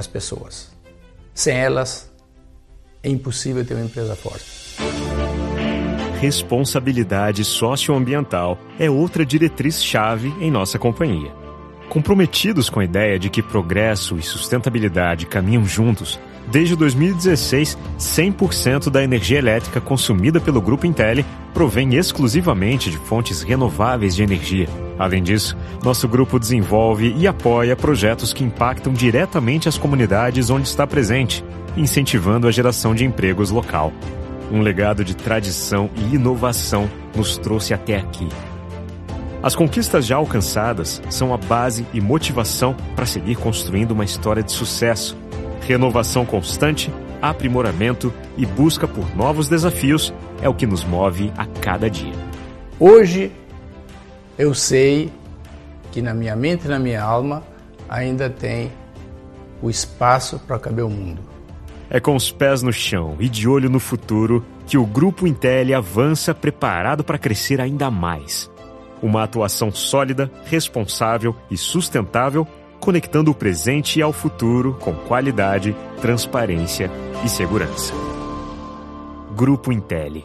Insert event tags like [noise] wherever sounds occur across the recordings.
as pessoas. Sem elas, é impossível ter uma empresa forte. Responsabilidade socioambiental é outra diretriz-chave em nossa companhia. Comprometidos com a ideia de que progresso e sustentabilidade caminham juntos, desde 2016, 100% da energia elétrica consumida pelo Grupo Intel provém exclusivamente de fontes renováveis de energia. Além disso, nosso grupo desenvolve e apoia projetos que impactam diretamente as comunidades onde está presente, incentivando a geração de empregos local. Um legado de tradição e inovação nos trouxe até aqui. As conquistas já alcançadas são a base e motivação para seguir construindo uma história de sucesso. Renovação constante, aprimoramento e busca por novos desafios é o que nos move a cada dia. Hoje eu sei que na minha mente e na minha alma ainda tem o espaço para caber o mundo. É com os pés no chão e de olho no futuro que o Grupo Intel avança preparado para crescer ainda mais. Uma atuação sólida, responsável e sustentável, conectando o presente ao futuro com qualidade, transparência e segurança. Grupo Intel.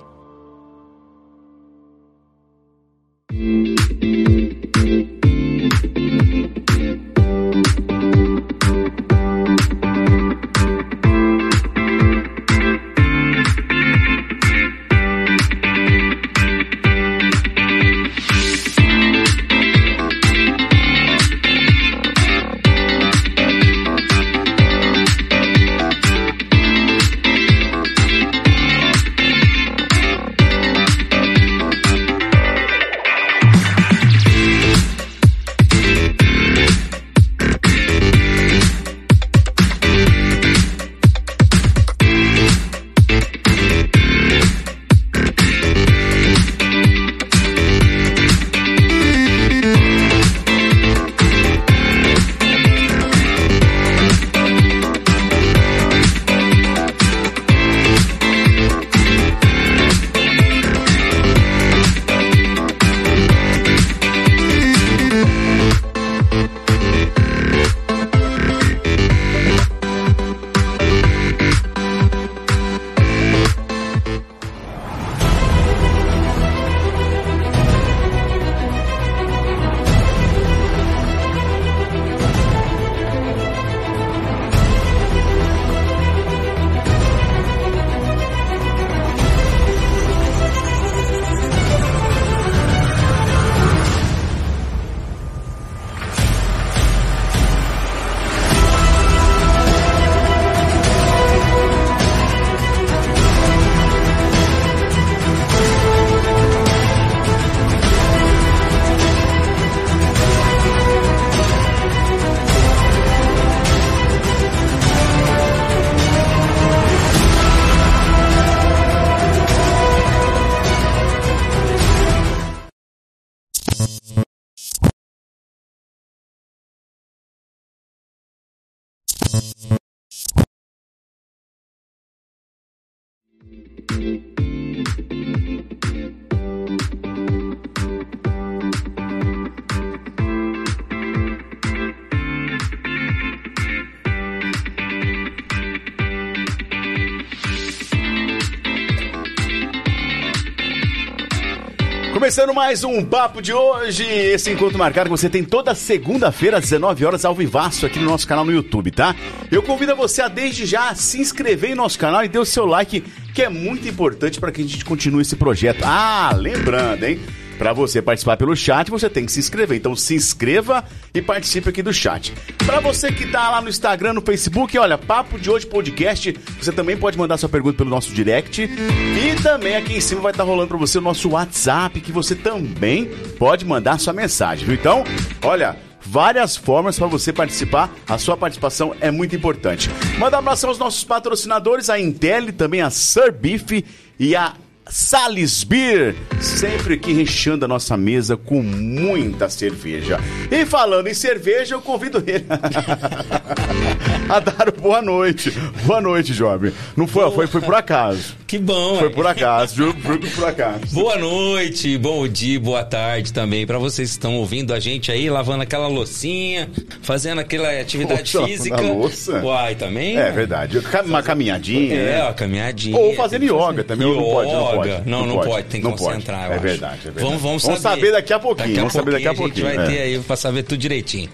Começando mais um papo de hoje, esse encontro marcado que você tem toda segunda-feira às 19 horas ao vivaço aqui no nosso canal no YouTube, tá? Eu convido você a desde já se inscrever em nosso canal e dê o seu like, que é muito importante para que a gente continue esse projeto. Ah, lembrando, hein? Para você participar pelo chat, você tem que se inscrever. Então se inscreva e participe aqui do chat. Para você que tá lá no Instagram, no Facebook, olha, Papo de Hoje Podcast, você também pode mandar sua pergunta pelo nosso direct. E também aqui em cima vai estar tá rolando para você o nosso WhatsApp, que você também pode mandar sua mensagem, viu? Então, olha, várias formas para você participar. A sua participação é muito importante. Manda um abração aos nossos patrocinadores, a Intel, também a Sir Beef e a Salisbury, sempre aqui recheando a nossa mesa com muita cerveja. E falando em cerveja, eu convido ele [laughs] a dar boa noite. Boa noite, jovem. Não foi, foi, foi por acaso. Que bom. Foi por acaso, juro, foi por acaso. Boa noite, bom dia, boa tarde também para vocês que estão ouvindo a gente aí, lavando aquela loucinha, fazendo aquela atividade Poxa, física. louça? Uai, também? É verdade. Uma caminhadinha. É, né? uma caminhadinha. Ou fazendo yoga também, ou não pode, não pode. Yoga. Não, não, pode, tem que não concentrar, pode. É verdade, é verdade. Vamos, vamos, Vamos saber daqui a pouquinho, Daqui a vamos saber daqui a pouquinho pouquinho, A gente vai é. ter aí pra saber tudo direitinho.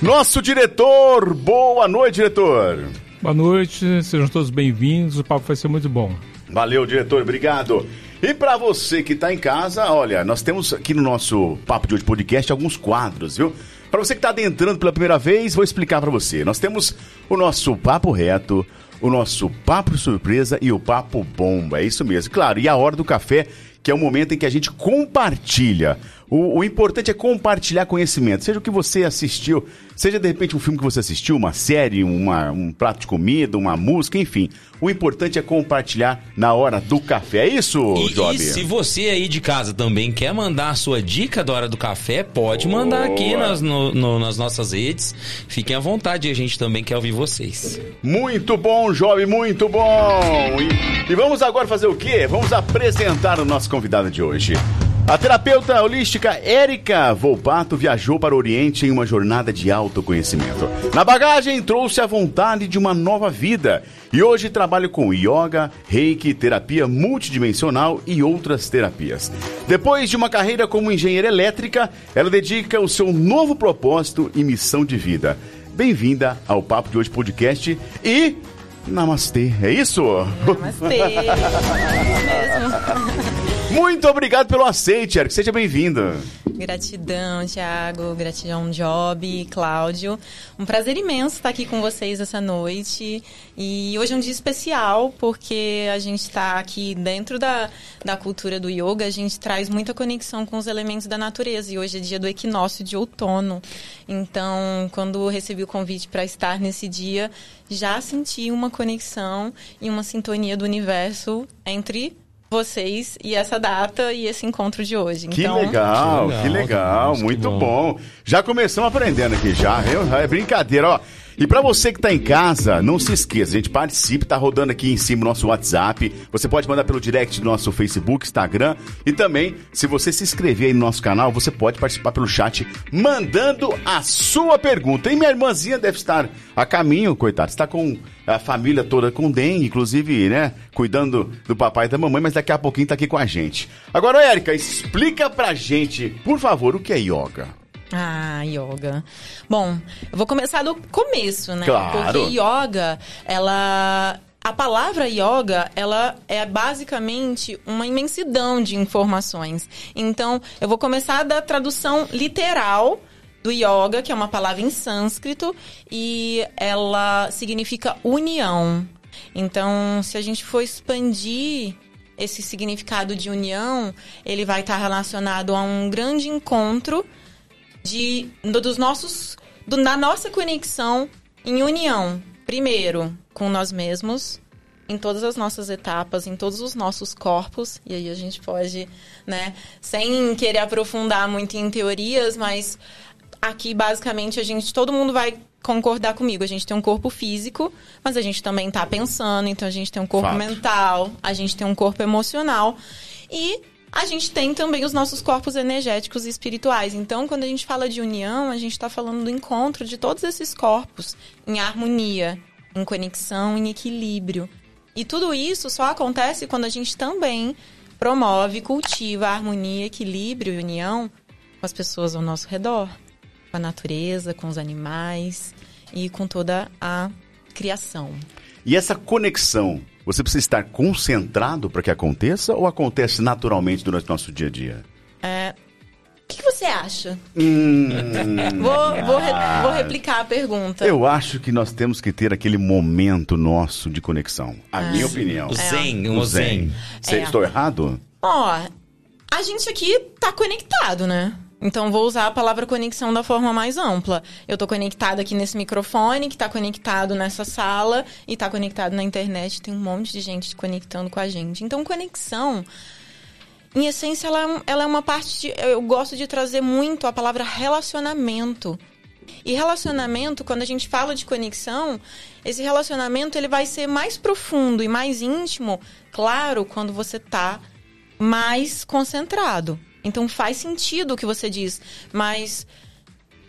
Nosso diretor, boa noite, diretor. Boa noite, sejam todos bem-vindos. O papo vai ser muito bom. Valeu, diretor, obrigado. E para você que tá em casa, olha, nós temos aqui no nosso Papo de Hoje Podcast alguns quadros, viu? Para você que tá adentrando pela primeira vez, vou explicar para você. Nós temos o nosso Papo Reto, o nosso Papo Surpresa e o Papo Bomba. É isso mesmo. Claro, e a hora do café, que é o momento em que a gente compartilha. O, o importante é compartilhar conhecimento, seja o que você assistiu, seja de repente um filme que você assistiu, uma série, uma, um prato de comida, uma música, enfim. O importante é compartilhar na hora do café. É isso, E, Job? e se você aí de casa também quer mandar a sua dica da hora do café, pode mandar aqui Boa. nas, no- no- nas nossas redes. Fiquem à vontade, a gente também quer ouvir vocês. Muito bom, Job, muito bom! E, e vamos agora fazer o quê? Vamos apresentar o nosso convidado de hoje. A terapeuta holística Érica Volpato viajou para o Oriente em uma jornada de autoconhecimento. Na bagagem, trouxe a vontade de uma nova vida e hoje trabalha com yoga, reiki, terapia multidimensional e outras terapias. Depois de uma carreira como engenheira elétrica, ela dedica o seu novo propósito e missão de vida. Bem-vinda ao Papo de Hoje Podcast e Namastê, é isso? Namastê. [laughs] mesmo. Muito obrigado pelo aceite, Eric. Seja bem-vinda. Gratidão, Thiago. Gratidão, Job, Cláudio. Um prazer imenso estar aqui com vocês essa noite. E hoje é um dia especial, porque a gente está aqui dentro da, da cultura do yoga, a gente traz muita conexão com os elementos da natureza. E hoje é dia do equinócio de outono. Então, quando recebi o convite para estar nesse dia, já senti uma conexão e uma sintonia do universo entre vocês e essa data e esse encontro de hoje. Que Então, legal, Que que legal, legal, que muito bom. bom. Já começamos aprendendo aqui já, viu? É brincadeira, ó. E pra você que tá em casa, não se esqueça, a gente participe, tá rodando aqui em cima o nosso WhatsApp. Você pode mandar pelo direct do nosso Facebook, Instagram e também, se você se inscrever aí no nosso canal, você pode participar pelo chat mandando a sua pergunta. E minha irmãzinha deve estar a caminho, coitado, está com a família toda com dengue, inclusive, né, cuidando do papai e da mamãe, mas daqui a pouquinho tá aqui com a gente. Agora, Érica, explica pra gente, por favor, o que é yoga? Ah, yoga. Bom, eu vou começar do começo, né? Claro. Porque yoga, ela. A palavra yoga, ela é basicamente uma imensidão de informações. Então, eu vou começar da tradução literal do yoga, que é uma palavra em sânscrito, e ela significa união. Então, se a gente for expandir esse significado de união, ele vai estar relacionado a um grande encontro de do- dos nossos do- da nossa conexão em união primeiro com nós mesmos em todas as nossas etapas em todos os nossos corpos e aí a gente pode né sem querer aprofundar muito em teorias mas aqui basicamente a gente todo mundo vai concordar comigo. A gente tem um corpo físico, mas a gente também tá pensando, então a gente tem um corpo Fato. mental, a gente tem um corpo emocional. E a gente tem também os nossos corpos energéticos e espirituais. Então, quando a gente fala de união, a gente está falando do encontro de todos esses corpos em harmonia, em conexão, em equilíbrio. E tudo isso só acontece quando a gente também promove, cultiva a harmonia, equilíbrio e união com as pessoas ao nosso redor, com a natureza, com os animais e com toda a criação. E essa conexão, você precisa estar concentrado para que aconteça ou acontece naturalmente durante o nosso dia a dia? O que, que você acha? Hum, [laughs] Vou, vou, re- vou replicar a pergunta. eu acho que nós temos que ter aquele momento nosso de conexão. A minha opinião. O zen, O o zen. Cê- É. Estou errado? Ó, a gente aqui tá conectado, né? Então vou usar a palavra conexão da forma mais ampla. Eu tô conectado aqui nesse microfone, que tá conectado nessa sala e tá conectado na internet. Tem um monte de gente conectando com a gente. Então, conexão, em essência, ela, é ela é uma parte de. Eu gosto de trazer muito a palavra relacionamento. E relacionamento, quando a gente fala de conexão, esse relacionamento ele vai ser mais profundo e mais íntimo, claro, quando você tá mais concentrado. Então faz sentido o que você diz, mas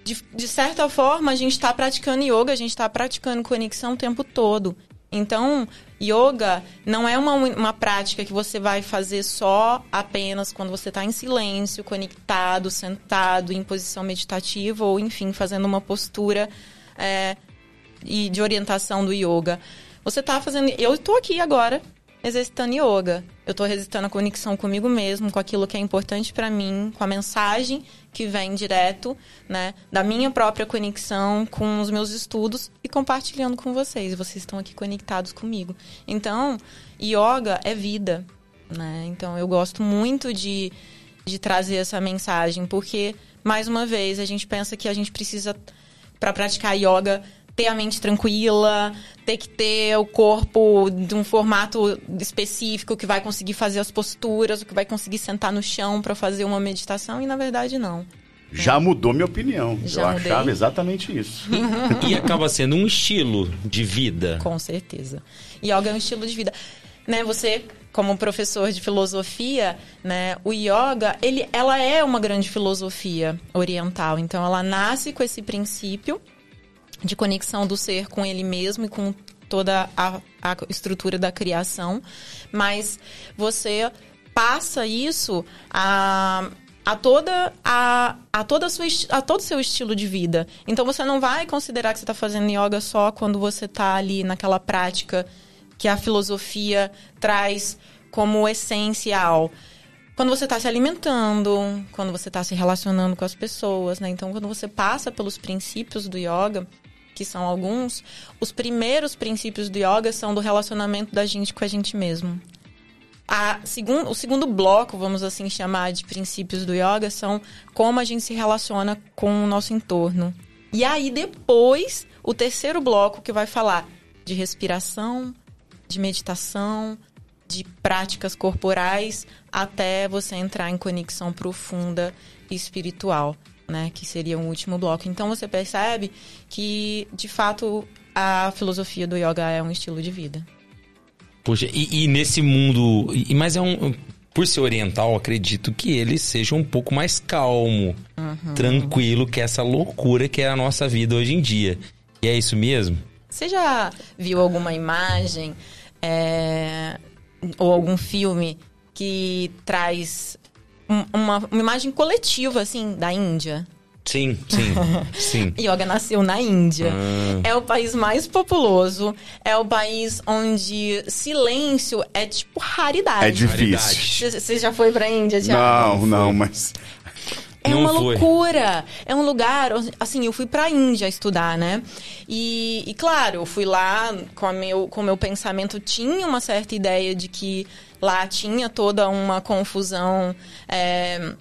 de, de certa forma a gente está praticando yoga, a gente está praticando conexão o tempo todo. Então, yoga não é uma, uma prática que você vai fazer só apenas quando você está em silêncio, conectado, sentado, em posição meditativa ou, enfim, fazendo uma postura é, e de orientação do yoga. Você tá fazendo. Eu estou aqui agora exercitando yoga. Eu estou exercitando a conexão comigo mesmo, com aquilo que é importante para mim, com a mensagem que vem direto, né, da minha própria conexão com os meus estudos e compartilhando com vocês. Vocês estão aqui conectados comigo. Então, yoga é vida, né? Então, eu gosto muito de, de trazer essa mensagem, porque mais uma vez a gente pensa que a gente precisa para praticar yoga ter a mente tranquila, ter que ter o corpo de um formato específico que vai conseguir fazer as posturas, que vai conseguir sentar no chão para fazer uma meditação e na verdade não. Já mudou minha opinião. Já eu mudei? achava exatamente isso. [laughs] E acaba sendo um estilo de vida. Com certeza. Yoga é um estilo de vida. Né, você, como professor de filosofia, né, o yoga, ele, ela é uma grande filosofia oriental. Então, ela nasce com esse princípio de conexão do ser com ele mesmo e com toda a, a estrutura da criação, mas você passa isso a, a toda a, a toda a sua a todo seu estilo de vida. Então você não vai considerar que você está fazendo yoga só quando você está ali naquela prática que a filosofia traz como essencial quando você está se alimentando, quando você está se relacionando com as pessoas, né? Então, quando você passa pelos princípios do yoga, que são alguns, os primeiros princípios do yoga são do relacionamento da gente com a gente mesmo. A segun, o segundo bloco, vamos assim chamar de princípios do yoga, são como a gente se relaciona com o nosso entorno. E aí, depois, o terceiro bloco que vai falar de respiração, de meditação, de práticas corporais, até você entrar em conexão profunda e espiritual, né? Que seria o último bloco. Então você percebe que, de fato, a filosofia do yoga é um estilo de vida. Poxa, e, e nesse mundo. e- mas é um. Por ser oriental, acredito que ele seja um pouco mais calmo, tranquilo que essa loucura que é a nossa vida hoje em dia. E é isso mesmo? Você já viu alguma imagem é, ou algum filme que traz uma, uma imagem coletiva, assim, da Índia? Sim, sim, [laughs] sim. Yoga nasceu na Índia. É o país mais populoso. É o país onde silêncio é tipo raridade. É difícil. Você você já foi pra Índia, Thiago? Não, não, mas. É Não uma foi. loucura. É um lugar, assim, eu fui pra Índia estudar, né? E, e, claro, eu fui lá com o meu, com o meu pensamento, tinha uma certa ideia de que lá tinha toda uma confusão é,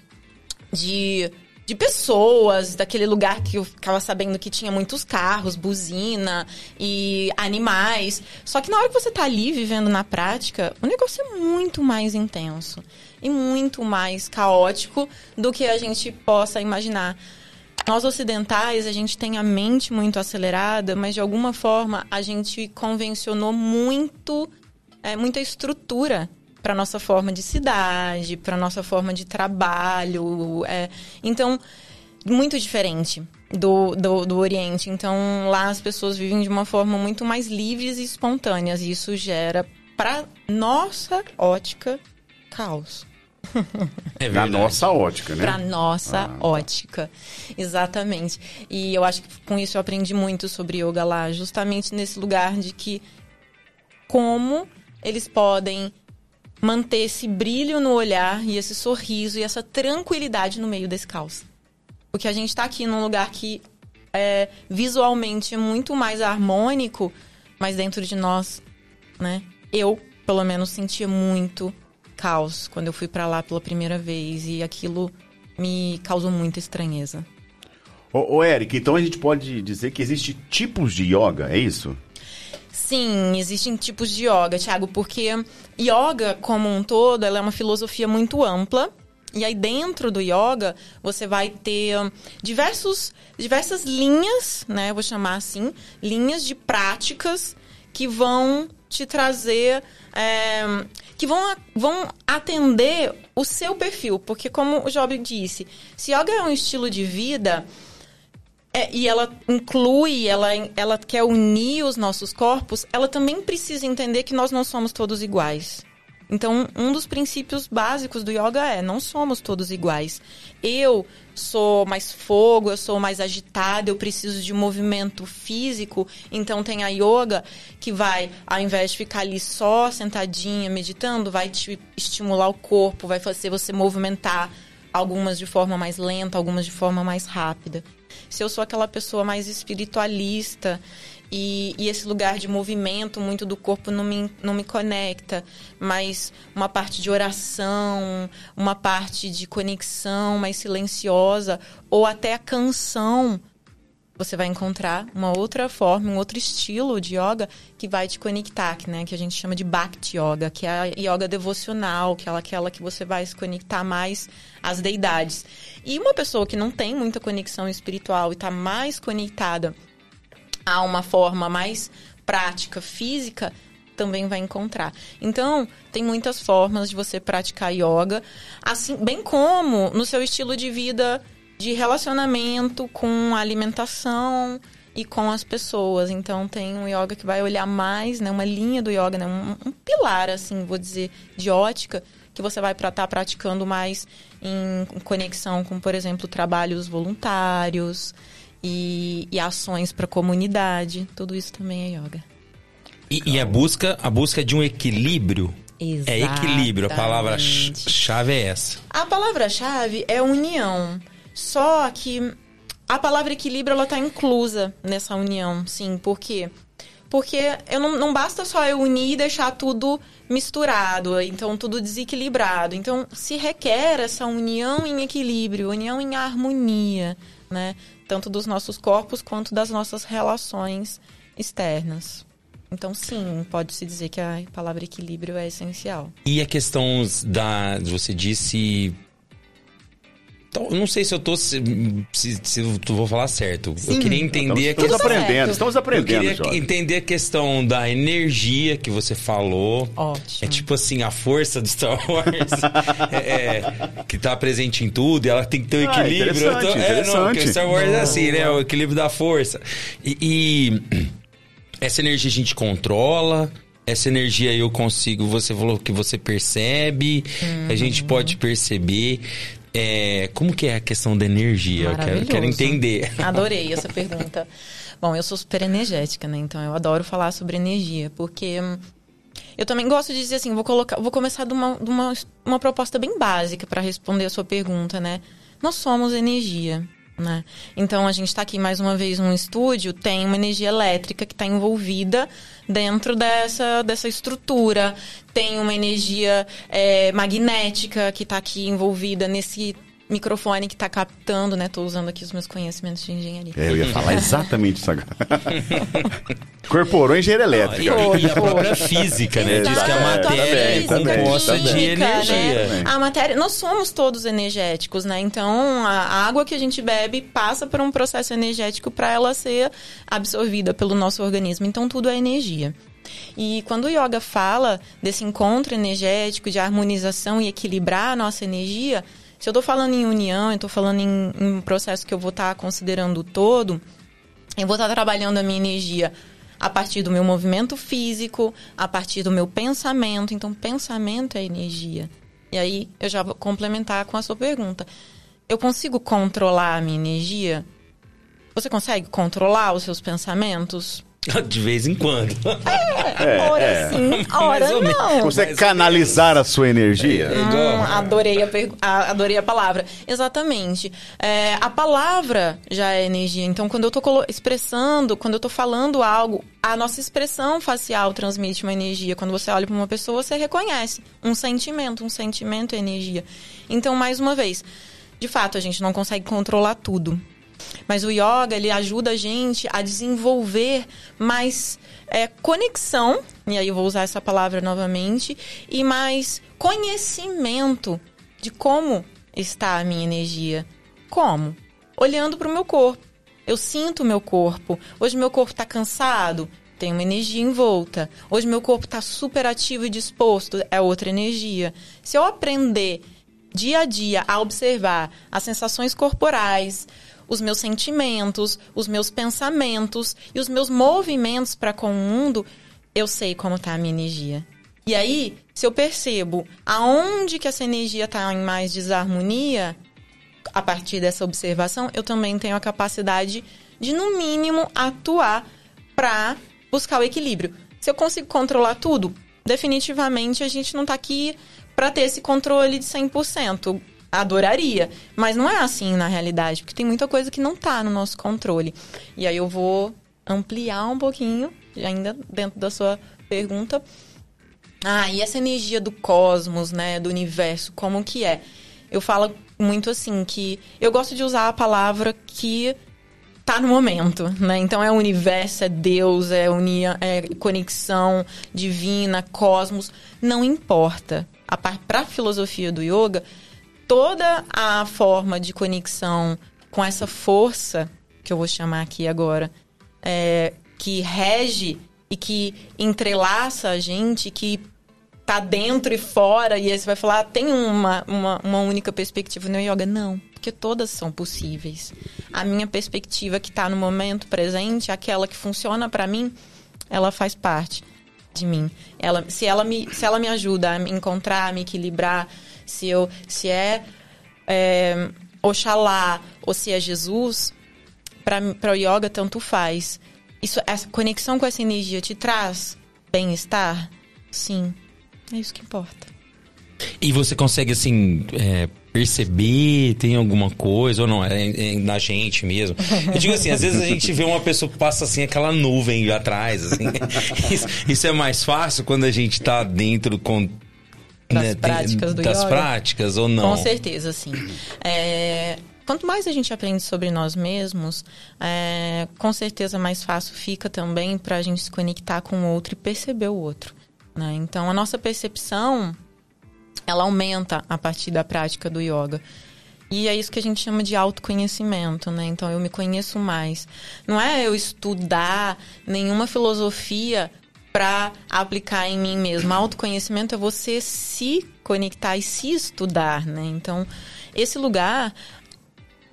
de, de pessoas, daquele lugar que eu ficava sabendo que tinha muitos carros, buzina e animais. Só que na hora que você tá ali vivendo na prática, o negócio é muito mais intenso e muito mais caótico do que a gente possa imaginar. nós ocidentais, a gente tem a mente muito acelerada, mas de alguma forma a gente convencionou muito, é, muita estrutura para nossa forma de cidade, para nossa forma de trabalho. É, então, muito diferente do, do, do, Oriente. Então, lá as pessoas vivem de uma forma muito mais livres e espontâneas. E isso gera, para nossa ótica, caos. É pra nossa ótica, né? Pra nossa ah, tá. ótica. Exatamente. E eu acho que com isso eu aprendi muito sobre yoga lá, justamente nesse lugar de que como eles podem manter esse brilho no olhar e esse sorriso e essa tranquilidade no meio desse caos. Porque a gente está aqui num lugar que é, visualmente é muito mais harmônico, mas dentro de nós, né? Eu, pelo menos, sentia muito caos quando eu fui para lá pela primeira vez e aquilo me causou muita estranheza. Ô, ô Eric, então a gente pode dizer que existe tipos de yoga, é isso? Sim, existem tipos de yoga, Thiago, porque yoga como um todo, ela é uma filosofia muito ampla. E aí dentro do yoga, você vai ter diversos, diversas linhas, né, vou chamar assim, linhas de práticas que vão te trazer é, que vão, vão atender o seu perfil. Porque, como o Job disse, se yoga é um estilo de vida é, e ela inclui, ela, ela quer unir os nossos corpos, ela também precisa entender que nós não somos todos iguais. Então, um dos princípios básicos do yoga é: não somos todos iguais. Eu sou mais fogo, eu sou mais agitada, eu preciso de movimento físico. Então, tem a yoga que vai, ao invés de ficar ali só sentadinha, meditando, vai te estimular o corpo, vai fazer você movimentar algumas de forma mais lenta, algumas de forma mais rápida. Se eu sou aquela pessoa mais espiritualista e, e, esse lugar de movimento muito do corpo não me, não me conecta, mas uma parte de oração, uma parte de conexão mais silenciosa, ou até a canção, você vai encontrar uma outra forma, um outro estilo de yoga que vai te conectar, né? Que a gente chama de Bhakti Yoga, que é a yoga devocional, que é aquela que você vai se conectar mais às deidades. E uma pessoa que não tem muita conexão espiritual e está mais conectada a uma forma mais prática, física, também vai encontrar. Então, tem muitas formas de você praticar yoga, assim, bem como no seu estilo de vida de relacionamento com a alimentação e com as pessoas. Então, tem um yoga que vai olhar mais, né, uma linha do yoga, né, um, um pilar, assim, vou dizer, de ótica, que você vai estar tá praticando mais em conexão com, por exemplo, trabalhos voluntários, e, e ações para a comunidade. Tudo isso também é yoga. E, e, a busca a busca de um equilíbrio Exatamente. é equilíbrio. A palavra-chave é essa. A palavra-chave é união. Só que a palavra equilíbrio ela está inclusa nessa união, sim. Por quê? Porque eu não, não basta só eu unir e deixar tudo misturado, então tudo desequilibrado. Então se requer essa união em equilíbrio, união em harmonia, né? tanto dos nossos corpos quanto das nossas relações externas. Então, sim, pode-se dizer que a palavra equilíbrio é essencial. E a questão da. Você disse então, não sei se eu tô. Se, se, se eu vou falar certo. Sim. Eu queria entender. Estamos, estamos aprendendo, estamos aprendendo. Eu queria entender a questão da energia que você falou. Ótimo. É tipo assim, a força do Star Wars. [laughs] é, é, que tá presente em tudo e ela tem que ter um ah, equilíbrio. Interessante, então, é, não, porque Star Wars é assim, né? O equilíbrio da força. E, e essa energia a gente controla essa energia eu consigo, você falou que você percebe, uhum. a gente pode perceber. É, como que é a questão da energia? Eu quero, quero entender. Adorei essa pergunta. Bom, eu sou super energética, né? Então eu adoro falar sobre energia, porque eu também gosto de dizer assim, vou colocar, vou começar de uma, de uma, uma proposta bem básica para responder a sua pergunta, né? Nós somos energia. Né? Então a gente está aqui mais uma vez num estúdio, tem uma energia elétrica que está envolvida dentro dessa, dessa estrutura, tem uma energia é, magnética que está aqui envolvida nesse microfone que está captando, né? Tô usando aqui os meus conhecimentos de engenharia. É, eu ia falar exatamente isso agora. [laughs] Incorporou engenharia elétrica. E, e a própria física, né? Diz que a matéria é física composta de energia. né? A matéria, nós somos todos energéticos, né? Então, a água que a gente bebe passa por um processo energético para ela ser absorvida pelo nosso organismo. Então, tudo é energia. E quando o yoga fala desse encontro energético, de harmonização e equilibrar a nossa energia, se eu estou falando em união, eu estou falando em, em um processo que eu vou estar considerando o todo, eu vou estar trabalhando a minha energia a partir do meu movimento físico, a partir do meu pensamento. Então, pensamento é energia. E aí, eu já vou complementar com a sua pergunta. Eu consigo controlar a minha energia? Você consegue controlar os seus pensamentos? [laughs] De vez em quando. ora é. sim, Mais ora ou menos. não. Consegue canalizar a sua energia? Hum, adorei, a adorei a palavra. Exatamente. É, a palavra já é energia. Então, quando eu tô colo- expressando, quando eu tô falando algo, a nossa expressão facial transmite uma energia. Quando você olha para uma pessoa, você reconhece um sentimento. Um sentimento é energia. Então, mais uma vez, de fato, a gente não consegue controlar tudo. Mas o yoga, ele ajuda a gente a desenvolver mais é, conexão, e aí eu vou usar essa palavra novamente, e mais conhecimento de como está a minha energia. Como? Olhando para o meu corpo. Eu sinto o meu corpo. Hoje meu corpo está cansado, tem uma energia em volta. Hoje meu corpo está super ativo e disposto, é outra energia. Se eu aprender dia a dia a observar as sensações corporais, os meus sentimentos, os meus pensamentos e os meus movimentos para com o mundo, eu sei como está a minha energia. E aí, se eu percebo aonde que essa energia está em mais desarmonia, a partir dessa observação, eu também tenho a capacidade de, no mínimo, atuar para buscar o equilíbrio. Se eu consigo controlar tudo, definitivamente a gente não está aqui para ter esse controle de 100%. Adoraria, mas não é assim na realidade, porque tem muita coisa que não está no nosso controle. E aí eu vou ampliar um pouquinho, ainda dentro da sua pergunta. Ah, e essa energia do cosmos, né, do universo, como que é? Eu falo muito assim que eu gosto de usar a palavra que tá no momento, né? Então é o universo, é Deus, é, unia, é conexão divina, cosmos, não importa. Para a filosofia do yoga, toda a forma de conexão com essa força que eu vou chamar aqui agora, é, que rege e que entrelaça a gente, que tá dentro e fora, e aí você vai falar, ah, tem uma, uma, uma única perspectiva no yoga? Não, porque todas são possíveis. A minha perspectiva que tá no momento presente, aquela que funciona para mim, ela faz parte de mim. Ela, se, ela me, se ela me ajuda a me encontrar, a me equilibrar, se, eu, se é, é Oxalá ou se é Jesus, para o yoga tanto faz. Isso, essa conexão com essa energia te traz bem-estar? Sim. É isso que importa. E você consegue, assim, é, perceber, tem alguma coisa ou não? É, é na gente mesmo. Eu digo assim, às vezes a gente vê uma pessoa que passa assim, aquela nuvem atrás, assim. [laughs] Isso, isso é mais fácil quando a gente tá dentro com. Das né, práticas do Das yoga? práticas ou não? Com certeza, sim. É, quanto mais a gente aprende sobre nós mesmos, é, com certeza mais fácil fica também para a gente se conectar com o outro e perceber o outro. né? Então, a nossa percepção, ela aumenta a partir da prática do yoga. E é isso que a gente chama de autoconhecimento, né? Então eu me conheço mais. Não é eu estudar nenhuma filosofia para aplicar em mim mesmo. Autoconhecimento é você se conectar e se estudar, né? Então, esse lugar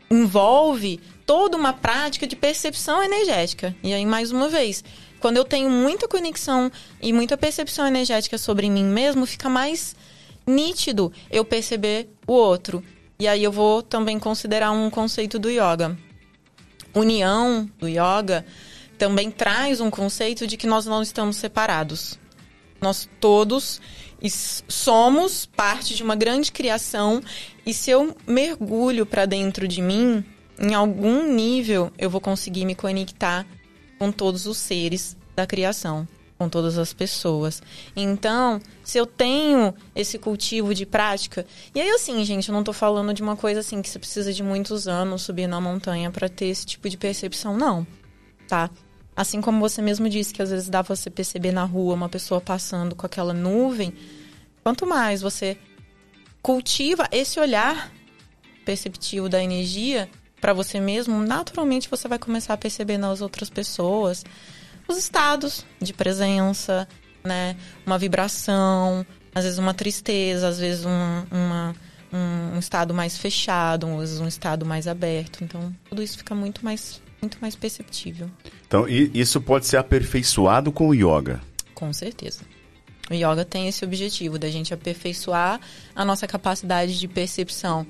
envolve toda uma prática de percepção energética. E aí, mais uma vez, quando eu tenho muita conexão e muita percepção energética sobre mim mesmo, fica mais nítido eu perceber o outro. E aí eu vou também considerar um conceito do yoga. União do yoga também traz um conceito de que nós não estamos separados. Nós todos somos parte de uma grande criação e se eu mergulho para dentro de mim, em algum nível eu vou conseguir me conectar com todos os seres da criação. com todas as pessoas. Então, se eu tenho esse cultivo de prática, e aí assim, gente, eu não tô falando de uma coisa assim que você precisa de muitos anos subir na montanha para ter esse tipo de percepção, não. Tá? Assim como você mesmo disse que às vezes dá você perceber na rua uma pessoa passando com aquela nuvem, quanto mais você cultiva esse olhar perceptivo da energia para você mesmo, naturalmente você vai começar a perceber nas outras pessoas os estados de presença, né? Uma vibração, às vezes uma tristeza, às vezes um, uma, um, um estado mais fechado, às vezes um estado mais aberto. Então, tudo isso fica muito mais, muito mais perceptível. Então, isso pode ser aperfeiçoado com o yoga? Com certeza. O yoga tem esse objetivo da gente aperfeiçoar a nossa capacidade de percepção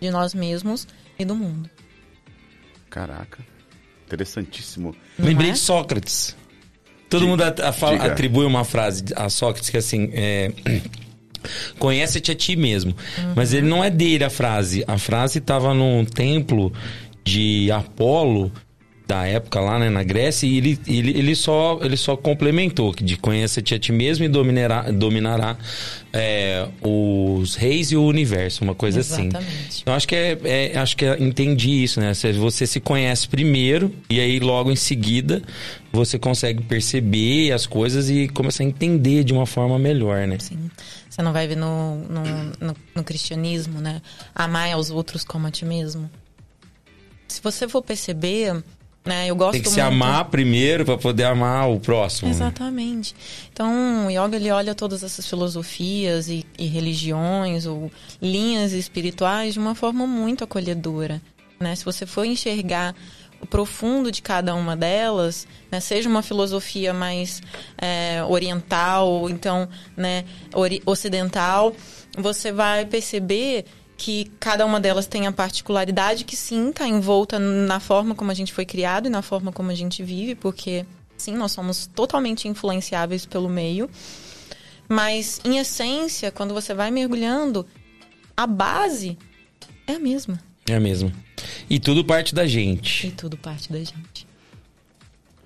de nós mesmos e do mundo. Caraca, interessantíssimo. Lembrei é? de Sócrates. Todo diga, mundo a, a fala, atribui uma frase a Sócrates que é assim. É, [clears throat] Conhece-te a ti mesmo. Uhum. Mas ele não é dele a frase. A frase estava num templo de Apolo da época lá né, na Grécia e ele, ele, ele, só, ele só complementou que de conheça-te a ti mesmo e dominará, dominará é, os reis e o universo, uma coisa assim. Exatamente. assim. Eu acho que é, é, acho que é, entendi isso, né? Você se conhece primeiro e aí logo em seguida você consegue perceber as coisas e começar a entender de uma forma melhor, né? Sim. Você não vai ver no, no, no, no cristianismo, né? Amar aos outros como a ti mesmo. Se você for perceber, né? Eu gosto Tem que muito... se amar primeiro para poder amar o próximo. Né? Exatamente. Né? Então, o yoga ele olha todas essas filosofias e, e, religiões ou linhas espirituais de uma forma muito acolhedora. Né? Se você for enxergar o profundo de cada uma delas, né? seja uma filosofia mais é, oriental ou então né, ocidental, você vai perceber que cada uma delas tem a particularidade que sim está envolta na forma como a gente foi criado e na forma como a gente vive, porque sim, nós somos totalmente influenciáveis pelo meio. Mas em essência, quando você vai mergulhando, a base é a mesma. É a mesma. E tudo parte da gente. E tudo parte da gente.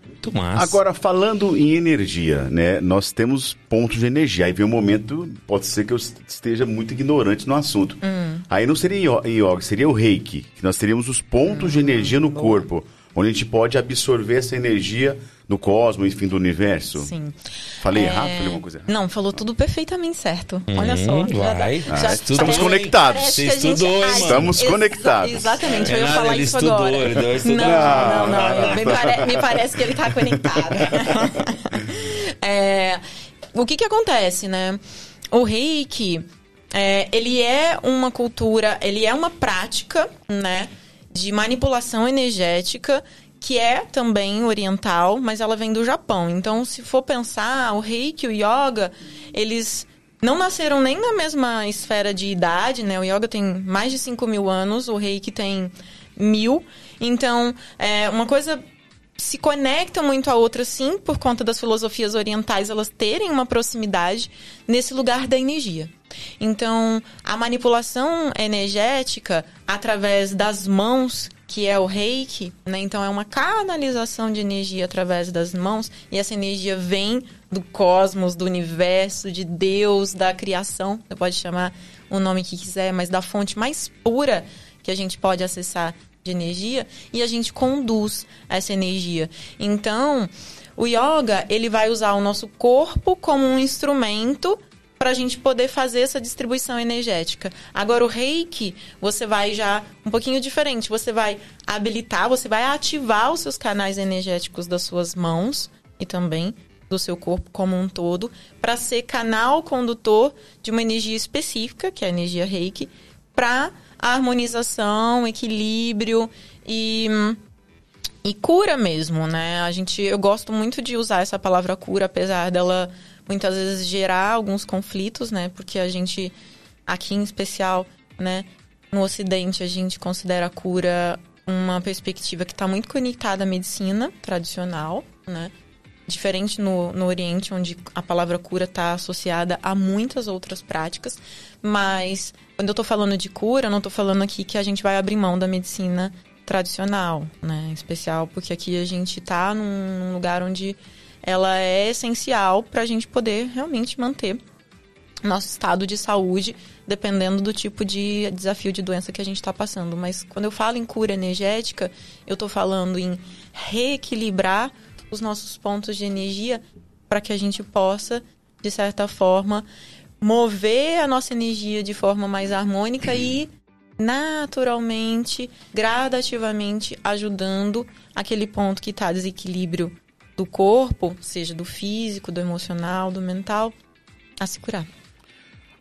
Muito massa. Agora, falando em energia, né? Nós temos pontos de energia. Aí vem um momento, pode ser que eu esteja muito ignorante no assunto. Hum. Aí não seria yoga, seria o reiki. Que nós teríamos os pontos hum, de energia no corpo, onde a gente pode absorver essa energia do cosmos, enfim, do universo. Sim. Falei é... errado? Falei uma coisa errada? Não, falou tudo perfeitamente certo. Hum, Olha só. Vai. Já, já, ah, estamos conectados. Você estudou, hein, mano? Estamos Ex conectados. Exatamente, eu ia falar ele isso estudou, agora. Ele deu não, não, não, não. Me, pare... me, parece que ele está conectado. [laughs] é... O que que acontece, né? O reiki, é, ele é uma cultura, ele é uma prática, né? De manipulação energética que é também oriental, mas ela vem do Japão. Então, se for pensar, o reiki o yoga, eles não nasceram nem na mesma esfera de idade, né? O yoga tem mais de 5 mil anos, o reiki tem mil. Então, é, uma coisa se conecta muito à outra, sim, por conta das filosofias orientais, elas terem uma proximidade nesse lugar da energia. Então, a manipulação energética através das mãos que é o reiki, né? Então é uma canalização de energia através das mãos e essa energia vem do cosmos, do universo, de Deus, da criação. Você pode chamar o nome que quiser, mas da fonte mais pura que a gente pode acessar de energia e a gente conduz essa energia. Então, o yoga, ele vai usar o nosso corpo como um instrumento para a gente poder fazer essa distribuição energética. Agora, o reiki, você vai já um pouquinho diferente. Você vai habilitar, você vai ativar os seus canais energéticos das suas mãos e também do seu corpo como um todo, para ser canal condutor de uma energia específica, que é a energia reiki, para harmonização, equilíbrio e e cura mesmo, né? A gente eu gosto muito de usar essa palavra cura, apesar dela muitas vezes gerar alguns conflitos, né? Porque a gente, aqui em especial, né, no Ocidente, a gente considera a cura uma perspectiva que está muito conectada à medicina tradicional, né? Diferente no, no Oriente, onde a palavra cura está associada a muitas outras práticas. Mas, quando eu estou falando de cura, não estou falando aqui que a gente vai abrir mão da medicina tradicional, né? Em especial porque aqui a gente está num lugar onde ela é essencial para a gente poder realmente manter nosso estado de saúde, dependendo do tipo de desafio de doença que a gente está passando. Mas quando eu falo em cura energética, eu estou falando em reequilibrar os nossos pontos de energia para que a gente possa, de certa forma, mover a nossa energia de forma mais harmônica e naturalmente, gradativamente ajudando aquele ponto que está desequilíbrio do corpo, seja do físico, do emocional, do mental, a se curar.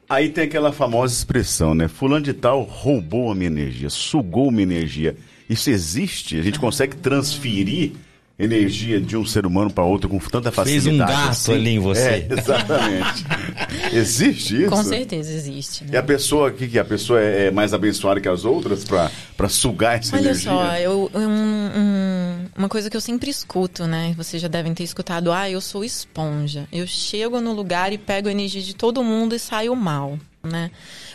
Aí tem aquela famosa expressão, né? Fulano de tal roubou a minha energia, sugou minha energia. Isso existe? A gente consegue transferir energia de um ser humano para outro com tanta facilidade. Fez um gato assim? ali em você. É, exatamente. [laughs] existe isso? Com certeza existe. Né? E a pessoa que, que a pessoa é, mais abençoada que as outras para sugar essa Olha energia? só, eu, eu- um- um- uma coisa que eu sempre escuto, né? Vocês já devem ter escutado, ah, eu sou esponja. Eu chego no lugar e pego a energia de todo mundo e saio mal, né?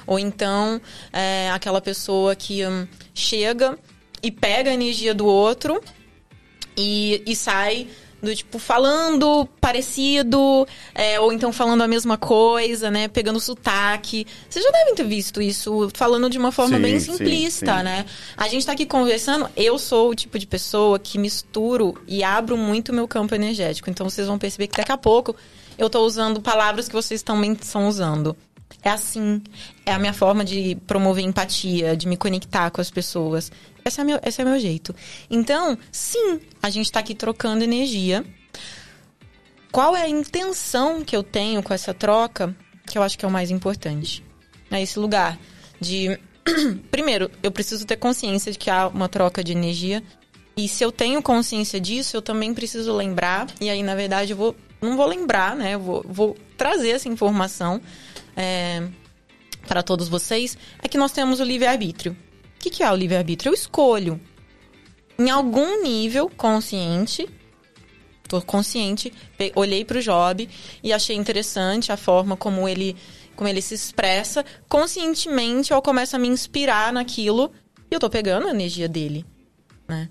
Ou então, é, aquela pessoa que hum, chega e pega a energia do outro e, e sai do tipo falando parecido é, ou então falando a mesma coisa, né? Pegando sotaque. Vocês já devem ter visto isso falando de uma forma Sim, bem sim, simplista, sim. né? A gente tá aqui conversando. Eu sou o tipo de pessoa que misturo e abro muito meu campo energético. Então vocês vão perceber que daqui a pouco eu tô usando palavras que vocês também estão usando. É assim. É a minha forma de promover empatia, de me conectar com as pessoas. Esse é, meu, esse é meu jeito. Então, sim, a gente tá aqui trocando energia. Qual é a intenção que eu tenho com essa troca? Que eu acho que é o mais importante. É esse lugar de. [clears throat] Primeiro, eu preciso ter consciência de que há uma troca de energia. E se eu tenho consciência disso, eu também preciso lembrar. E aí, na verdade, eu vou. Não vou lembrar, né? Eu vou, vou trazer essa informação é, para todos vocês. É que nós temos o livre-arbítrio. O que, que é o livre-arbítrio? Eu escolho. Em algum nível consciente, tô consciente, olhei pro Job e achei interessante a forma como ele, como ele se expressa. Conscientemente, eu começo a me inspirar naquilo e eu tô pegando a energia dele, né?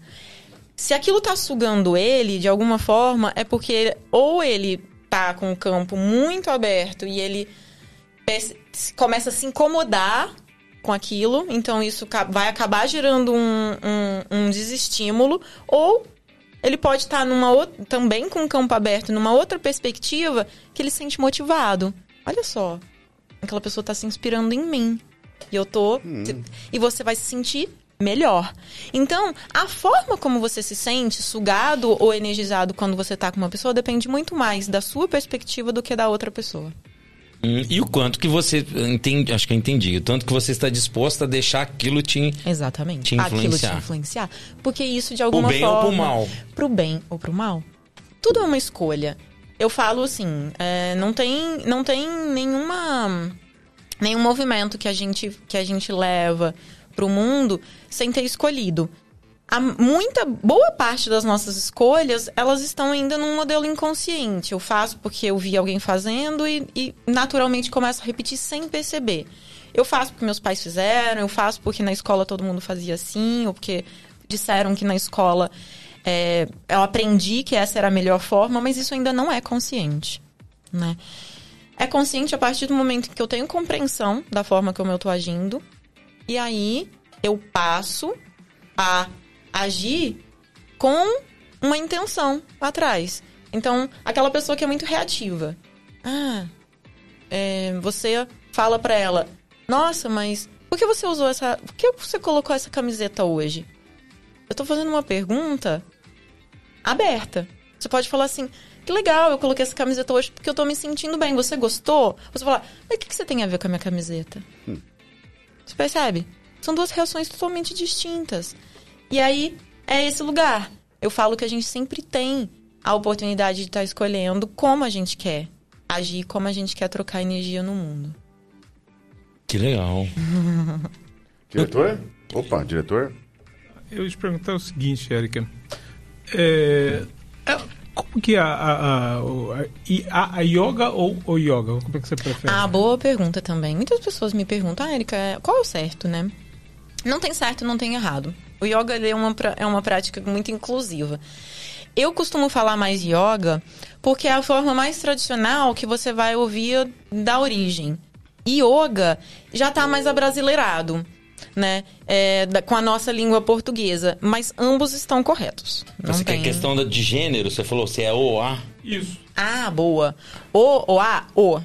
Se aquilo tá sugando ele de alguma forma, é porque ou ele tá com o campo muito aberto e ele começa a se incomodar com aquilo, então isso vai acabar gerando um, um, um desestímulo, ou ele pode estar numa outra, também com o campo aberto, numa outra perspectiva, que ele se sente motivado. Olha só, aquela pessoa está se inspirando em mim. E eu tô. E você vai se sentir melhor. Então, a forma como você se sente, sugado ou energizado quando você tá com uma pessoa, depende muito mais da sua perspectiva do que da outra pessoa. Hum, E o quanto que você entende, acho que eu entendi, o tanto que você está disposto a deixar aquilo te. Exatamente. Te Aquilo te influenciar. influenciar. Porque isso, de alguma bem ou forma. pro mal. Pro bem ou pro mal. Tudo é uma escolha. Eu falo assim, é, não tem, não tem nenhuma nenhum movimento que a gente que a gente leva pro mundo sem ter escolhido. A muita boa parte das nossas escolhas, elas estão ainda num modelo inconsciente. Eu faço porque eu vi alguém fazendo e, e naturalmente começo a repetir sem perceber. Eu faço porque meus pais fizeram, eu faço porque na escola todo mundo fazia assim, ou porque disseram que na escola é, eu aprendi que essa era a melhor forma, mas isso ainda não é consciente, né? É consciente a partir do momento que eu tenho compreensão da forma como eu tô agindo, e aí eu passo a agir com uma intenção atrás. Então, aquela pessoa que é muito reativa. Ah, é, você fala pra ela: Nossa, mas por que você usou essa. Por que você colocou essa camiseta hoje? Eu tô fazendo uma pergunta aberta. Você pode falar assim: Que legal, eu coloquei essa camiseta hoje porque eu tô me sentindo bem. Você gostou? Você fala: Mas o que, que você tem a ver com a minha camiseta? Você percebe? São duas reações totalmente distintas. E aí, é esse lugar. Eu falo que a gente sempre tem a oportunidade de estar escolhendo como a gente quer agir, como a gente quer trocar energia no mundo. Que legal. [laughs] Diretor? Opa, diretor? Eu ia te perguntar o seguinte, Érica. É, é, como que é a, a, a, a, i- a- a yoga ou o yoga? Como é que você prefere? Ah, boa pergunta também. Muitas pessoas me perguntam, ah, Erika, qual é o certo, né? Não tem certo, não tem errado. O yoga é, uma, é uma prática muito inclusiva. Eu costumo falar mais yoga porque é a forma mais tradicional que você vai ouvir da origem. Yoga já está mais abrasileirado, né? É, da, com a nossa língua portuguesa. Mas ambos estão corretos. Não Você tem... quer questão de gênero? Você falou se é O, A? Isso. Ah, boa. O, o, a, o.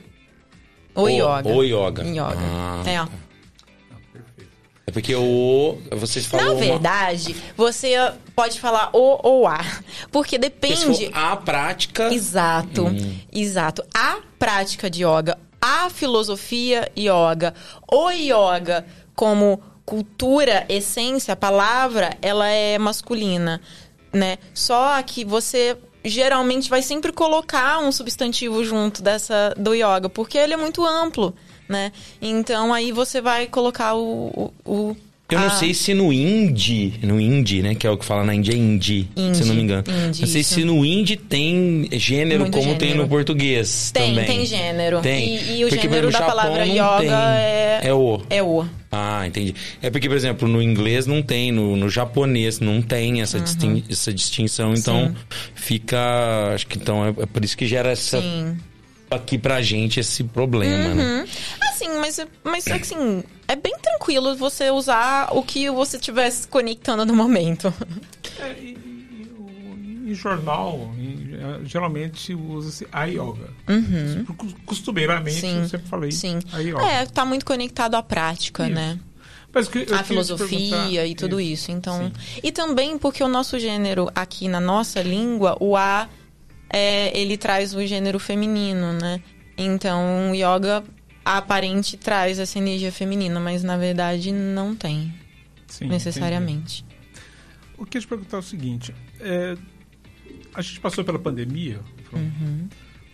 O yoga. O yoga. Yoga. Ah, é. É porque o vocês falam Na uma- verdade, você pode falar o ou a. Porque depende. a prática... Exato, exato. A prática de yoga, a filosofia yoga, o yoga como cultura, essência, palavra, ela é masculina, né? Só que você geralmente vai sempre colocar um substantivo junto dessa do yoga, porque ele é muito amplo, né? Então aí você vai colocar o, o, o Eu não a- sei se no indie, no indie, né, que é o que fala na Índia, é indie, se Indie, eu não me engano. indie, não sei isso. se no indie tem gênero Muito como tem gênero. no português Tem, também. tem gênero. Tem. E, e o Porque, por gênero exemplo, da Japão palavra yoga tem. é... É o. É o. Ah, entendi. É porque, por exemplo, no inglês não tem, no, no japonês não tem essa, distin- essa distinção, então Uhum. Sim. fica. Acho que então é, é por isso que gera essa. Sim. Aqui pra gente esse problema, né? Uhum. Assim, mas, mas assim, é bem tranquilo você usar o que você estivesse conectando no momento. É, e, e- e jornal, em- eh, geralmente usa-se a yoga. Cos- Costumeiramente, Sim, eu sempre falei Sim. a yoga. É, tá muito conectado à prática, Isso. né? A filosofia e tudo isso. Então, Sim. e também porque o nosso gênero aqui na nossa língua, o A, é, ele traz o gênero feminino, né? Então, o yoga aparente traz essa energia feminina, mas na verdade não tem Sim, necessariamente. entendi. Eu queria te perguntar o seguinte: é, a gente passou pela pandemia, foi um, Uhum.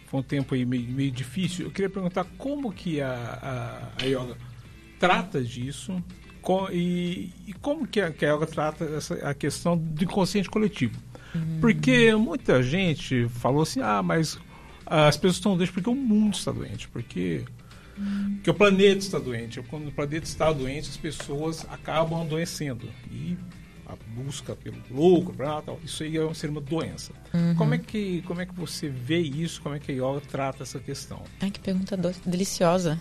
foi um tempo aí meio, meio difícil. Eu queria perguntar como que a, a, a yoga trata disso co- e, e como que a, que a yoga trata essa, a questão do inconsciente coletivo. Porque muita gente falou assim: ah, mas as pessoas estão doentes porque o mundo está doente, porque porque o planeta está doente. Quando o planeta está doente, as pessoas acabam adoecendo. E a busca pelo lucro, tal, isso aí é ser uma doença. Como, é que, como é que você vê isso? Como é que a yoga trata essa questão? Ai, que pergunta doce, deliciosa.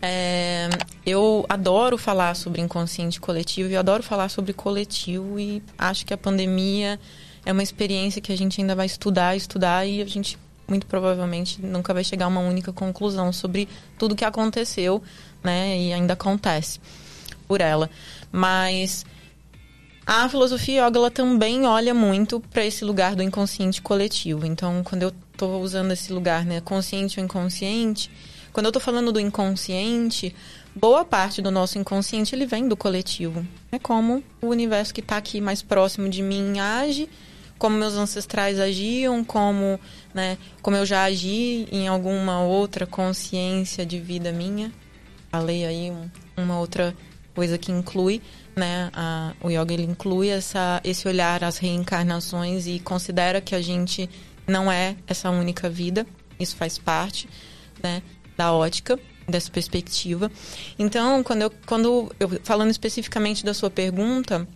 É, eu adoro falar sobre inconsciente coletivo e adoro falar sobre coletivo e acho que a pandemia é uma experiência que a gente ainda vai estudar, estudar e a gente muito provavelmente nunca vai chegar a uma única conclusão sobre tudo que aconteceu, né, e ainda acontece por ela. Mas a filosofia yoga ela também olha muito para esse lugar do inconsciente coletivo. Então, quando eu estou usando esse lugar, né, consciente ou inconsciente, quando eu estou falando do inconsciente, boa parte do nosso inconsciente ele vem do coletivo. É como o universo que está aqui mais próximo de mim age, como meus ancestrais agiam, como, né, como eu já agi em alguma outra consciência de vida minha. Falei aí um- uma outra coisa que inclui, né, a, o yoga ele inclui essa, esse olhar às reencarnações e considera que a gente não é essa única vida. Isso faz parte, né, da ótica dessa perspectiva. Então, quando eu, quando eu falando especificamente da sua pergunta,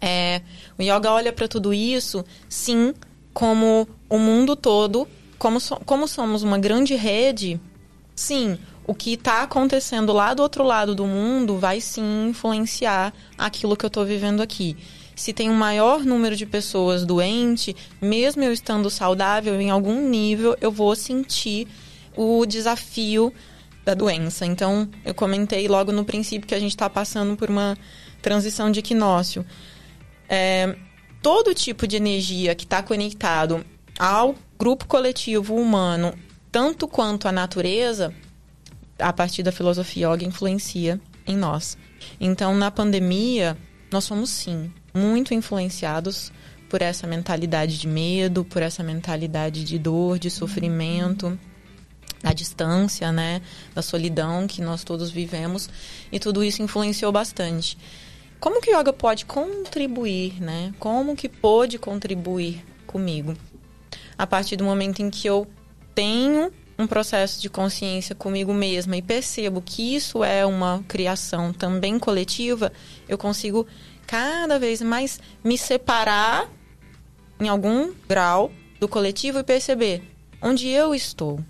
é, o yoga olha para tudo isso, sim, como o mundo todo, como, so- como somos uma grande rede, sim, o que está acontecendo lá do outro lado do mundo vai sim influenciar aquilo que eu estou vivendo aqui. Se tem um maior número de pessoas doentes, mesmo eu estando saudável, em algum nível eu vou sentir o desafio da doença. Então, eu comentei logo no princípio que a gente está passando por uma transição de equinócio. É, todo tipo de energia que está conectado ao grupo coletivo humano, tanto quanto à natureza, a partir da filosofia yoga influencia em nós. Então, na pandemia, nós somos sim muito influenciados por essa mentalidade de medo, por essa mentalidade de dor, de sofrimento, da distância, né, da solidão que nós todos vivemos, e tudo isso influenciou bastante. Como que o yoga pode contribuir, né? Como que pôde contribuir comigo? A partir do momento em que eu tenho um processo de consciência comigo mesma e percebo que isso é uma criação também coletiva, eu consigo cada vez mais me separar em algum grau do coletivo e perceber onde eu estou,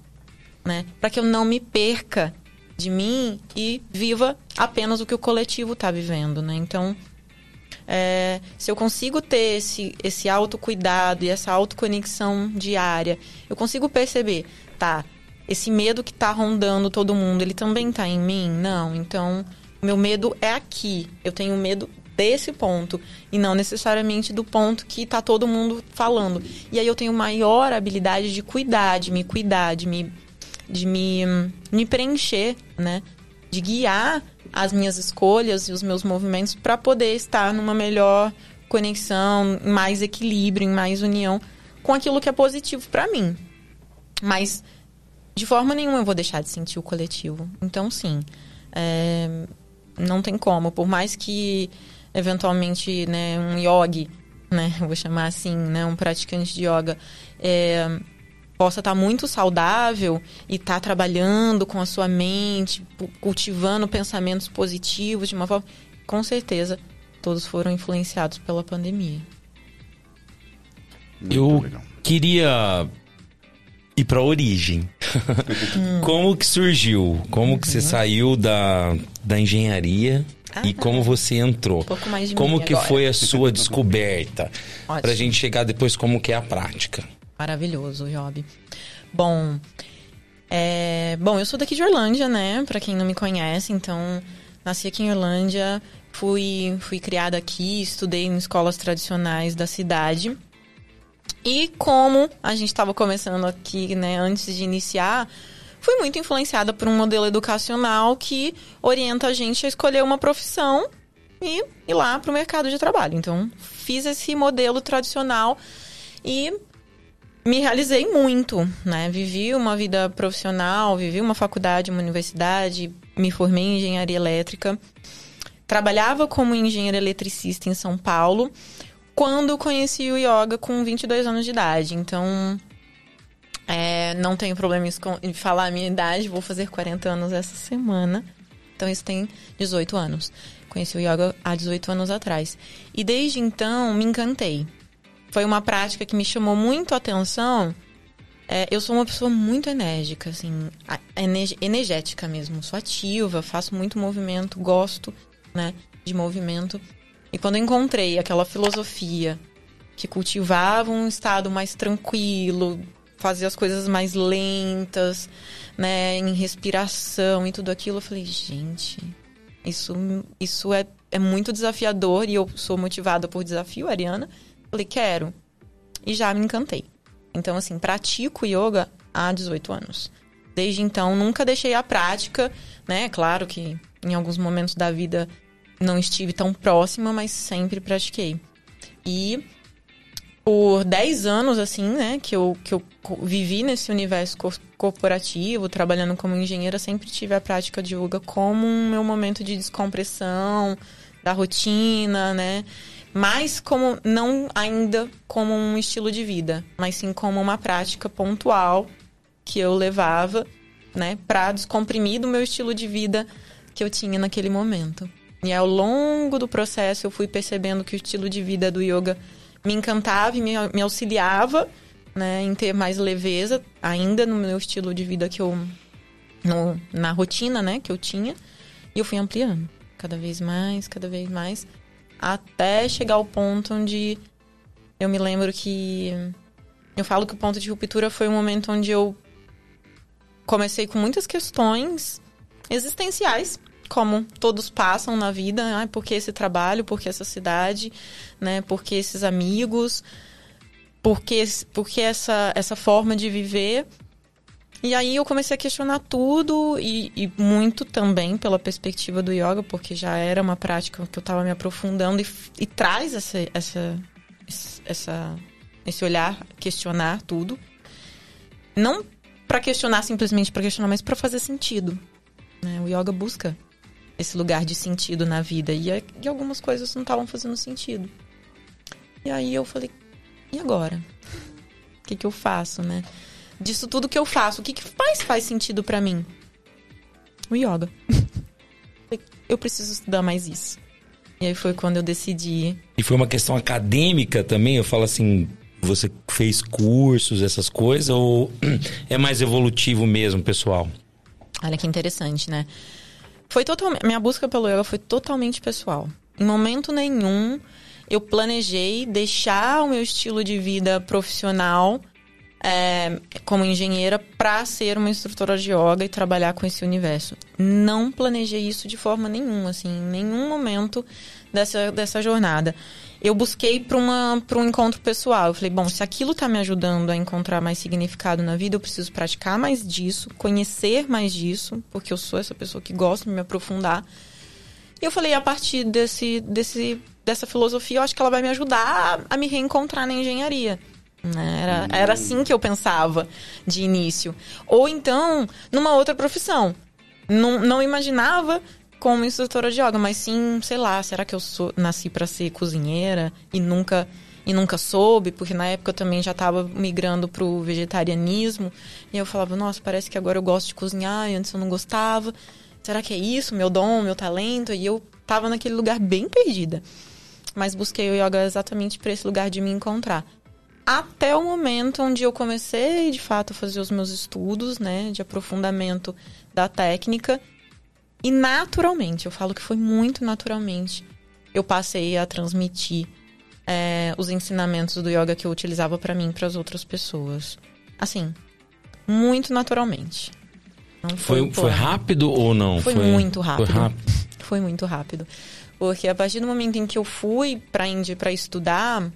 né? Para que eu não me perca de mim e viva apenas o que o coletivo está vivendo, né? Então, é, se eu consigo ter esse, esse autocuidado e essa autoconexão diária, eu consigo perceber, tá, esse medo que está rondando todo mundo, ele também está em mim? Não. Então, meu medo é aqui. Eu tenho medo desse ponto e não necessariamente do ponto que está todo mundo falando. E aí eu tenho maior habilidade de cuidar, de me cuidar, de me, de me, me preencher, né? De guiar as minhas escolhas e os meus movimentos para poder estar numa melhor conexão, mais equilíbrio, mais união com aquilo que é positivo para mim. Mas de forma nenhuma eu vou deixar de sentir o coletivo. Então, sim, é, não tem como. Por mais que, eventualmente, né, um yogi, né, [laughs] vou chamar assim, né, um praticante de yoga, é, possa estar tá muito saudável e estar tá trabalhando com a sua mente, cultivando pensamentos positivos de uma forma. Com certeza, todos foram influenciados pela pandemia. Muito eu legal. queria ir para a origem. Hum. [laughs] como que surgiu? Como uhum. que você uhum. saiu da, da engenharia ah, e como você entrou? Um pouco mais de como que agora. foi a sua descoberta? [laughs] Para a gente chegar depois como que é a prática. Maravilhoso, Job. Bom, é... bom, eu sou daqui de Orlândia, né? Para quem não me conhece, então nasci aqui em Orlândia, fui fui criada aqui, estudei em escolas tradicionais da cidade. E como a gente estava começando aqui, né, antes de iniciar, fui muito influenciada por um modelo educacional que orienta a gente a escolher uma profissão e ir lá para o mercado de trabalho. Então, fiz esse modelo tradicional e me realizei muito, né? Vivi uma vida profissional, vivi uma faculdade, uma universidade, me formei em engenharia elétrica. Trabalhava como engenheiro eletricista em São Paulo quando conheci o yoga com 22 anos de idade. Então, é, não tenho problemas em falar a minha idade, vou fazer 40 anos essa semana. Então, isso tem 18 anos. Conheci o yoga há 18 anos atrás. E desde então, me encantei. Foi uma prática que me chamou muito a atenção. É, eu sou uma pessoa muito enérgica, assim, energética mesmo. Sou ativa, faço muito movimento, gosto, né, de movimento. E quando eu encontrei aquela filosofia que cultivava um estado mais tranquilo, fazia as coisas mais lentas, né, em respiração e tudo aquilo, eu falei, gente, isso, isso é, é muito desafiador e eu sou motivada por desafio, Ariana. Falei, quero. E já me encantei. Então, assim, pratico yoga há 18 anos. Desde então, nunca deixei a prática, né? Claro que em alguns momentos da vida não estive tão próxima, mas sempre pratiquei. E por 10 anos, assim, né, que eu, que eu vivi nesse universo corporativo, trabalhando como engenheira, sempre tive a prática de yoga como um meu momento de descompressão da rotina, né? Mas como não ainda como um estilo de vida, mas sim como uma prática pontual que eu levava, né, para descomprimir do meu estilo de vida que eu tinha naquele momento. E ao longo do processo eu fui percebendo que o estilo de vida do yoga me encantava e me, me auxiliava né, em ter mais leveza, ainda no meu estilo de vida que eu. No, na rotina né, que eu tinha. E eu fui ampliando cada vez mais, cada vez mais, até chegar ao ponto onde eu me lembro que. Eu falo que o ponto de ruptura foi um momento onde eu comecei com muitas questões existenciais como todos passam na vida, ah, por que esse trabalho, por que essa cidade, né? Por que esses amigos, por que, por que essa, essa forma de viver. E aí eu comecei a questionar tudo e, e, muito também pela perspectiva do yoga, porque já era uma prática que eu estava me aprofundando e, e traz essa, essa, essa, esse olhar, questionar tudo. Não para questionar simplesmente para questionar, mas para fazer sentido. Né? O yoga busca esse lugar de sentido na vida. E, e algumas coisas não estavam fazendo sentido. E aí eu falei, e agora? O que, que eu faço, né? Disso tudo que eu faço, o que, que mais faz sentido para mim? O yoga. [laughs] eu preciso estudar mais isso. E aí foi quando eu decidi. E foi uma questão acadêmica também? Eu falo assim, Você fez cursos, essas coisas, ou [clears throat] é mais evolutivo mesmo, pessoal? Olha que interessante, né? Foi totalmente. Minha busca pelo yoga foi totalmente pessoal. Em momento nenhum eu planejei deixar o meu estilo de vida profissional é, como engenheira para ser uma instrutora de yoga e trabalhar com esse universo. Não planejei isso de forma nenhuma, assim, em nenhum momento dessa, dessa jornada. Eu busquei para um encontro pessoal. Eu falei, bom, se aquilo está me ajudando a encontrar mais significado na vida, eu preciso praticar mais disso, conhecer mais disso, porque eu sou essa pessoa que gosta de me aprofundar. E eu falei, a partir desse, desse, dessa filosofia, eu acho que ela vai me ajudar a, a me reencontrar na engenharia. Né? Era, era assim que eu pensava de início. Ou então, numa outra profissão. Não, não imaginava como instrutora de yoga, mas sim, sei lá, será que eu sou, nasci para ser cozinheira e nunca e nunca soube, porque na época eu também já estava migrando pro vegetarianismo, e eu falava, nossa, parece que agora eu gosto de cozinhar, e antes eu não gostava será que é isso, meu dom, meu talento? E eu tava naquele lugar bem perdida. Mas busquei o yoga exatamente para esse lugar de me encontrar. Até o momento onde eu comecei, de fato, a fazer os meus estudos, né, de aprofundamento da técnica. E naturalmente, eu falo que foi muito naturalmente, eu passei a transmitir é, os ensinamentos do yoga que eu utilizava para mim para as outras pessoas. Assim, muito naturalmente. Não foi, foi, foi rápido ou não? Foi, foi muito rápido. Foi rápido. [laughs] Foi muito rápido. Porque a partir do momento em que eu fui para a Índia para estudar,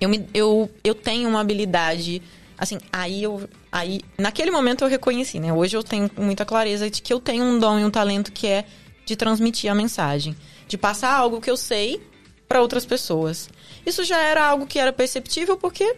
eu, me, eu, eu tenho uma habilidade. Assim, aí eu. Aí, naquele momento eu reconheci, né? Hoje eu tenho muita clareza de que eu tenho um dom e um talento que é de transmitir a mensagem. De passar algo que eu sei para outras pessoas. Isso já era algo que era perceptível porque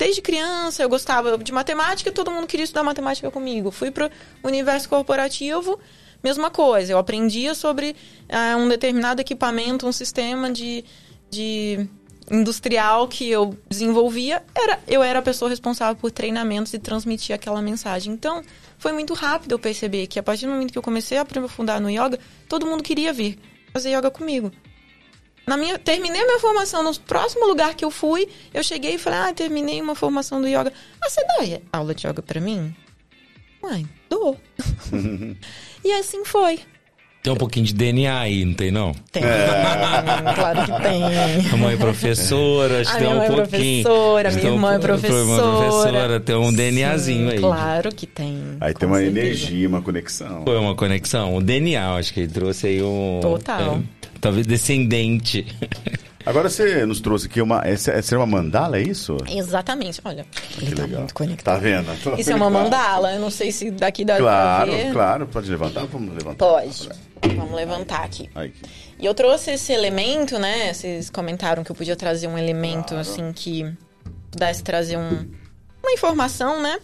Desde criança eu gostava de matemática, todo mundo queria estudar matemática comigo. Fui para o universo corporativo, mesma coisa. Eu aprendia sobre uh, um determinado equipamento, um sistema de, de industrial que eu desenvolvia. Era, eu era a pessoa responsável por treinamentos e transmitir aquela mensagem. Então, foi muito rápido eu perceber que a partir do momento que eu comecei a aprofundar no yoga, todo mundo queria vir fazer yoga comigo. Na minha, terminei a minha formação no próximo lugar que eu fui, eu cheguei e falei: "Ah, terminei uma formação do yoga. Ah, você dá aula de yoga para mim?" Mãe, dou. [laughs] e assim foi. Tem um pouquinho de DNA aí, não tem não? Tem, é. [laughs] claro que tem. A mãe é professora, acho que tem um pouquinho. Professora, minha irmã é professora. professora. Tem um DNAzinho Sim, aí. Claro que tem. Aí tem uma certeza. energia, uma conexão. Foi uma conexão, um DNA, acho que ele trouxe aí um. Total. É, talvez descendente. [laughs] Agora você nos trouxe aqui uma. Essa, essa é uma mandala, é isso? Exatamente. Olha, que tá legal. muito conectado. Tá vendo? Tô isso é uma mandala. Eu não sei se daqui dá claro. Claro. Pode levantar? Vamos levantar. Pode. Vamos levantar aqui. Aí. E eu trouxe esse elemento, né? Vocês comentaram que eu podia trazer um elemento, claro. assim, que pudesse trazer um, uma informação, né?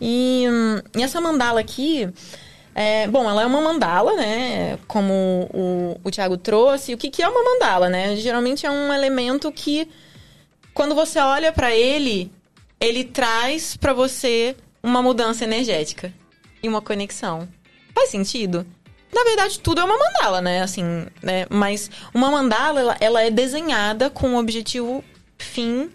E, hum, e essa mandala aqui é, bom, ela é uma mandala, né? Como o, o Tiago trouxe. O que, que é uma mandala, né? Geralmente é um elemento que, quando você olha para ele, ele traz para você uma mudança energética e uma conexão. Faz sentido? Na verdade, tudo é uma mandala, né? Assim, né? Mas uma mandala, ela, ela é desenhada com o objetivo fim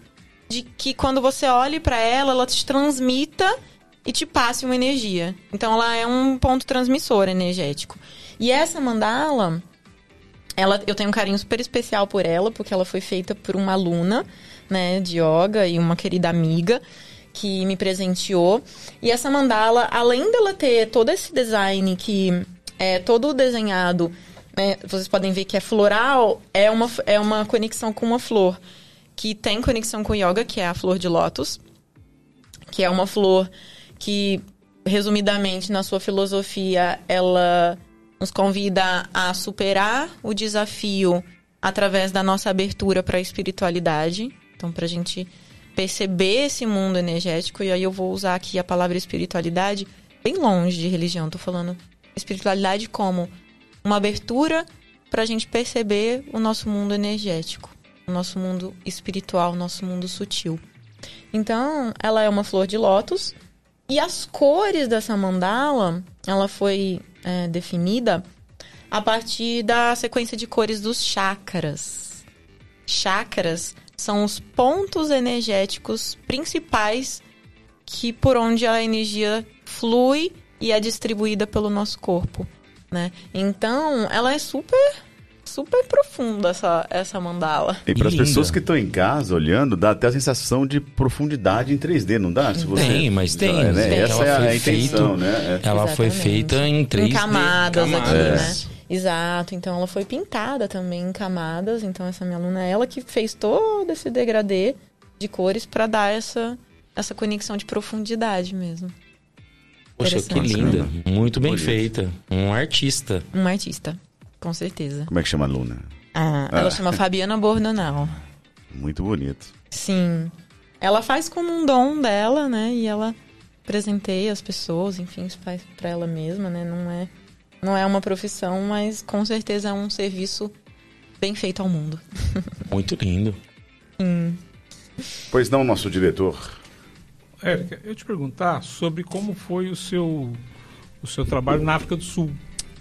de que quando você olhe para ela, ela te transmita e te passe uma energia. Então ela é um ponto transmissor energético. E essa mandala, ela, eu tenho um carinho super especial por ela, porque ela foi feita por uma aluna, né, de yoga e uma querida amiga que me presenteou. E essa mandala, além dela ter todo esse design que é todo desenhado, né, vocês podem ver que é floral, é uma, é uma conexão com uma flor que tem conexão com yoga, que é a flor de lótus, que é uma flor que, resumidamente, na sua filosofia, ela nos convida a superar o desafio através da nossa abertura para a espiritualidade. Então, para a gente perceber esse mundo energético, e aí eu vou usar aqui a palavra espiritualidade bem longe de religião. Estou falando espiritualidade como uma abertura para a gente perceber o nosso mundo energético, o nosso mundo espiritual, o nosso mundo sutil. Então, ela é uma flor de lótus e as cores dessa mandala, ela foi é, definida a partir da sequência de cores dos chakras. Chakras são os pontos energéticos principais que por onde a energia flui e é distribuída pelo nosso corpo, né? Então, ela é super super profunda essa, essa mandala. E para as pessoas que estão em casa olhando, dá até a sensação de profundidade em 3D, não dá? Se você... Tem, mas tem. É, né? Tem. Essa Ela é a foi intenção, feito- né? É. Ela foi Exatamente. feita em 3D. Em camadas, aqui, camadas. né? Exato. Então ela foi pintada também em camadas. Então essa minha aluna, ela que fez todo esse degradê de cores para dar essa essa conexão de profundidade mesmo. Poxa, que linda. Muito bem Bonito. feita. Um artista. Um artista, com certeza. Como é que chama a Luna? Ah, ela chama Fabiana Bordonal. [laughs] Muito bonito. Sim. Ela faz como um dom dela, né? E ela presenteia as pessoas, enfim, isso faz pra ela mesma, né? Não é, não é uma profissão, mas com certeza é um serviço bem feito ao mundo. [laughs] Muito lindo. Pois não, nosso diretor. Érica, eu te perguntar sobre como foi o seu, o seu trabalho na África do Sul.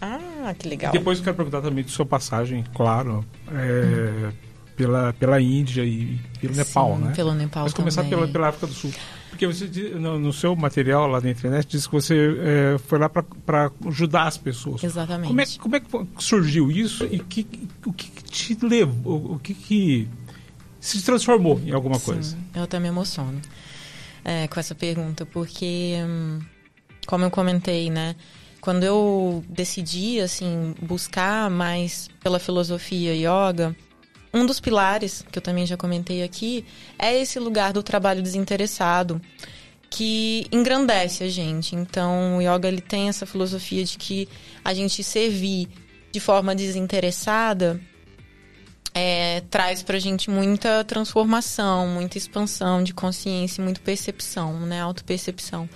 Ah, que legal. Depois eu quero perguntar também de sua passagem, claro, é, pela, pela Índia e pelo Nepal, Sim, né? Pelo Nepal Mas começar também. pela, pela África do Sul. Porque você no, no seu material lá na internet diz que você é, foi lá para ajudar as pessoas. Exatamente. Como é, que- como é que surgiu isso e que, o que, que te levou, o que, que se transformou em alguma coisa? Sim, eu até me emociono é, com essa pergunta, porque, hum, como eu comentei, né? Quando eu decidi, assim, buscar mais pela filosofia yoga, um dos pilares, que eu também já comentei aqui, é esse lugar do trabalho desinteressado, que engrandece a gente. Então, o yoga ele tem essa filosofia de que a gente servir de forma desinteressada é, traz pra gente muita transformação, muita expansão de consciência, muita percepção, né? Autopercepção.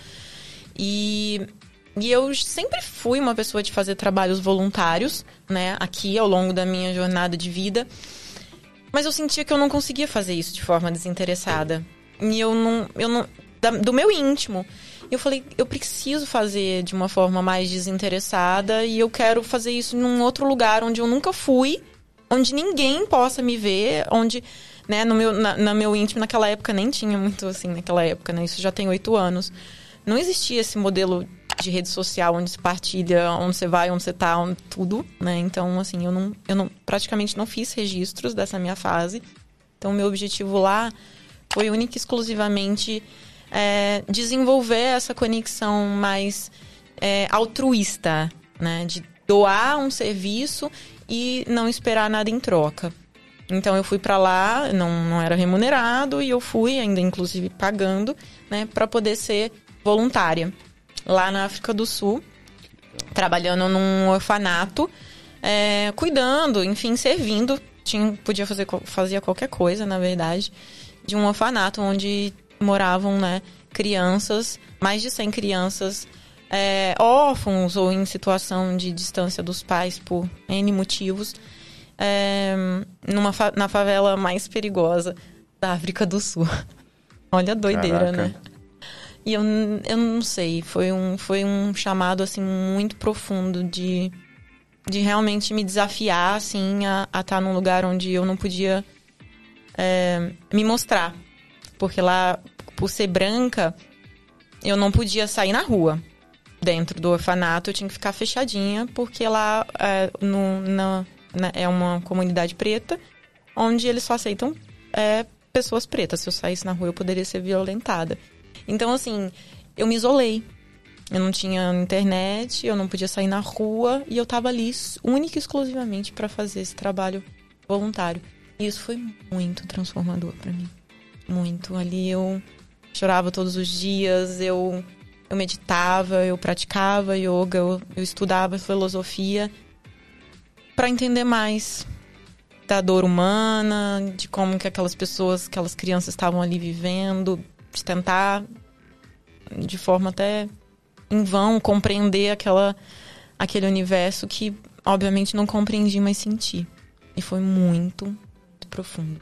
E, e eu sempre fui uma pessoa de fazer trabalhos voluntários, né? Aqui ao longo da minha jornada de vida. Mas eu sentia que eu não conseguia fazer isso de forma desinteressada. E eu não. Eu não da- do meu íntimo. Eu falei, eu preciso fazer de uma forma mais desinteressada e eu quero fazer isso num outro lugar onde eu nunca fui, onde ninguém possa me ver, onde, né, no meu, na, na meu íntimo, naquela época nem tinha muito assim, naquela época, né? Isso já tem oito anos. Não existia esse modelo de rede social onde se partilha onde você vai, onde você tá, onde, tudo, né? Então, assim, eu não, eu não praticamente não fiz registros dessa minha fase. Então, meu objetivo lá foi única e exclusivamente é, desenvolver essa conexão mais é, altruísta, né? De doar um serviço e não esperar nada em troca. Então eu fui pra lá, não, não era remunerado e eu fui ainda inclusive pagando, né, para poder ser voluntária lá na África do Sul, trabalhando num orfanato, é, cuidando, enfim, servindo. Tinha, podia fazer fazia qualquer coisa, na verdade, de um orfanato onde moravam, né, crianças, mais de 100 crianças é, órfãos ou em situação de distância dos pais por N motivos, é, numa fa- na favela mais perigosa da África do Sul. [laughs] Olha a doideira, Caraca. né? E eu, eu não sei, foi um, foi um chamado, assim, muito profundo de, de realmente me desafiar, assim, a estar num lugar onde eu não podia é, me mostrar. Porque lá, por ser branca, eu não podia sair na rua. Dentro do orfanato, eu tinha que ficar fechadinha, porque lá é, no- na- na- é uma comunidade preta, onde eles só aceitam é, pessoas pretas. Se eu saísse na rua, eu poderia ser violentada. Então, assim, eu me isolei. Eu não tinha internet, eu não podia sair na rua e eu tava ali única e exclusivamente para fazer esse trabalho voluntário. E isso foi muito transformador para mim. Muito. Ali eu chorava todos os dias, eu, eu meditava, eu praticava yoga, eu, eu estudava filosofia para entender mais da dor humana, de como que aquelas pessoas, aquelas crianças estavam ali vivendo, de tentar de forma até em vão compreender aquela aquele universo que obviamente não compreendi, mas senti. E foi muito, muito profundo.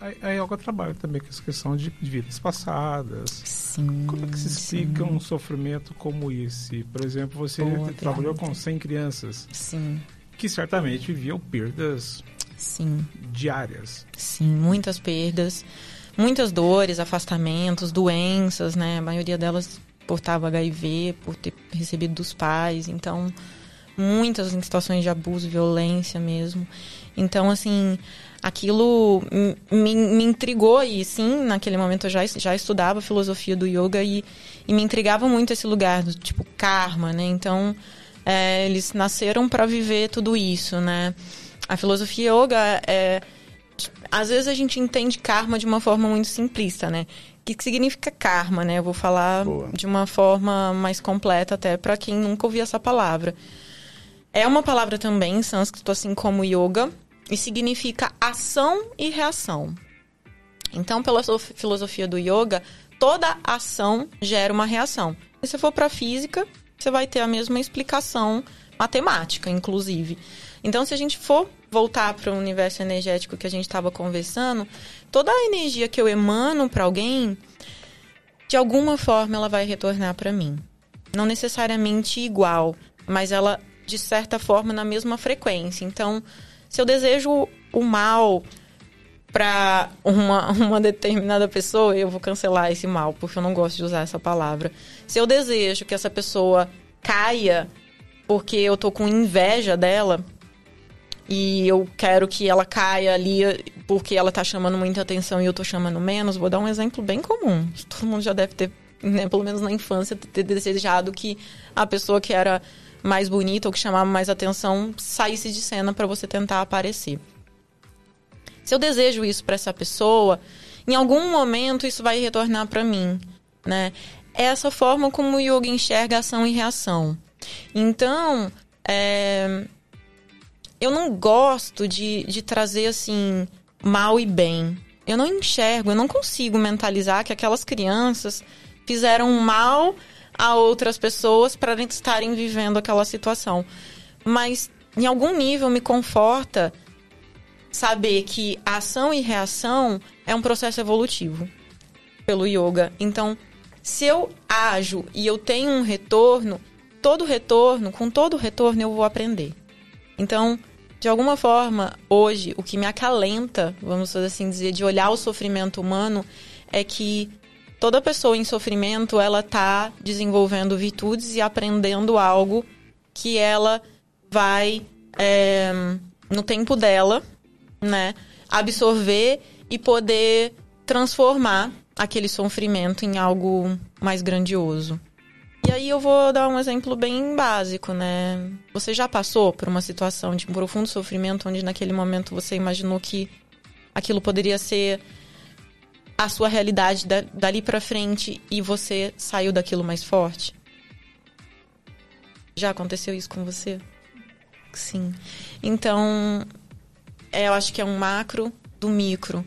A, a yoga trabalha também com essa questão de, de vidas passadas. Sim. Como é que se explica sim, um sofrimento como esse? Por exemplo, você Boa trabalhou pergunta. com 100 crianças Sim. que certamente viviam perdas Sim. diárias. Sim, muitas perdas, muitas dores, afastamentos, doenças, né? A maioria delas portava HIV, por ter recebido dos pais, então muitas em situações de abuso, violência mesmo. Então, assim, aquilo me, me intrigou e sim, naquele momento eu já, já estudava filosofia do yoga e, e me intrigava muito esse lugar do tipo karma, né? Então, é, eles nasceram para viver tudo isso, né? A filosofia yoga é às vezes a gente entende karma de uma forma muito simplista, né? O que significa karma, né? Eu vou falar Boa. de uma forma mais completa até para quem nunca ouviu essa palavra. É uma palavra também em sânscrito, assim como yoga, e significa ação e reação. Então, pela sof- filosofia do yoga, toda ação gera uma reação. E se for para física, você vai ter a mesma explicação matemática, inclusive. Então, se a gente for voltar para o universo energético que a gente estava conversando, toda a energia que eu emano para alguém, de alguma forma ela vai retornar para mim. Não necessariamente igual, mas ela de certa forma na mesma frequência. Então, se eu desejo o mal para uma, uma determinada pessoa, eu vou cancelar esse mal, porque eu não gosto de usar essa palavra. Se eu desejo que essa pessoa caia porque eu tô com inveja dela e eu quero que ela caia ali porque ela tá chamando muita atenção e eu tô chamando menos, vou dar um exemplo bem comum. Todo mundo já deve ter, né, pelo menos na infância, ter desejado que a pessoa que era mais bonita ou que chamava mais atenção saísse de cena para você tentar aparecer. Se eu desejo isso para essa pessoa, em algum momento isso vai retornar para mim, né? É essa forma como o yoga enxerga ação e reação. Então, é, eu não gosto de, de trazer assim mal e bem. Eu não enxergo, eu não consigo mentalizar que aquelas crianças fizeram mal a outras pessoas para estarem vivendo aquela situação. Mas em algum nível me conforta saber que ação e reação é um processo evolutivo pelo yoga. Então, se eu ajo e eu tenho um retorno, todo retorno, com todo retorno eu vou aprender. Então, de alguma forma, hoje, o que me acalenta, vamos assim dizer, de olhar o sofrimento humano é que toda pessoa em sofrimento, ela tá desenvolvendo virtudes e aprendendo algo que ela vai, é, no tempo dela, né, absorver e poder transformar aquele sofrimento em algo mais grandioso. E aí eu vou dar um exemplo bem básico, né? Você já passou por uma situação de profundo sofrimento onde naquele momento você imaginou que aquilo poderia ser a sua realidade da, dali para frente e você saiu daquilo mais forte? Já aconteceu isso com você? Sim. Então, é, eu acho que é um macro do micro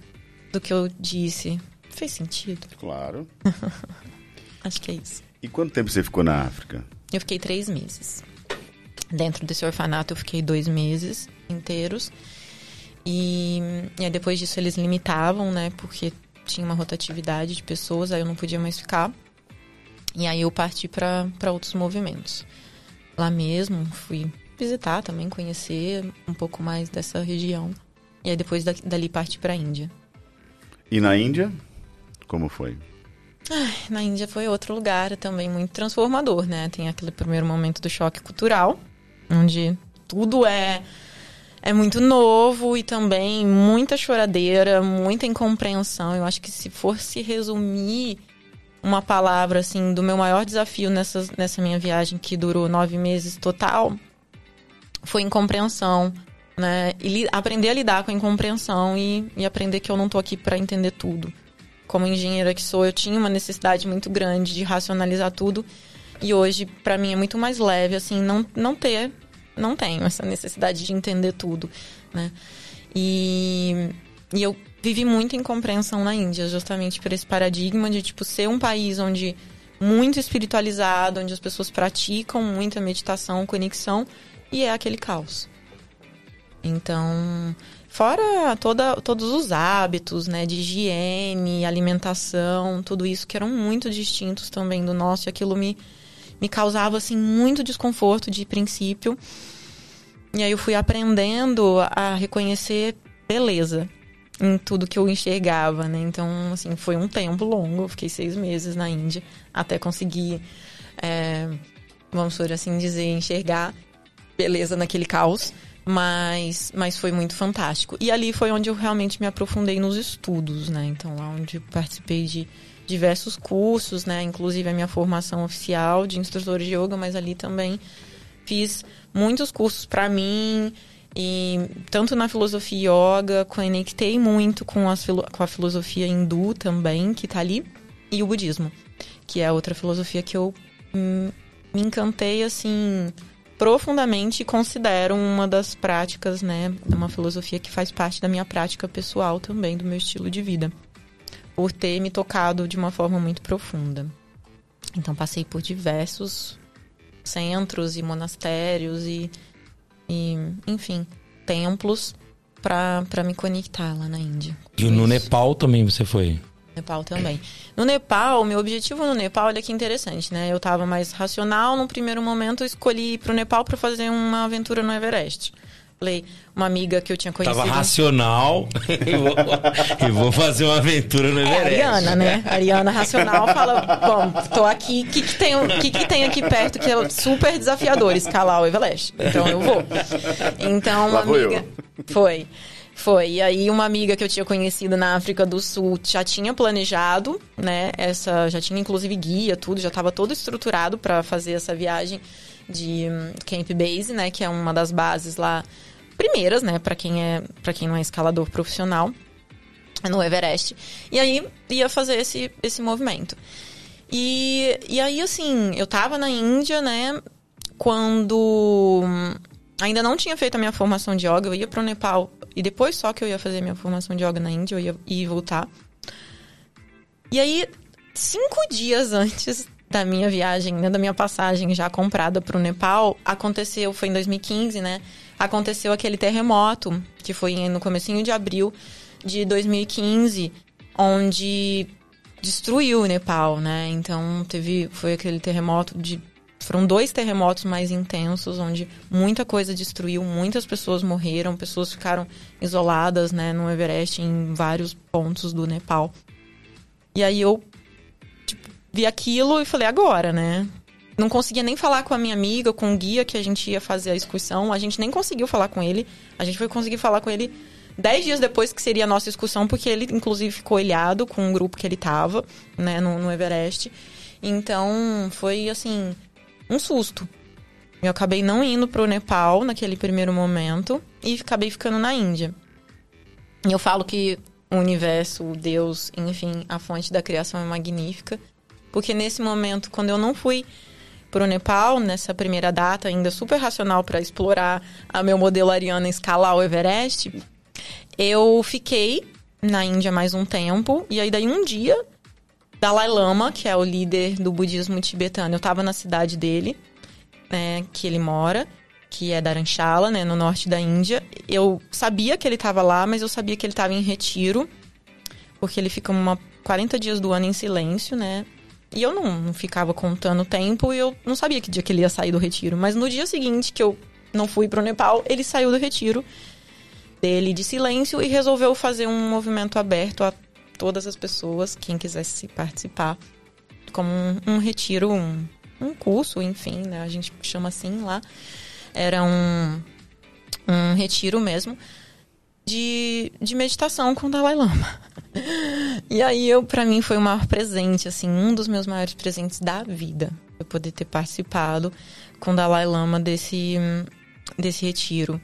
do que eu disse. Fez sentido? Claro. [laughs] Acho que é isso. E quanto tempo você ficou na África? Eu fiquei três meses. Dentro desse orfanato eu fiquei dois meses inteiros. E, e aí depois disso eles limitavam, né? Porque tinha uma rotatividade de pessoas, aí eu não podia mais ficar. E aí eu parti para outros movimentos. Lá mesmo, fui visitar também, conhecer um pouco mais dessa região. E aí depois da- dali parti para a Índia. E na Índia? Como foi? Na Índia foi outro lugar também muito transformador, né? Tem aquele primeiro momento do choque cultural, onde tudo é é muito novo e também muita choradeira, muita incompreensão. Eu acho que se fosse resumir uma palavra assim do meu maior desafio nessa, nessa minha viagem que durou nove meses total, foi incompreensão, né? E aprender a lidar com a incompreensão e, e aprender que eu não tô aqui para entender tudo. Como engenheira que sou, eu tinha uma necessidade muito grande de racionalizar tudo e hoje para mim é muito mais leve assim não não ter não tenho essa necessidade de entender tudo, né? E, e eu vivi muita incompreensão na Índia, justamente por esse paradigma de tipo ser um país onde muito espiritualizado, onde as pessoas praticam muita meditação, conexão e é aquele caos. Então, fora toda, todos os hábitos, né, de higiene, alimentação, tudo isso que eram muito distintos também do nosso, e aquilo me, me causava assim muito desconforto de princípio. E aí eu fui aprendendo a reconhecer beleza em tudo que eu enxergava, né? Então, assim, foi um tempo longo. Eu fiquei seis meses na Índia até conseguir, é, vamos por assim dizer, enxergar beleza naquele caos. Mas, mas foi muito fantástico. E ali foi onde eu realmente me aprofundei nos estudos, né? Então, lá onde eu participei de diversos cursos, né? Inclusive a minha formação oficial de instrutor de yoga, mas ali também fiz muitos cursos para mim e tanto na filosofia yoga, conectei muito com, as, com a filosofia hindu também, que tá ali, e o budismo, que é outra filosofia que eu hum, me encantei assim profundamente e considero uma das práticas, né, uma filosofia que faz parte da minha prática pessoal também, do meu estilo de vida, por ter me tocado de uma forma muito profunda. Então passei por diversos centros e monastérios e, e enfim, templos para me conectar lá na Índia. E no Nepal também você foi? Nepal também. No Nepal, meu objetivo no Nepal, olha que interessante, né? Eu estava mais racional, no primeiro momento eu escolhi ir pro Nepal para fazer uma aventura no Everest. Falei, uma amiga que eu tinha conhecido. Tava racional e vou, e vou fazer uma aventura no Everest. É, Ariana, né? Ariana racional fala, bom, tô aqui, o que, que, tem, que, que tem aqui perto que é super desafiador escalar o Everest? Então eu vou. Então, uma amiga. Foi. Foi. E aí uma amiga que eu tinha conhecido na África do Sul já tinha planejado, né? Essa já tinha inclusive guia, tudo, já estava todo estruturado para fazer essa viagem de um, Camp Base, né, que é uma das bases lá primeiras, né, para quem é, para quem não é escalador profissional no Everest. E aí ia fazer esse esse movimento. E, e aí assim, eu tava na Índia, né, quando ainda não tinha feito a minha formação de yoga, eu ia pro Nepal e depois só que eu ia fazer minha formação de yoga na Índia, eu ia voltar. E aí, cinco dias [laughs] antes da minha viagem, né, da minha passagem já comprada para o Nepal, aconteceu, foi em 2015, né? Aconteceu aquele terremoto, que foi no comecinho de abril de 2015, onde destruiu o Nepal, né? Então teve foi aquele terremoto de foram dois terremotos mais intensos onde muita coisa destruiu, muitas pessoas morreram, pessoas ficaram isoladas, né, no Everest em vários pontos do Nepal. E aí eu vi aquilo e falei, agora, né? Não conseguia nem falar com a minha amiga, com o guia que a gente ia fazer a excursão. A gente nem conseguiu falar com ele. A gente foi conseguir falar com ele dez dias depois que seria a nossa excursão, porque ele, inclusive, ficou ilhado com o grupo que ele tava, né, no, no Everest. Então, foi, assim, um susto. Eu acabei não indo pro Nepal naquele primeiro momento e acabei ficando na Índia. E eu falo que o universo, Deus, enfim, a fonte da criação é magnífica. Porque nesse momento, quando eu não fui para o Nepal, nessa primeira data, ainda super racional para explorar a meu modelo ariana escalar o Everest, eu fiquei na Índia mais um tempo. E aí, daí um dia, Dalai Lama, que é o líder do budismo tibetano, eu estava na cidade dele, né, que ele mora, que é Dharamshala, né, no norte da Índia. Eu sabia que ele estava lá, mas eu sabia que ele estava em retiro, porque ele fica uma 40 dias do ano em silêncio, né? E eu não, ficava contando o tempo e eu não sabia que dia que ele ia sair do retiro. Mas no dia seguinte que eu não fui pro Nepal, ele saiu do retiro dele de silêncio e resolveu fazer um movimento aberto a todas as pessoas, quem quisesse participar, como um, um retiro, um, um curso, enfim, né? A gente chama assim lá. Era um, um retiro mesmo de, de meditação com o Dalai Lama. [laughs] E aí, eu, para mim, foi o maior presente, assim, um dos meus maiores presentes da vida. Eu poder ter participado com o Dalai Lama desse, desse retiro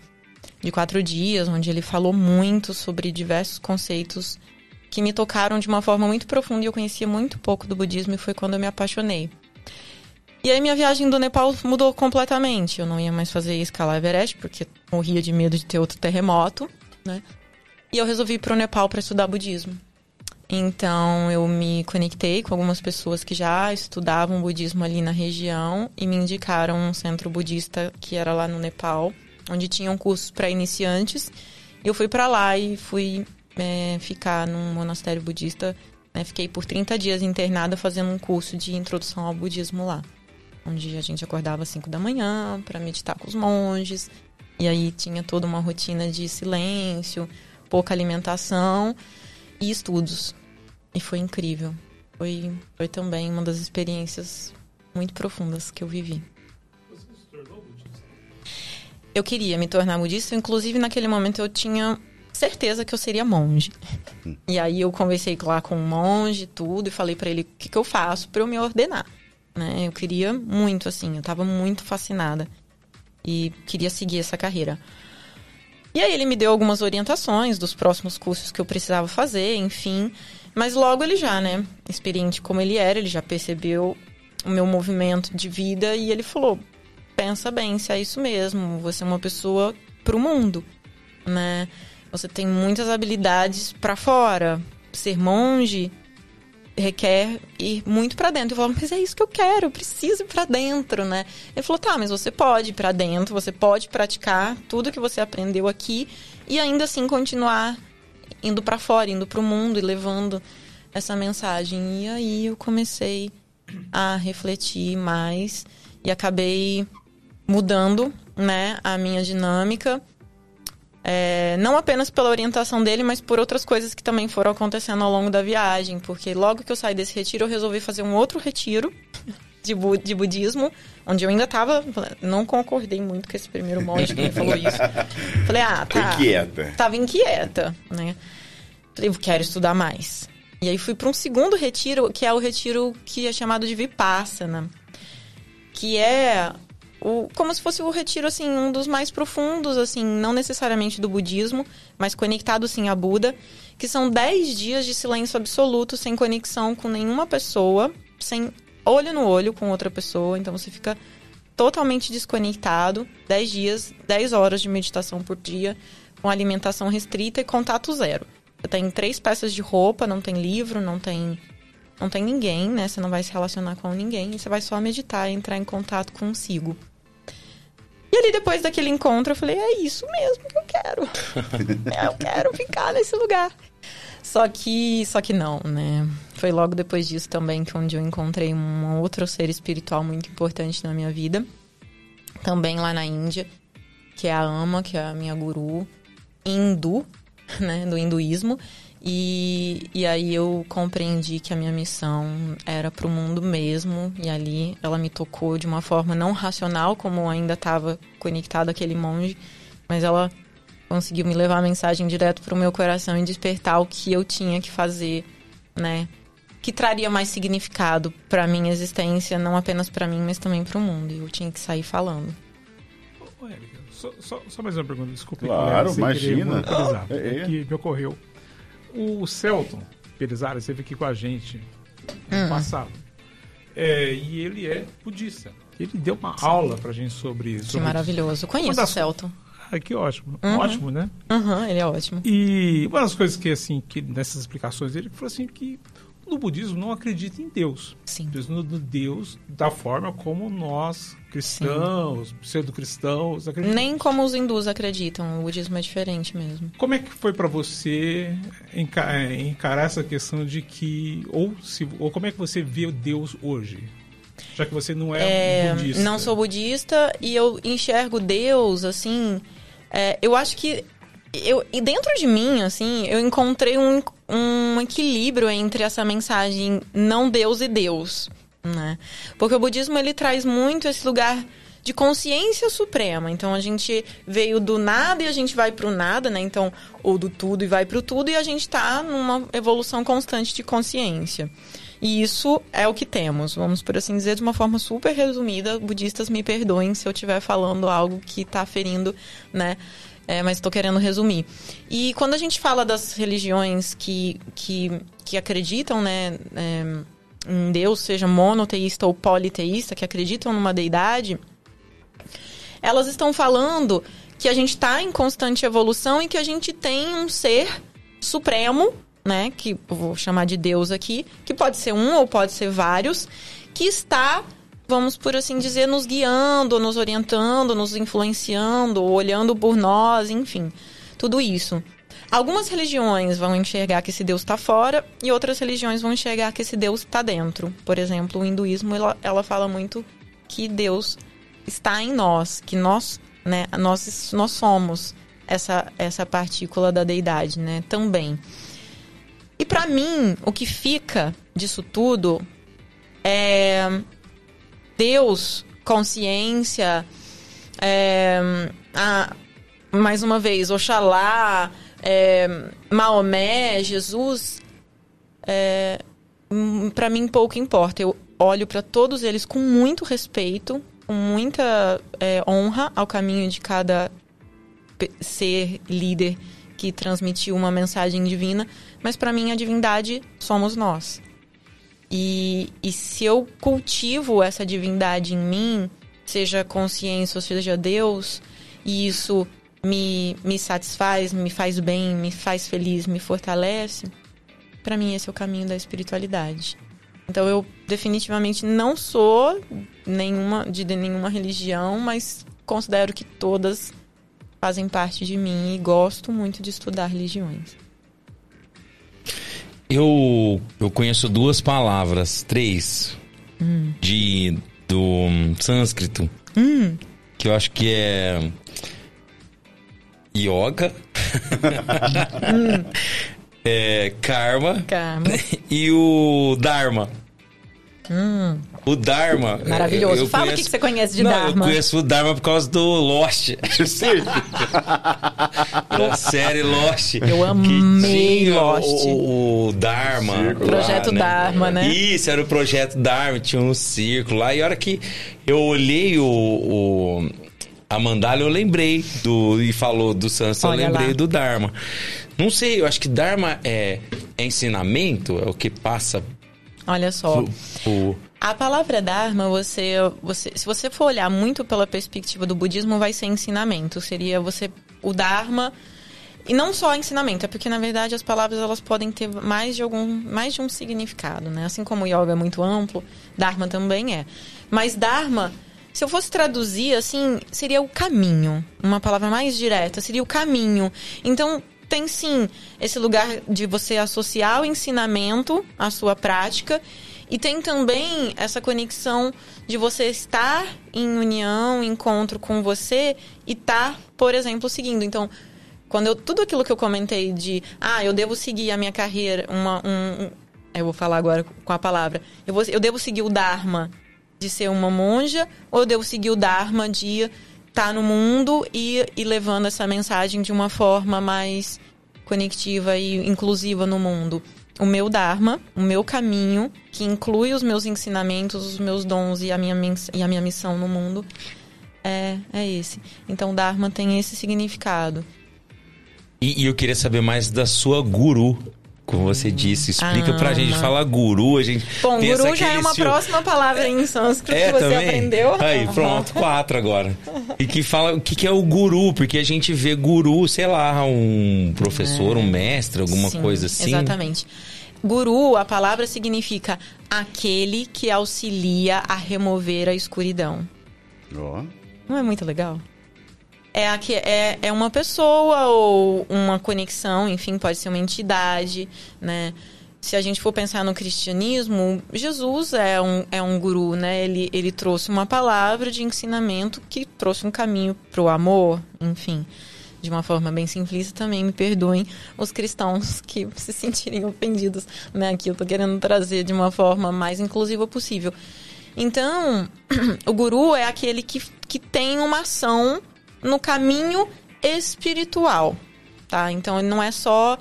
de quatro dias, onde ele falou muito sobre diversos conceitos que me tocaram de uma forma muito profunda e eu conhecia muito pouco do budismo e foi quando eu me apaixonei. E aí minha viagem do Nepal mudou completamente. Eu não ia mais fazer escalar Everest porque morria de medo de ter outro terremoto, né? E eu resolvi ir pro Nepal para estudar budismo. Então eu me conectei com algumas pessoas que já estudavam budismo ali na região e me indicaram um centro budista que era lá no Nepal, onde tinham cursos para iniciantes. Eu fui para lá e fui é, ficar num monastério budista. Né? Fiquei por 30 dias internada fazendo um curso de introdução ao budismo lá, onde a gente acordava às 5 da manhã para meditar com os monges, E aí tinha toda uma rotina de silêncio, pouca alimentação e estudos. E foi incrível. Foi, foi também uma das experiências muito profundas que eu vivi. Eu queria me tornar budista, inclusive naquele momento eu tinha certeza que eu seria monge. E aí eu conversei lá com um monge, tudo, e falei para ele o que, que eu faço para eu me ordenar. Né? Eu queria muito, assim, eu tava muito fascinada. E queria seguir essa carreira. E aí ele me deu algumas orientações dos próximos cursos que eu precisava fazer, enfim. Mas logo ele já, né, experiente como ele era, ele já percebeu o meu movimento de vida e ele falou: pensa bem se é isso mesmo, você é uma pessoa pro mundo, né? Você tem muitas habilidades para fora. Ser monge requer ir muito para dentro. Eu falo, mas é isso que eu quero, eu preciso ir para dentro, né? Ele falou, tá, mas você pode ir para dentro, você pode praticar tudo que você aprendeu aqui e ainda assim continuar indo para fora, indo para o mundo e levando essa mensagem. E aí eu comecei a refletir mais e acabei mudando, né, a minha dinâmica é, não apenas pela orientação dele, mas por outras coisas que também foram acontecendo ao longo da viagem. Porque logo que eu saí desse retiro, eu resolvi fazer um outro retiro de, bu de budismo, onde eu ainda estava. Não concordei muito com esse primeiro monge que me falou isso. [laughs] Falei, ah, tá. inquieta. Tava inquieta, né? Falei, quero estudar mais. E aí fui para um segundo retiro, que é o retiro que é chamado de Vipassana. Que é o, como se fosse o retiro, assim, um dos mais profundos, assim, não necessariamente do budismo, mas conectado, sim, a Buda, que são 10 dias de silêncio absoluto, sem conexão com nenhuma pessoa, sem olho no olho com outra pessoa, então você fica totalmente desconectado, 10 dias, 10 horas de meditação por dia, com alimentação restrita e contato zero. Você tem três peças de roupa, não tem livro, não tem não tem ninguém, né? Você não vai se relacionar com ninguém, você vai só meditar e entrar em contato consigo. E ali depois daquele encontro eu falei, é isso mesmo que eu quero. [laughs] eu quero ficar nesse lugar. Só que, só que não, né? Foi logo depois disso também que onde eu encontrei um outro ser espiritual muito importante na minha vida. Também lá na Índia, que é a Ama, que é a minha guru hindu, [laughs] né, do hinduísmo. E, e aí eu compreendi que a minha missão era para o mundo mesmo. E ali ela me tocou de uma forma não racional, como ainda estava conectado aquele monge, mas ela conseguiu me levar a mensagem direto para o meu coração e despertar o que eu tinha que fazer, né? Que traria mais significado para minha existência, não apenas para mim, mas também para o mundo. E eu tinha que sair falando. Ô, Érica, só, só, só, mais uma pergunta, desculpe. Claro, imagina. É, é. Que me ocorreu. O Celton Pelizara esteve aqui com a gente no hum. passado. É, e ele é budista. Ele deu uma aula pra gente sobre isso. Que maravilhoso. Conheço das... o Celton. Ah, que ótimo. Uhum. Ótimo, né? Uhum, ele é ótimo. E uma das coisas que, assim, que nessas explicações dele, falou assim que no budismo não acredita em Deus. Sim. No, no Deus da forma como nós, cristãos, pseudo-cristãos, acreditamos. Nem como os hindus acreditam. O budismo é diferente mesmo. Como é que foi para você encarar essa questão de que... Ou, se, ou como é que você vê Deus hoje? Já que você não é, é budista. Não sou budista e eu enxergo Deus, assim... É, eu acho que eu, e dentro de mim, assim, eu encontrei um, um equilíbrio entre essa mensagem não Deus e Deus, né? Porque o budismo, ele traz muito esse lugar de consciência suprema. Então a gente veio do nada e a gente vai para o nada, né? Então, ou do tudo e vai para o tudo e a gente está numa evolução constante de consciência. E isso é o que temos, vamos por assim dizer, de uma forma super resumida. Budistas me perdoem se eu estiver falando algo que está ferindo, né? é, mas estou querendo resumir. E quando a gente fala das religiões que, que, que acreditam né, é, em Deus, seja monoteísta ou politeísta, que acreditam numa deidade, elas estão falando que a gente está em constante evolução e que a gente tem um ser supremo, né, que vou chamar de Deus aqui, que pode ser um ou pode ser vários, que está vamos por assim dizer, nos guiando, nos orientando, nos influenciando, olhando por nós, enfim, tudo isso. Algumas religiões vão enxergar que esse Deus está fora e outras religiões vão enxergar que esse Deus está dentro. Por exemplo, o hinduísmo ela, ela fala muito que Deus está em nós, que nós né? Nós, nós somos essa, essa partícula da deidade, né? Também. E para mim, o que fica disso tudo é Deus, consciência, é, a, mais uma vez, Oxalá, é, Maomé, Jesus, é, para mim pouco importa. Eu olho para todos eles com muito respeito, com muita é, honra ao caminho de cada ser líder que transmitiu uma mensagem divina, mas para mim a divindade somos nós. E, e se eu cultivo essa divindade em mim, seja consciência ou seja Deus, e isso me, me satisfaz, me faz bem, me faz feliz, me fortalece, para mim esse é o caminho da espiritualidade. Então eu definitivamente não sou nenhuma de nenhuma religião, mas considero que todas fazem parte de mim e gosto muito de estudar religiões. Eu, eu conheço duas palavras, três, hum. de do um, sânscrito, hum. que eu acho que é yoga, hum. [laughs] é, karma, karma [laughs] e o dharma. Hum. O Dharma. Maravilhoso. Eu, Fala conheço... o que você conhece de Não, Dharma. Eu conheço o Dharma por causa do Lost. Sim. [laughs] da série Lost. Eu amei Lost. O, o Dharma. projeto lá, né? Dharma, né? Isso, era o projeto Dharma. Tinha um círculo lá. E a hora que eu olhei o, o a mandala, eu lembrei do. E falou do Sansa, eu lembrei lá. do Dharma. Não sei, eu acho que Dharma é, é ensinamento, é o que passa Olha só. A palavra Dharma, você, você, se você for olhar muito pela perspectiva do budismo, vai ser ensinamento. Seria você. O Dharma. E não só ensinamento, é porque na verdade as palavras elas podem ter mais de algum, mais de um significado, né? Assim como o yoga é muito amplo, Dharma também é. Mas Dharma, se eu fosse traduzir assim, seria o caminho. Uma palavra mais direta, seria o caminho. Então, tem sim esse lugar de você associar o ensinamento à sua prática e tem também essa conexão de você estar em união, encontro com você e estar, tá, por exemplo, seguindo. Então, quando eu tudo aquilo que eu comentei de, ah, eu devo seguir a minha carreira, uma, um, um eu vou falar agora com a palavra, eu, vou, eu devo seguir o Dharma de ser uma monja ou eu devo seguir o Dharma de estar tá no mundo e, e levando essa mensagem de uma forma mais conectiva e inclusiva no mundo o meu Dharma, o meu caminho, que inclui os meus ensinamentos, os meus dons e a minha, e a minha missão no mundo, é, é esse. Então, Dharma tem esse significado. E, e eu queria saber mais da sua guru. Como você disse, explica ah, pra gente. Fala guru, a gente. Bom, guru já é uma próxima palavra em sânscrito é, que você também? aprendeu. Aí, pronto, quatro agora. E que fala o que, que é o guru, porque a gente vê guru, sei lá, um professor, é. um mestre, alguma Sim, coisa assim. Exatamente. Guru, a palavra significa aquele que auxilia a remover a escuridão. Oh. Não é muito legal? É, aqui, é, é uma pessoa ou uma conexão, enfim, pode ser uma entidade, né? Se a gente for pensar no cristianismo, Jesus é um, é um guru, né? Ele, ele trouxe uma palavra de ensinamento que trouxe um caminho para o amor, enfim. De uma forma bem simplista também, me perdoem os cristãos [laughs] que se sentirem ofendidos, né? Aqui eu tô querendo trazer de uma forma mais inclusiva possível. Então, [clears throat] o guru é aquele que, que tem uma ação no caminho espiritual, tá? Então ele não é só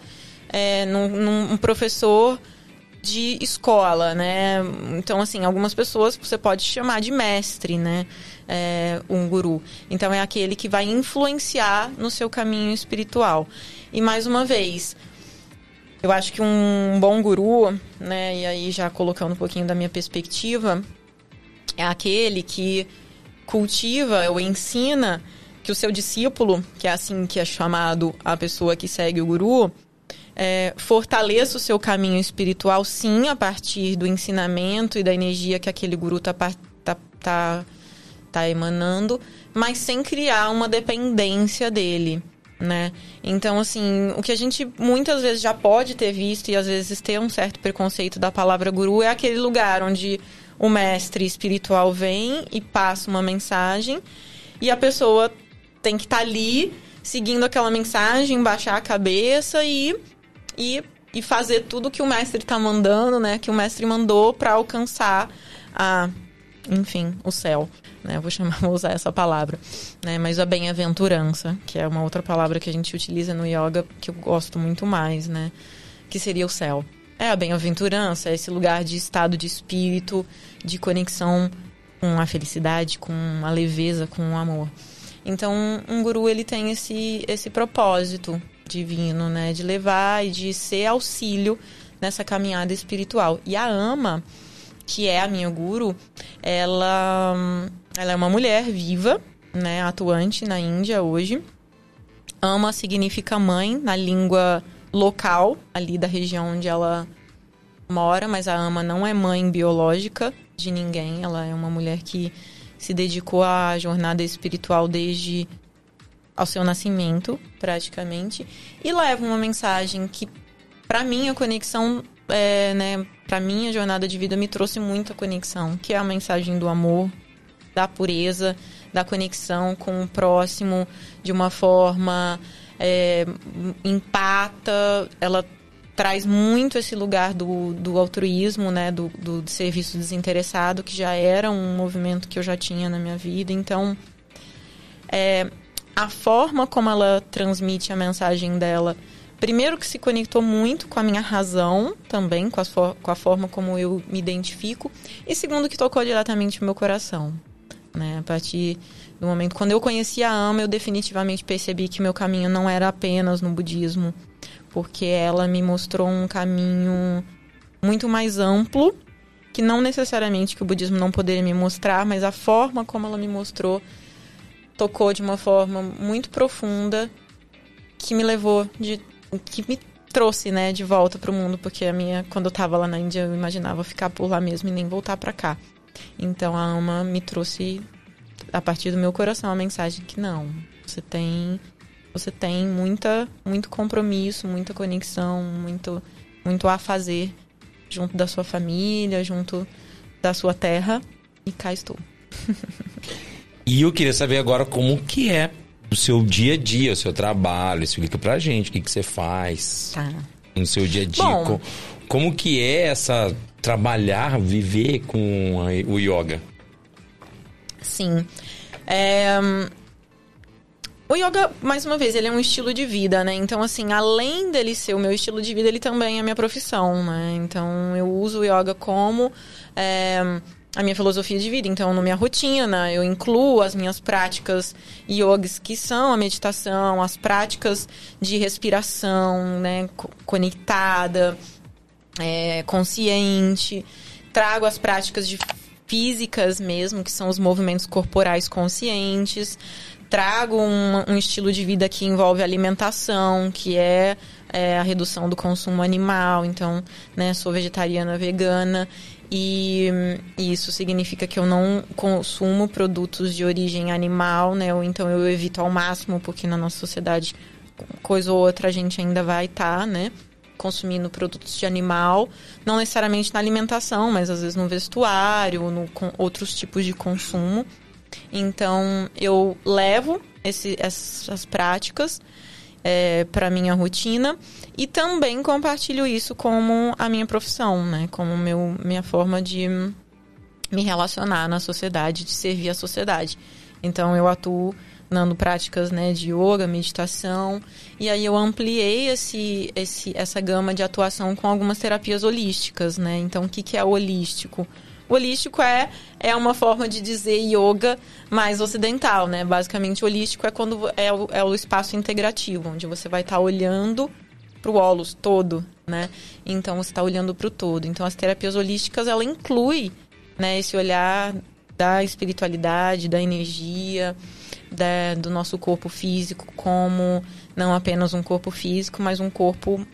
é, num, num, um professor de escola, né? Então, assim, algumas pessoas você pode chamar de mestre, né? É, um guru. Então, é aquele que vai influenciar no seu caminho espiritual. E, mais uma vez, eu acho que um bom guru, né? E aí, já colocando um pouquinho da minha perspectiva, é aquele que cultiva ou ensina que o seu discípulo, que é assim que é chamado a pessoa que segue o guru, é, fortaleça o seu caminho espiritual, sim, a partir do ensinamento e da energia que aquele guru está tá, tá, tá emanando, mas sem criar uma dependência dele. Né? Então, assim, o que a gente muitas vezes já pode ter visto e às vezes ter um certo preconceito da palavra guru é aquele lugar onde o mestre espiritual vem e passa uma mensagem e a pessoa tem que estar tá ali seguindo aquela mensagem, baixar a cabeça e, e, e fazer tudo que o mestre está mandando, né? Que o mestre mandou para alcançar a, enfim, o céu. Né? Vou chamar, [laughs] vou usar essa palavra, né? Mas a bem-aventurança, que é uma outra palavra que a gente utiliza no yoga que eu gosto muito mais, né? Que seria o céu. É a bem-aventurança, é esse lugar de estado de espírito, de conexão com a felicidade, com a leveza, com o amor. Então, um guru ele tem esse esse propósito divino, né, de levar e de ser auxílio nessa caminhada espiritual. E a ama, que é a minha guru, ela ela é uma mulher viva, né, atuante na Índia hoje. Ama significa mãe na língua local ali da região onde ela mora, mas a ama não é mãe biológica de ninguém. Ela é uma mulher que se dedicou à jornada espiritual desde ao seu nascimento, praticamente, e leva uma mensagem que, para mim, a conexão, é, né, para mim, a jornada de vida me trouxe muita conexão, que é a mensagem do amor, da pureza, da conexão com o próximo de uma forma é, empata, ela traz muito esse lugar do, do altruísmo, né, do, do, serviço desinteressado, que já era um movimento que eu já tinha na minha vida. Então, é, a forma como ela transmite a mensagem dela, primeiro que se conectou muito com a minha razão também, com a, com a forma como eu me identifico, e segundo que tocou diretamente no meu coração. Né? A partir do momento quando eu conheci a Ama, eu definitivamente percebi que meu caminho não era apenas no budismo, porque ela me mostrou um caminho muito mais amplo, que não necessariamente que o budismo não poderia me mostrar, mas a forma como ela me mostrou tocou de uma forma muito profunda que me levou de que me trouxe, né, de volta para o mundo, porque a minha quando eu estava lá na Índia eu imaginava ficar por lá mesmo e nem voltar para cá. Então a Ama me trouxe a partir do meu coração a mensagem que não, você tem você tem muita, muito compromisso, muita conexão, muito, muito a fazer junto da sua família, junto da sua terra. E cá estou. [laughs] e eu queria saber agora como que é o seu dia a dia, o seu trabalho. Explica pra gente o que, que você faz tá. no seu dia a dia. Bom, como, como que é essa trabalhar, viver com a, o yoga? Sim. É, o yoga, mais uma vez, ele é um estilo de vida, né? Então, assim, além dele ser o meu estilo de vida, ele também é a minha profissão, né? Então, eu uso o yoga como é, a minha filosofia de vida. Então, na minha rotina, eu incluo as minhas práticas yogas, que são a meditação, as práticas de respiração, né? Conectada, é, consciente. Trago as práticas de físicas mesmo, que são os movimentos corporais conscientes trago um, um, estilo de vida que envolve alimentação, que é, é, a redução do consumo animal. Então, né, sou vegetariana, vegana. E, e, isso significa que eu não consumo produtos de origem animal, né? Ou então eu evito ao máximo, porque na nossa sociedade, coisa ou outra, a gente ainda vai estar, tá, né? Consumindo produtos de animal, não necessariamente na alimentação, mas às vezes no vestuário, no, com outros tipos de consumo. Então, eu levo esse, essas práticas é, para minha rotina e também compartilho isso como a minha profissão, né? Como meu, minha forma de me relacionar na sociedade, de servir a sociedade. Então, eu atuo dando práticas né, de yoga, meditação, e aí eu ampliei esse, esse, essa gama de atuação com algumas terapias holísticas, né? Então, o que, que é holístico? Holístico é, é uma forma de dizer yoga mais ocidental, né? Basicamente, holístico é quando é o, é o espaço integrativo, onde você vai estar tá olhando para o olos todo, né? Então, você está olhando para o todo. Então, as terapias holísticas, ela inclui né, esse olhar da espiritualidade, da energia, da, do nosso corpo físico como não apenas um corpo físico, mas um corpo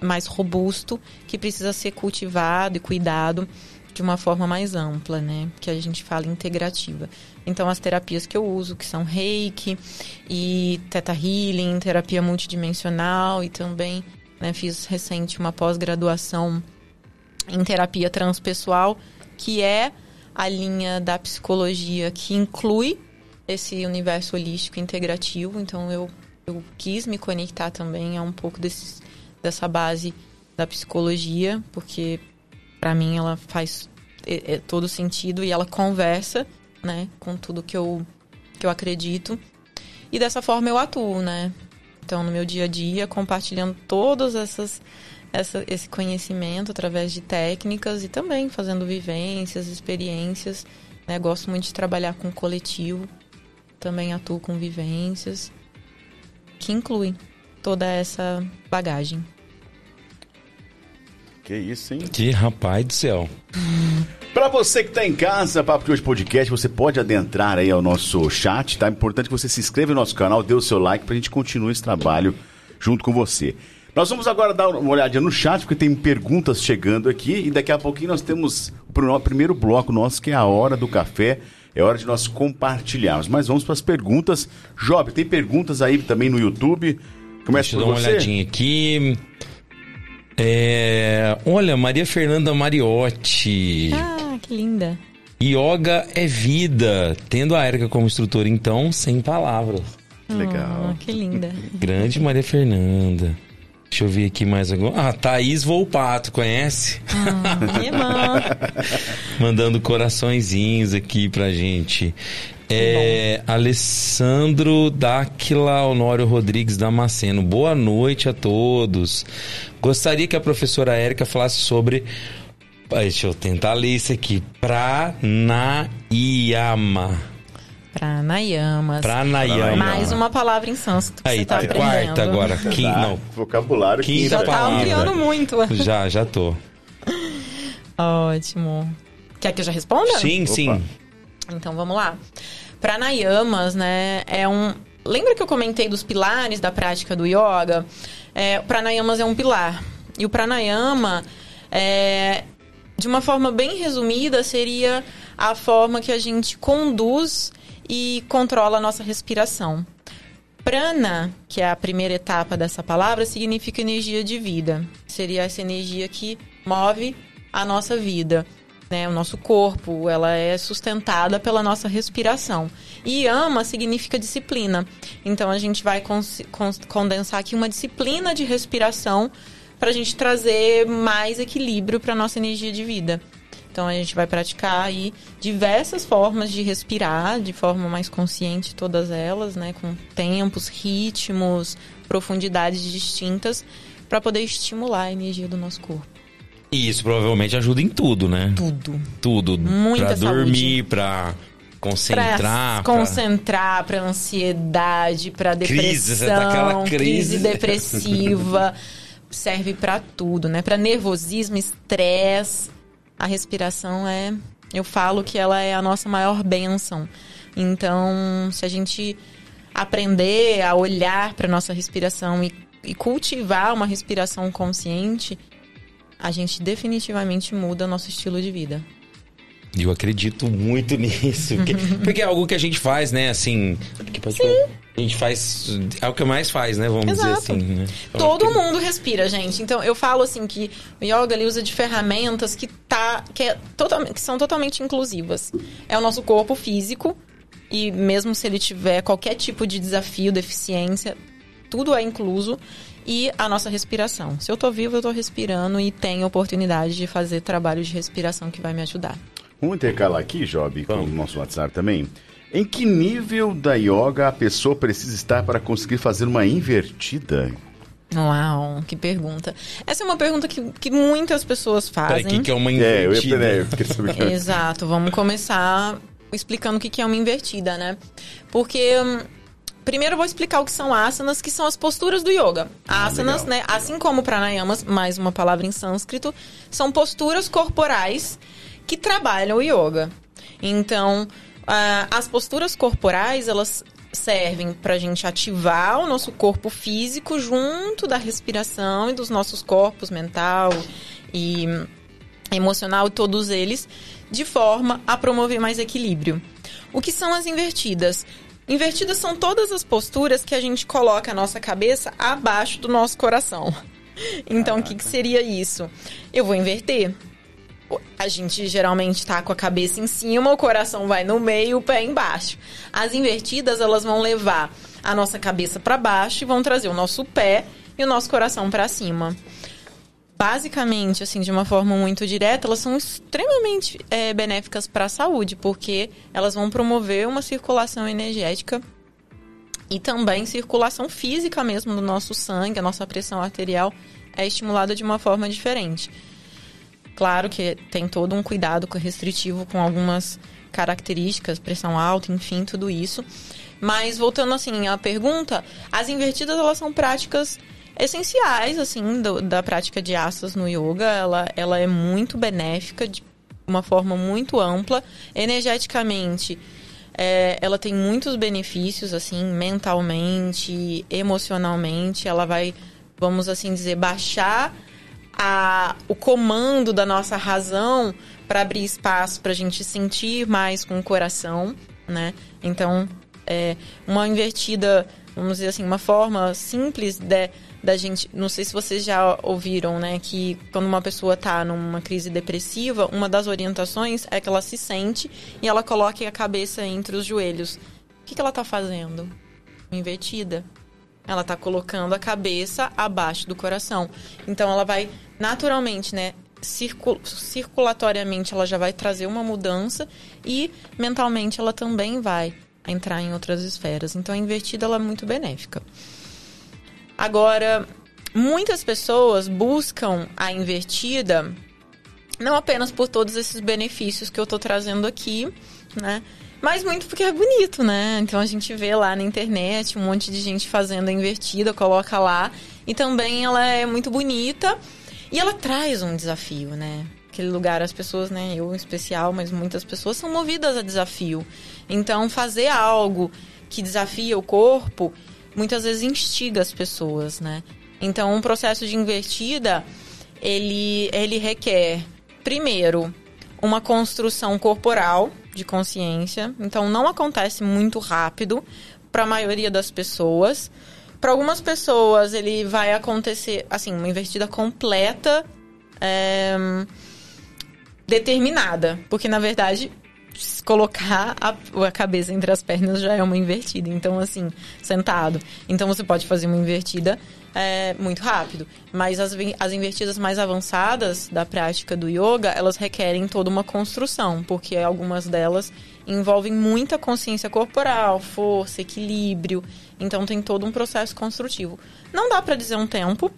mais robusto que precisa ser cultivado e cuidado de uma forma mais ampla, né? Que a gente fala integrativa. Então, as terapias que eu uso, que são reiki e teta healing, terapia multidimensional e também né, fiz recente uma pós-graduação em terapia transpessoal, que é a linha da psicologia que inclui esse universo holístico integrativo, então eu, eu quis me conectar também a um pouco desse, dessa base da psicologia, porque para mim ela faz é, é, todo sentido e ela conversa, né, com tudo que eu, que eu acredito. E dessa forma eu atuo, né? Então, no meu dia a dia, compartilhando todos essas, essa, esse conhecimento através de técnicas e também fazendo vivências, experiências. Né? Gosto muito de trabalhar com coletivo, também atuo com vivências, que incluem toda essa bagagem. Que isso, hein? Que rapaz do céu. Para você que está em casa, Papo de Hoje Podcast, você pode adentrar aí ao nosso chat, tá? É importante que você se inscreva no nosso canal, dê o seu like para a gente continuar esse trabalho junto com você. Nós vamos agora dar uma olhadinha no chat, porque tem perguntas chegando aqui e daqui a pouquinho nós temos o primeiro bloco nosso, que é a hora do café. É hora de nós compartilharmos. Mas vamos para as perguntas. Job, tem perguntas aí também no YouTube? Começa Deixa eu dar uma olhadinha aqui. É, olha, Maria Fernanda Mariotti. Ah, que linda. Yoga é vida. Tendo a Érica como instrutora, então, sem palavras. Legal. Ah, que linda. Grande Maria Fernanda. Deixa eu ver aqui mais alguma. Ah, Thaís Volpato, conhece? Ah, irmã. [laughs] Mandando coraçõezinhos aqui pra gente. É, Alessandro Dáquila Honório Rodrigues Damasceno. Boa noite a todos. Gostaria que a professora Érica falasse sobre. Deixa eu tentar ler isso aqui. Pranayama. Pranayamas. Pranayama. Mais uma palavra em sânscrito que Aí, você tá tá, aprendendo. quarta agora. Quim, não, Vocabulário Quinta Já quinta. tá palavra. ampliando muito. já, já tô. Ótimo. Quer que eu já responda? Sim, sim. Então vamos lá. Pranayamas, né, é um. Lembra que eu comentei dos pilares da prática do yoga? É, o pranayamas é um pilar. E o pranayama, é, de uma forma bem resumida, seria a forma que a gente conduz e controla a nossa respiração. Prana, que é a primeira etapa dessa palavra, significa energia de vida. Seria essa energia que move a nossa vida né, o nosso corpo, ela é sustentada pela nossa respiração. E ama significa disciplina. Então a gente vai condensar aqui uma disciplina de respiração para a gente trazer mais equilíbrio para nossa energia de vida. Então a gente vai praticar aí diversas formas de respirar, de forma mais consciente todas elas, né, com tempos, ritmos, profundidades distintas para poder estimular a energia do nosso corpo. E isso provavelmente ajuda em tudo, né? Tudo. Tudo. Muita pra saúde. dormir, pra Pra concentrar. pra- concentrar, pra ansiedade, pra Crise, depressão, você tá aquela crise. crise depressiva, [laughs] serve pra tudo, né? Pra nervosismo, estresse, a respiração é, eu falo que ela é a nossa maior bênção. Então, se a gente aprender a olhar pra nossa respiração e, e cultivar uma respiração consciente, a gente definitivamente muda o nosso estilo de vida. Eu acredito muito [laughs] nisso. que- porque é algo que a gente faz, né? Assim. Que pode A gente faz. É o que mais faz, né? Vamos Exato. dizer assim. Né? Todo mundo respira, gente. Então eu falo assim que o yoga ele usa de ferramentas que tá que, é totalmente, que são totalmente inclusivas. É o nosso corpo físico e mesmo se ele tiver qualquer tipo de desafio, deficiência, tudo é incluso e a nossa respiração. Se eu tô vivo, eu tô respirando e tenho oportunidade de fazer trabalho de respiração que vai me ajudar. Vamos intercalar aqui, Job, com o nosso WhatsApp também. Em que nível da yoga a pessoa precisa estar para conseguir fazer uma invertida? Uau, que pergunta. Essa é uma pergunta que, que muitas pessoas Peraí, fazem. que, que é uma É, eu ia invertida? é, eu queria saber. [laughs] Exato, vamos começar explicando o que que é uma invertida, né? Porque hum, primeiro eu vou explicar o que são asanas, que são as posturas do yoga. Asanas, legal. né, assim como pranayamas, mais uma palavra em sânscrito, são posturas corporais que trabalham o yoga. Então, ah, as posturas corporais, elas servem para a gente ativar o nosso corpo físico junto da respiração e dos nossos corpos mental e emocional, todos eles, de forma a promover mais equilíbrio. O que são as invertidas? Invertidas são todas as posturas que a gente coloca a nossa cabeça abaixo do nosso coração. [laughs] Então, o que, que seria isso? Eu vou inverter. a gente geralmente tá com a cabeça em cima, o coração vai no meio, o pé embaixo. As invertidas, elas vão levar a nossa cabeça para baixo e vão trazer o nosso pé e o nosso coração para cima. Basicamente, assim, de uma forma muito direta, elas são extremamente é, benéficas para a saúde, porque elas vão promover uma circulação energética e também circulação física mesmo do nosso sangue, a nossa pressão arterial é estimulada de uma forma diferente. Claro que tem todo um cuidado restritivo com algumas características, pressão alta, enfim, tudo isso. Mas voltando assim à pergunta, as invertidas elas são práticas essenciais assim do, da prática de asas no yoga. Ela, ela é muito benéfica de uma forma muito ampla, energeticamente. É, ela tem muitos benefícios assim mentalmente, emocionalmente. Ela vai, vamos assim dizer, baixar a, o comando da nossa razão para abrir espaço para a gente sentir mais com o coração, né? Então, é uma invertida, vamos dizer assim, uma forma simples de, da gente. Não sei se vocês já ouviram, né? Que quando uma pessoa está numa crise depressiva, uma das orientações é que ela se sente e ela coloque a cabeça entre os joelhos. O que, que ela está fazendo? Invertida. Ela está colocando a cabeça abaixo do coração. Então ela vai naturalmente, né? Circul circulatoriamente ela já vai trazer uma mudança e mentalmente ela também vai entrar em outras esferas. Então a invertida ela é muito benéfica. Agora, muitas pessoas buscam a invertida não apenas por todos esses benefícios que eu estou trazendo aqui, né? Mas muito porque é bonito, né? Então a gente vê lá na internet um monte de gente fazendo a invertida, coloca lá. E também ela é muito bonita e ela traz um desafio, né? Aquele lugar, as pessoas, né? Eu em especial, mas muitas pessoas são movidas a desafio. Então fazer algo que desafia o corpo muitas vezes instiga as pessoas, né? Então um processo de invertida ele, ele requer, primeiro, uma construção corporal de consciência. Então, não acontece muito rápido para a maioria das pessoas. Para algumas pessoas, ele vai acontecer, assim, uma invertida completa, é, determinada. Porque, na verdade, colocar a, a, cabeça entre as pernas já é uma invertida. Então, assim, sentado. Então, você pode fazer uma invertida é, muito rápido. Mas as, as invertidas mais avançadas da prática do yoga, elas requerem toda uma construção, porque algumas delas envolvem muita consciência corporal, força, equilíbrio. Então tem todo um processo construtivo. Não dá para dizer um tempo.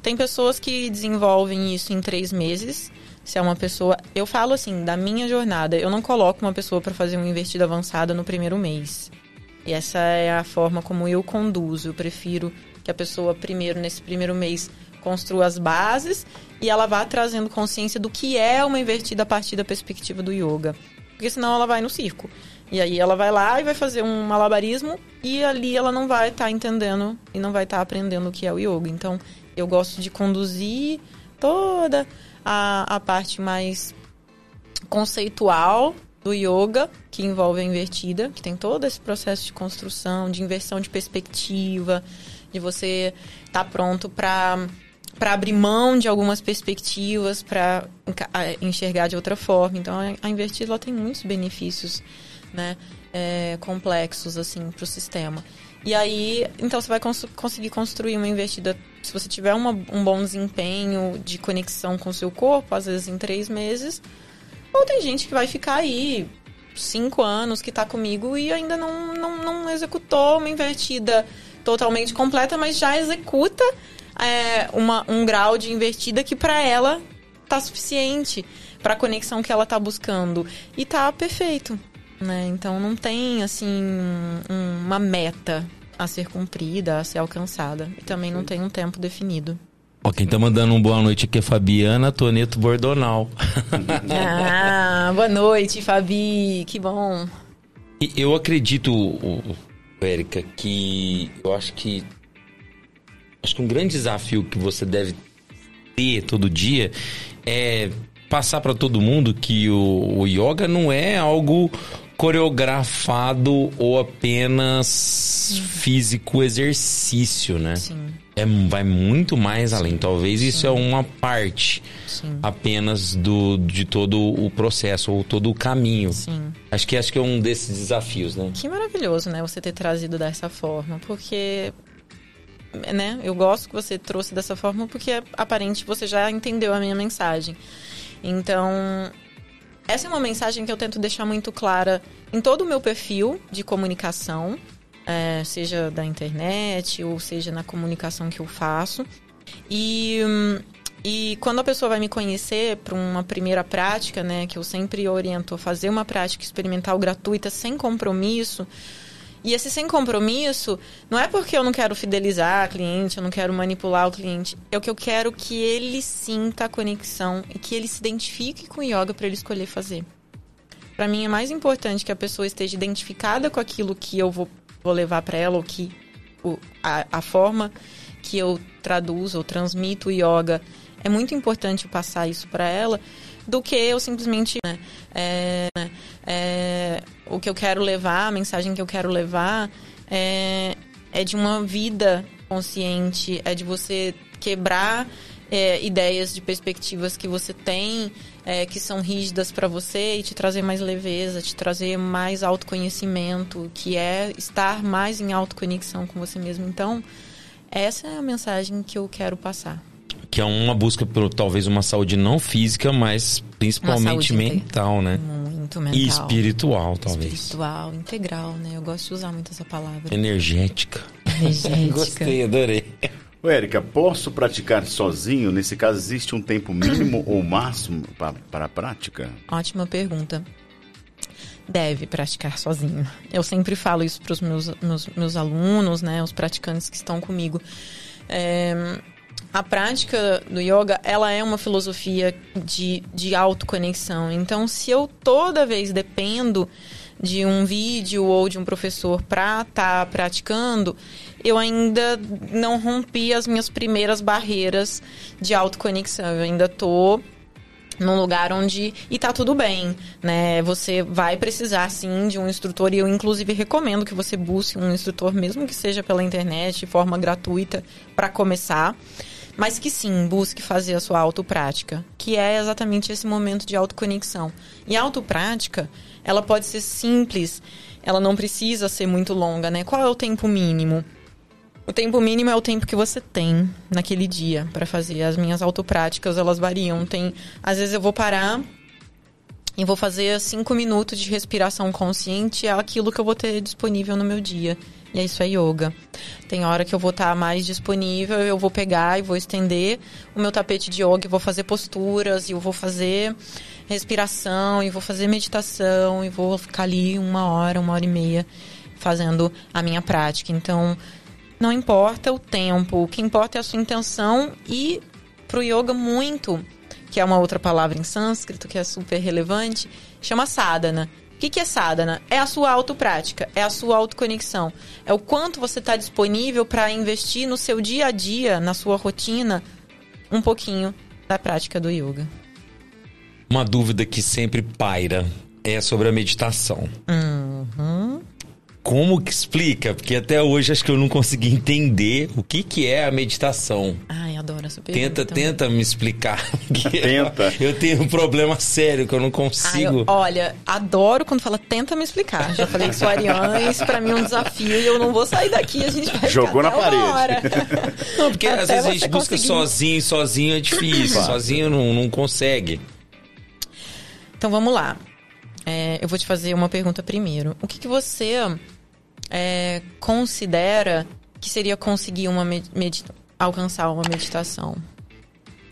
Tem pessoas que desenvolvem isso em três meses. Se é uma pessoa, eu falo assim, da minha jornada, eu não coloco uma pessoa para fazer uma invertida avançada no primeiro mês. E essa é a forma como eu conduzo. Eu prefiro que a pessoa primeiro nesse primeiro mês construa as bases e ela vá trazendo consciência do que é uma invertida a partir da perspectiva do yoga. Porque senão ela vai no circo. E aí ela vai lá e vai fazer um malabarismo e ali ela não vai estar tá entendendo e não vai estar tá aprendendo o que é o yoga. Então, eu gosto de conduzir toda a, a parte mais conceitual do yoga, que envolve a invertida, que tem todo esse processo de construção, de inversão de perspectiva, de você estar tá pronto para para abrir mão de algumas perspectivas, para enxergar de outra forma. Então, a invertida ela tem muitos benefícios, né, é, complexos assim para o sistema. E aí, então você vai cons conseguir construir uma invertida se você tiver uma, um bom desempenho de conexão com o seu corpo, às vezes em três meses. Ou tem gente que vai ficar aí cinco anos que está comigo e ainda não, não, não executou uma invertida totalmente completa, mas já executa é, uma, um grau de invertida que para ela tá suficiente para a conexão que ela tá buscando e tá perfeito, né? Então não tem assim um, uma meta a ser cumprida, a ser alcançada e também não tem um tempo definido. Ó, quem tá mandando uma boa noite aqui é Fabiana Toneto Bordonal. [laughs] ah, boa noite, Fabi, que bom. Eu acredito, Érica, que eu acho que acho que um grande desafio que você deve ter todo dia é passar para todo mundo que o, o yoga não é algo coreografado ou apenas físico exercício, né? Sim. É, vai muito mais além. Talvez isso é uma parte Sim. apenas do, de todo o processo ou todo o caminho. Sim. Acho que acho que é um desses desafios, né? Que maravilhoso, né? Você ter trazido dessa forma, porque né? Eu gosto que você trouxe dessa forma porque aparente você já entendeu a minha mensagem. Então, essa é uma mensagem que eu tento deixar muito clara em todo o meu perfil de comunicação, é, seja da internet ou seja na comunicação que eu faço. E, e quando a pessoa vai me conhecer para uma primeira prática, né, que eu sempre oriento a fazer uma prática experimental gratuita sem compromisso, e esse sem compromisso não é porque eu não quero fidelizar a cliente, eu não quero manipular o cliente. É o que eu quero que ele sinta a conexão e que ele se identifique com o yoga para ele escolher fazer. Para mim é mais importante que a pessoa esteja identificada com aquilo que eu vou, vou levar para ela, ou que o, a, a forma que eu traduzo ou transmito o yoga. É muito importante passar isso para ela do que eu simplesmente né, é, é, o que eu quero levar, a mensagem que eu quero levar é, é de uma vida consciente, é de você quebrar é, ideias de perspectivas que você tem, é, que são rígidas para você e te trazer mais leveza, te trazer mais autoconhecimento, que é estar mais em autoconexão com você mesmo. Então, essa é a mensagem que eu quero passar. Que é uma busca por talvez uma saúde não física, mas principalmente mental, né? Muito mental. E espiritual, talvez. Espiritual, integral, né? Eu gosto de usar muito essa palavra. Energética. Energética. [laughs] Gostei, adorei. Ô, Érica, posso praticar sozinho? Nesse caso, existe um tempo mínimo ou máximo pa- para a prática? Ótima pergunta. Deve praticar sozinho. Eu sempre falo isso para os meus, meus, meus alunos, né, os praticantes que estão comigo. É, a prática do yoga, ela é uma filosofia de, de autoconexão. Então, se eu toda vez dependo de um vídeo ou de um professor para estar praticando, eu ainda não rompi as minhas primeiras barreiras de autoconexão. Eu ainda tô num lugar onde e tá tudo bem, né? Você vai precisar sim de um instrutor e eu inclusive recomendo que você busque um instrutor mesmo que seja pela internet, de forma gratuita para começar. Mas que sim, busque fazer a sua autoprática, que é exatamente esse momento de autoconexão. E a autoprática, ela pode ser simples, ela não precisa ser muito longa, né? Qual é o tempo mínimo? O tempo mínimo é o tempo que você tem naquele dia para fazer. As minhas autopráticas, elas variam. Tem, às vezes eu vou parar e vou fazer cinco minutos de respiração consciente, é aquilo que eu vou ter disponível no meu dia. E isso é yoga. Tem hora que eu vou estar mais disponível, eu vou pegar e vou estender o meu tapete de yoga, e vou fazer posturas, e eu vou fazer respiração, e vou fazer meditação, e vou ficar ali uma hora, uma hora e meia fazendo a minha prática. Então, não importa o tempo, o que importa é a sua intenção e pro yoga muito, que é uma outra palavra em sânscrito que é super relevante, chama sadhana. O que, que é sadhana? É a sua autoprática, é a sua autoconexão. É o quanto você está disponível para investir no seu dia a dia, na sua rotina, um pouquinho da prática do yoga. Uma dúvida que sempre paira é sobre a meditação. Como que explica? Porque até hoje acho que eu não consegui entender o que, que é a meditação. Ai, adoro essa pergunta. Tenta, tenta me explicar. [laughs] Que Tenta. Eu tenho um problema sério que eu não Ai, consigo. eu- olha, adoro quando fala tenta me explicar. Já falei isso, Ariane, isso pra mim é um desafio e eu não vou sair daqui, a gente vai Jogou ficar na até uma parede. hora. [laughs] Não, porque às Até vezes a gente busca conseguir. sozinho, sozinho é difícil. Sozinho não, não consegue. Então vamos lá. É, eu vou te fazer uma pergunta primeiro. O que, que você é, considera que seria conseguir uma alcançar uma meditação?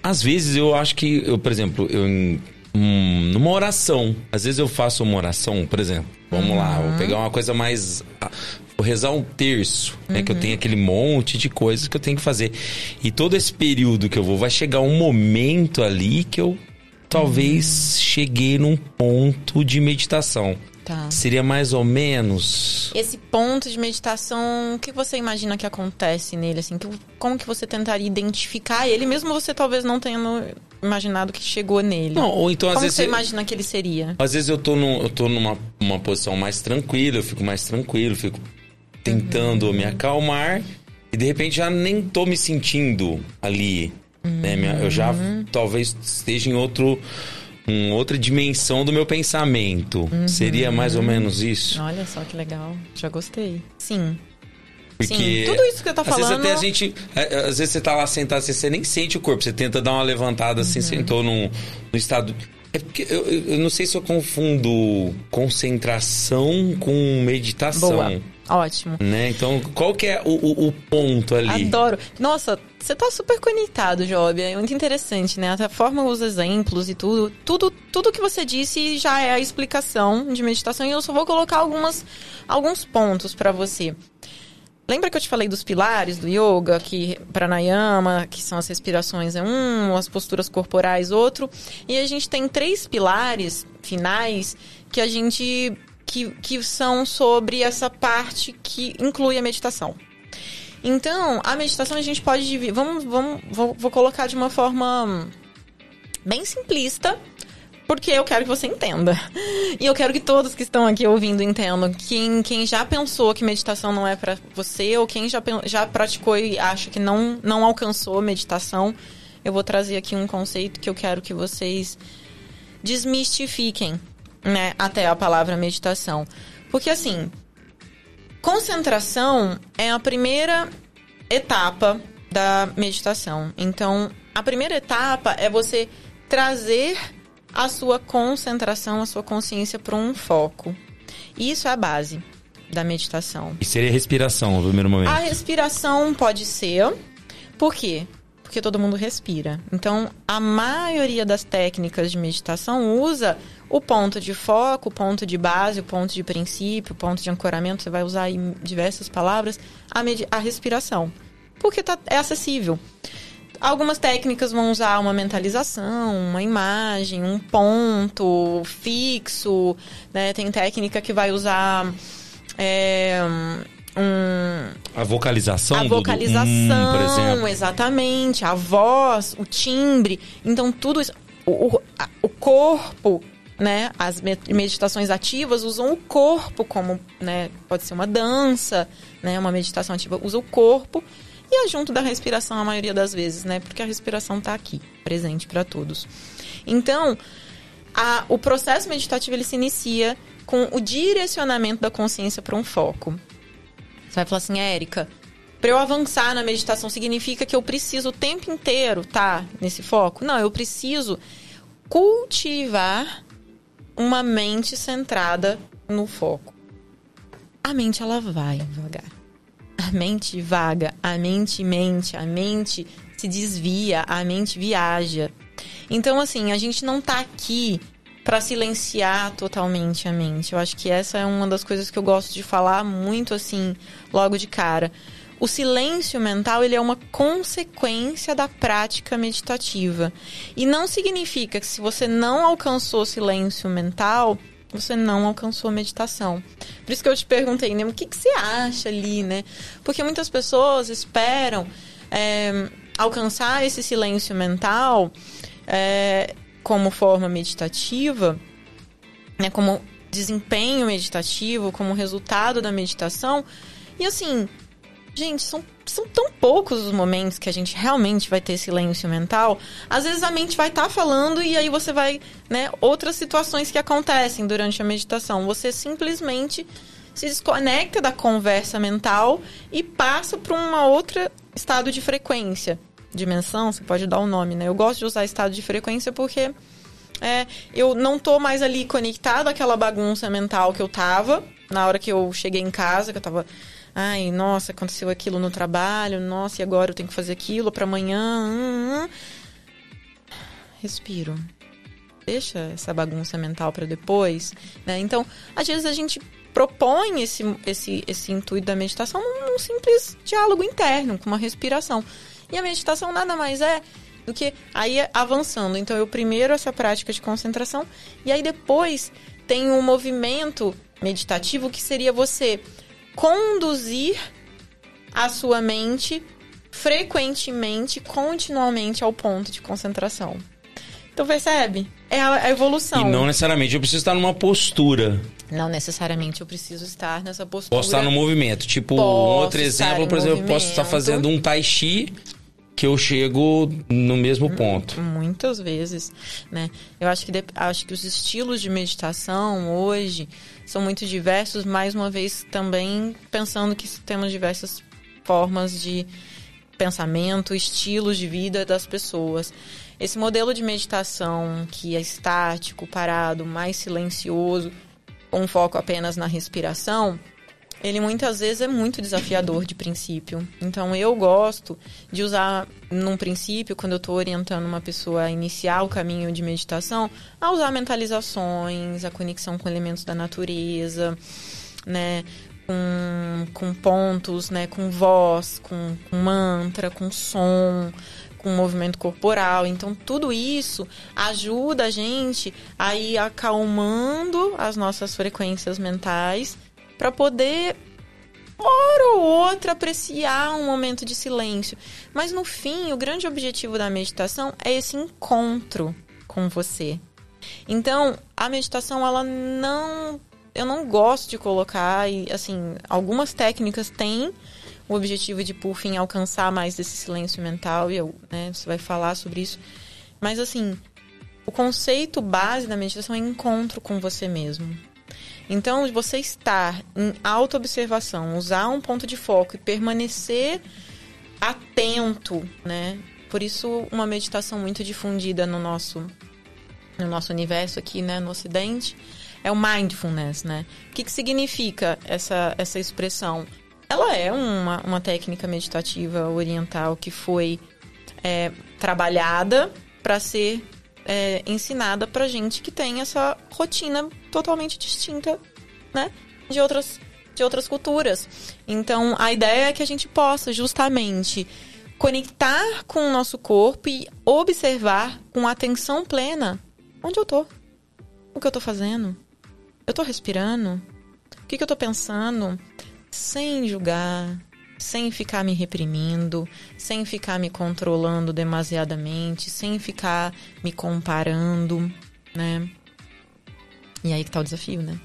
Às vezes eu acho que, eu, por exemplo, eu, em- hum, numa oração, às vezes eu faço uma oração, por exemplo, vamos lá, vou pegar uma coisa mais. ah, Vou rezar um terço, né? Que eu tenho aquele monte de coisas que eu tenho que fazer. E todo esse período que eu vou, vai chegar um momento ali que eu talvez cheguei num ponto de meditação. Tá. Seria mais ou menos. Esse ponto de meditação, o que você imagina que acontece nele? Assim, que, como que você tentaria identificar ele, mesmo você talvez não tenha no- imaginado que chegou nele? Não, ou então às como vezes. você eu- imagina que ele seria? Às vezes eu tô, num, eu tô numa uma posição mais tranquila, eu fico mais tranquilo, fico tentando Uhum. me acalmar e de repente já nem tô me sentindo ali. Né? Minha- Eu já Uhum. talvez esteja em outro. Em outra dimensão do meu pensamento. Uhum. Seria mais ou menos isso? Olha só que legal. Já gostei. Sim. Porque Sim, tudo isso que você tá às vezes falando- até a gente. é, Às vezes você tá lá sentado assim, você nem sente o corpo, você tenta dar uma levantada assim, Uhum. sentou num, num estado. É porque eu, eu- não sei se eu confundo concentração com meditação. Boa. Ótimo. Né? Então, qual que é o, o- o ponto ali? Adoro. Nossa, você tá super conectado, Job. É muito interessante, né? A forma, os exemplos e tudo. Tudo, tudo que você disse já é a explicação de meditação e eu só vou colocar algumas, alguns pontos pra você. Lembra que eu te falei dos pilares do yoga, que pranayama, que são as respirações é um, as posturas corporais outro, e a gente tem três pilares finais que a gente que, que são sobre essa parte que inclui a meditação. Então, a meditação a gente pode dividir. Vamos, vamos, vou, vou colocar de uma forma bem simplista, porque eu quero que você entenda. E eu quero que todos que estão aqui ouvindo entendam. Quem, quem já pensou que meditação não é pra você, ou quem já, já praticou e acha que não, não alcançou meditação, eu vou trazer aqui um conceito que eu quero que vocês desmistifiquem, né, até a palavra meditação. Porque assim, concentração é a primeira etapa da meditação. Então, a primeira etapa é você trazer a sua concentração, a sua consciência para um foco. Isso é a base da meditação. E seria respiração no primeiro momento. A respiração pode ser. Por quê? Porque todo mundo respira. Então, a maioria das técnicas de meditação usa o ponto de foco, o ponto de base, o ponto de princípio, o ponto de ancoramento. Você vai usar aí diversas palavras. A, a respiração. Porque tá, é acessível. Algumas técnicas vão usar uma mentalização, uma imagem, um ponto fixo, né? Tem técnica que vai usar é, um, A vocalização a do- do vocalização, hum, por exemplo. exatamente, a voz, o timbre. Então, tudo isso. O, o, a- o corpo, né? As me- meditações ativas usam o corpo como, né? Pode ser uma dança, né? Uma meditação ativa usa o corpo. E é junto da respiração a maioria das vezes, né? Porque a respiração está aqui, presente para todos. Então, a- o processo meditativo ele se inicia com o direcionamento da consciência para um foco. Você vai falar assim, Érica, para eu avançar na meditação significa que eu preciso o tempo inteiro estar nesse foco? Não, eu preciso cultivar uma mente centrada no foco. A mente ela vai devagar. A mente vaga, a mente mente, a mente se desvia, a mente viaja. Então assim, a gente não tá aqui para silenciar totalmente a mente. Eu acho que essa é uma das coisas que eu gosto de falar muito assim, logo de cara. O silêncio mental, ele é uma consequência da prática meditativa. E não significa que se você não alcançou silêncio mental, você não alcançou a meditação. Por isso que eu te perguntei, né? O que, que você acha ali, né? Porque muitas pessoas esperam é, alcançar esse silêncio mental é, como forma meditativa, né? Como desempenho meditativo, como resultado da meditação. E assim, gente, são, são tão poucos os momentos que a gente realmente vai ter silêncio mental. Às vezes a mente vai estar falando e aí você vai, né, outras situações que acontecem durante a meditação. Você simplesmente se desconecta da conversa mental e passa para uma outra estado de frequência. Dimensão, você pode dar o nome, né? Eu gosto de usar estado de frequência porque é, eu não tô mais ali conectado àquela bagunça mental que eu tava na hora que eu cheguei em casa, que eu tava. Ai, nossa, aconteceu aquilo no trabalho, nossa, e agora eu tenho que fazer aquilo para amanhã. Hum, hum. Respiro. Deixa essa bagunça mental para depois, né? Então, às vezes a gente propõe esse, esse, esse intuito da meditação num, num simples diálogo interno, com uma respiração. E a meditação nada mais é do que aí avançando. Então, eu primeiro essa prática de concentração e aí depois tem um movimento meditativo que seria você conduzir a sua mente frequentemente, continuamente ao ponto de concentração. Então percebe? É a, evolução. E não necessariamente eu preciso estar numa postura. Não necessariamente eu preciso estar nessa postura. Posso estar no movimento. Tipo, um outro exemplo, em por exemplo, eu posso estar fazendo um tai chi que eu chego no mesmo ponto. Muitas vezes, né? Eu acho que, de- acho que os estilos de meditação hoje são muito diversos, mais uma vez também pensando que temos diversas formas de pensamento, estilos de vida das pessoas. Esse modelo de meditação que é estático, parado, mais silencioso, com foco apenas na respiração, ele muitas vezes é muito desafiador de princípio. Então eu gosto de usar num princípio, quando eu estou orientando uma pessoa a iniciar o caminho de meditação, a usar mentalizações, a conexão com elementos da natureza, né? Com, com pontos, né? Com voz, com, com mantra, com som, com movimento corporal. Então, tudo isso ajuda a gente a ir acalmando as nossas frequências mentais para poder, hora ou outra, apreciar um momento de silêncio. Mas, no fim, o grande objetivo da meditação é esse encontro com você. Então, a meditação, ela não. Eu não gosto de colocar, e assim, algumas técnicas têm o objetivo de, por fim, alcançar mais desse silêncio mental, e eu, né, você vai falar sobre isso. Mas, assim, o conceito base da meditação é encontro com você mesmo. Então, você estar em autoobservação, usar um ponto de foco e permanecer atento, né? Por isso, uma meditação muito difundida no nosso, no nosso universo aqui, né, no Ocidente, é o mindfulness, né? O que, que significa essa, essa expressão? Ela é uma, uma técnica meditativa oriental que foi é, trabalhada para ser é, ensinada para gente que tem essa rotina totalmente distinta, né, de outras de outras culturas. Então, a ideia é que a gente possa justamente conectar com o nosso corpo e observar com atenção plena onde eu tô, o que eu tô fazendo, eu tô respirando, o que, que eu tô pensando, sem julgar, sem ficar me reprimindo, sem ficar me controlando demasiadamente, sem ficar me comparando, né? E aí que tá o desafio, né?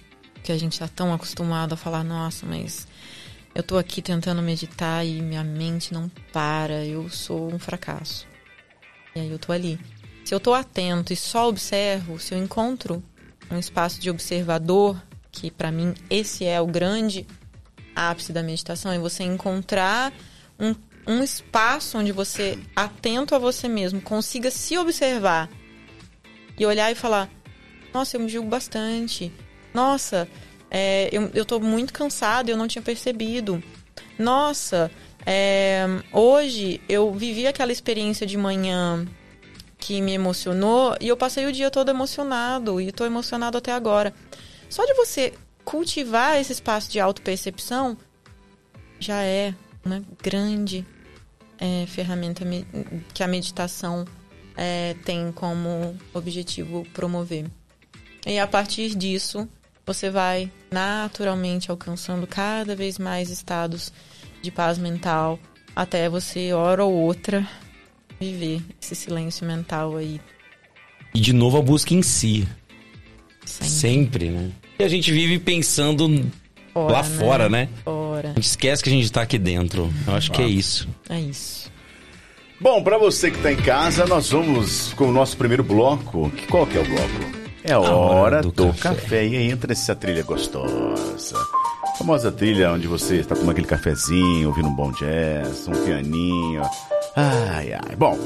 Que a gente tá tão acostumado a falar, nossa, mas eu tô aqui tentando meditar e minha mente não para, eu sou um fracasso. E aí eu tô ali. Se eu tô atento e só observo, se eu encontro um espaço de observador, que para mim esse é o grande ápice da meditação, é você encontrar um, um espaço onde você, atento a você mesmo, consiga se observar e olhar e falar: Nossa, eu me julgo bastante. Nossa, é, eu, eu tô muito cansado eu não tinha percebido. Nossa, é, hoje eu vivi aquela experiência de manhã que me emocionou e eu passei o dia todo emocionado e tô emocionado até agora. Só de você cultivar esse espaço de autopercepção já é uma grande é, ferramenta me- que a meditação é, tem como objetivo promover. E a partir disso, você vai naturalmente alcançando cada vez mais estados de paz mental, até você, hora ou outra, viver esse silêncio mental aí. E de novo a busca em si. Sempre. Sempre, né? E a gente vive pensando Fora, lá fora, né? Fora. A gente esquece que a gente tá aqui dentro. Eu acho que é isso. É isso. Bom, pra você que tá em casa, nós vamos com o nosso primeiro bloco. Que- Qual que é o bloco? É a hora, hora do, do café. café. E aí entra essa trilha gostosa. A famosa trilha onde você está tomando aquele cafezinho, ouvindo um bom jazz, um pianinho. Ai, ai. Bom,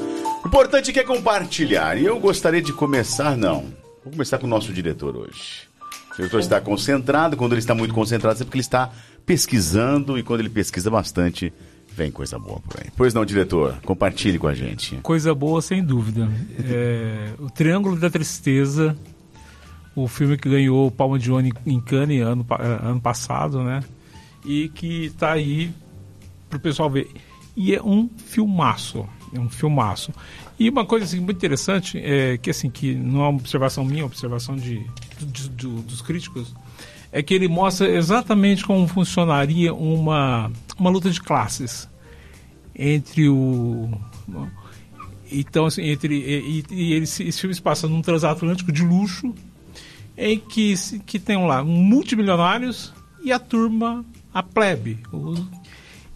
o importante é que é compartilhar. E eu gostaria de começar, não. Vou começar com o nosso diretor hoje. O diretor está concentrado. Quando ele está muito concentrado, é porque ele está pesquisando. E quando ele pesquisa bastante, vem coisa boa por aí. Pois não, diretor? Compartilhe com a gente. Coisa boa, sem dúvida. É, o Triângulo da Tristeza, o filme que ganhou o Palma de Ouro em- Cannes ano, eh, ano passado, né? E que está aí para o pessoal ver. E é um filmaço, é um filmaço. E uma coisa assim, muito interessante, é, que assim, que não é uma observação minha, é uma observação de, de- de- dos críticos, é que ele mostra exatamente como funcionaria uma, uma luta de classes entre o. Então, assim, entre. E, e, ele, se- esse filme se passa num transatlântico de luxo, em que, que tem lá multimilionários e a turma, a plebe,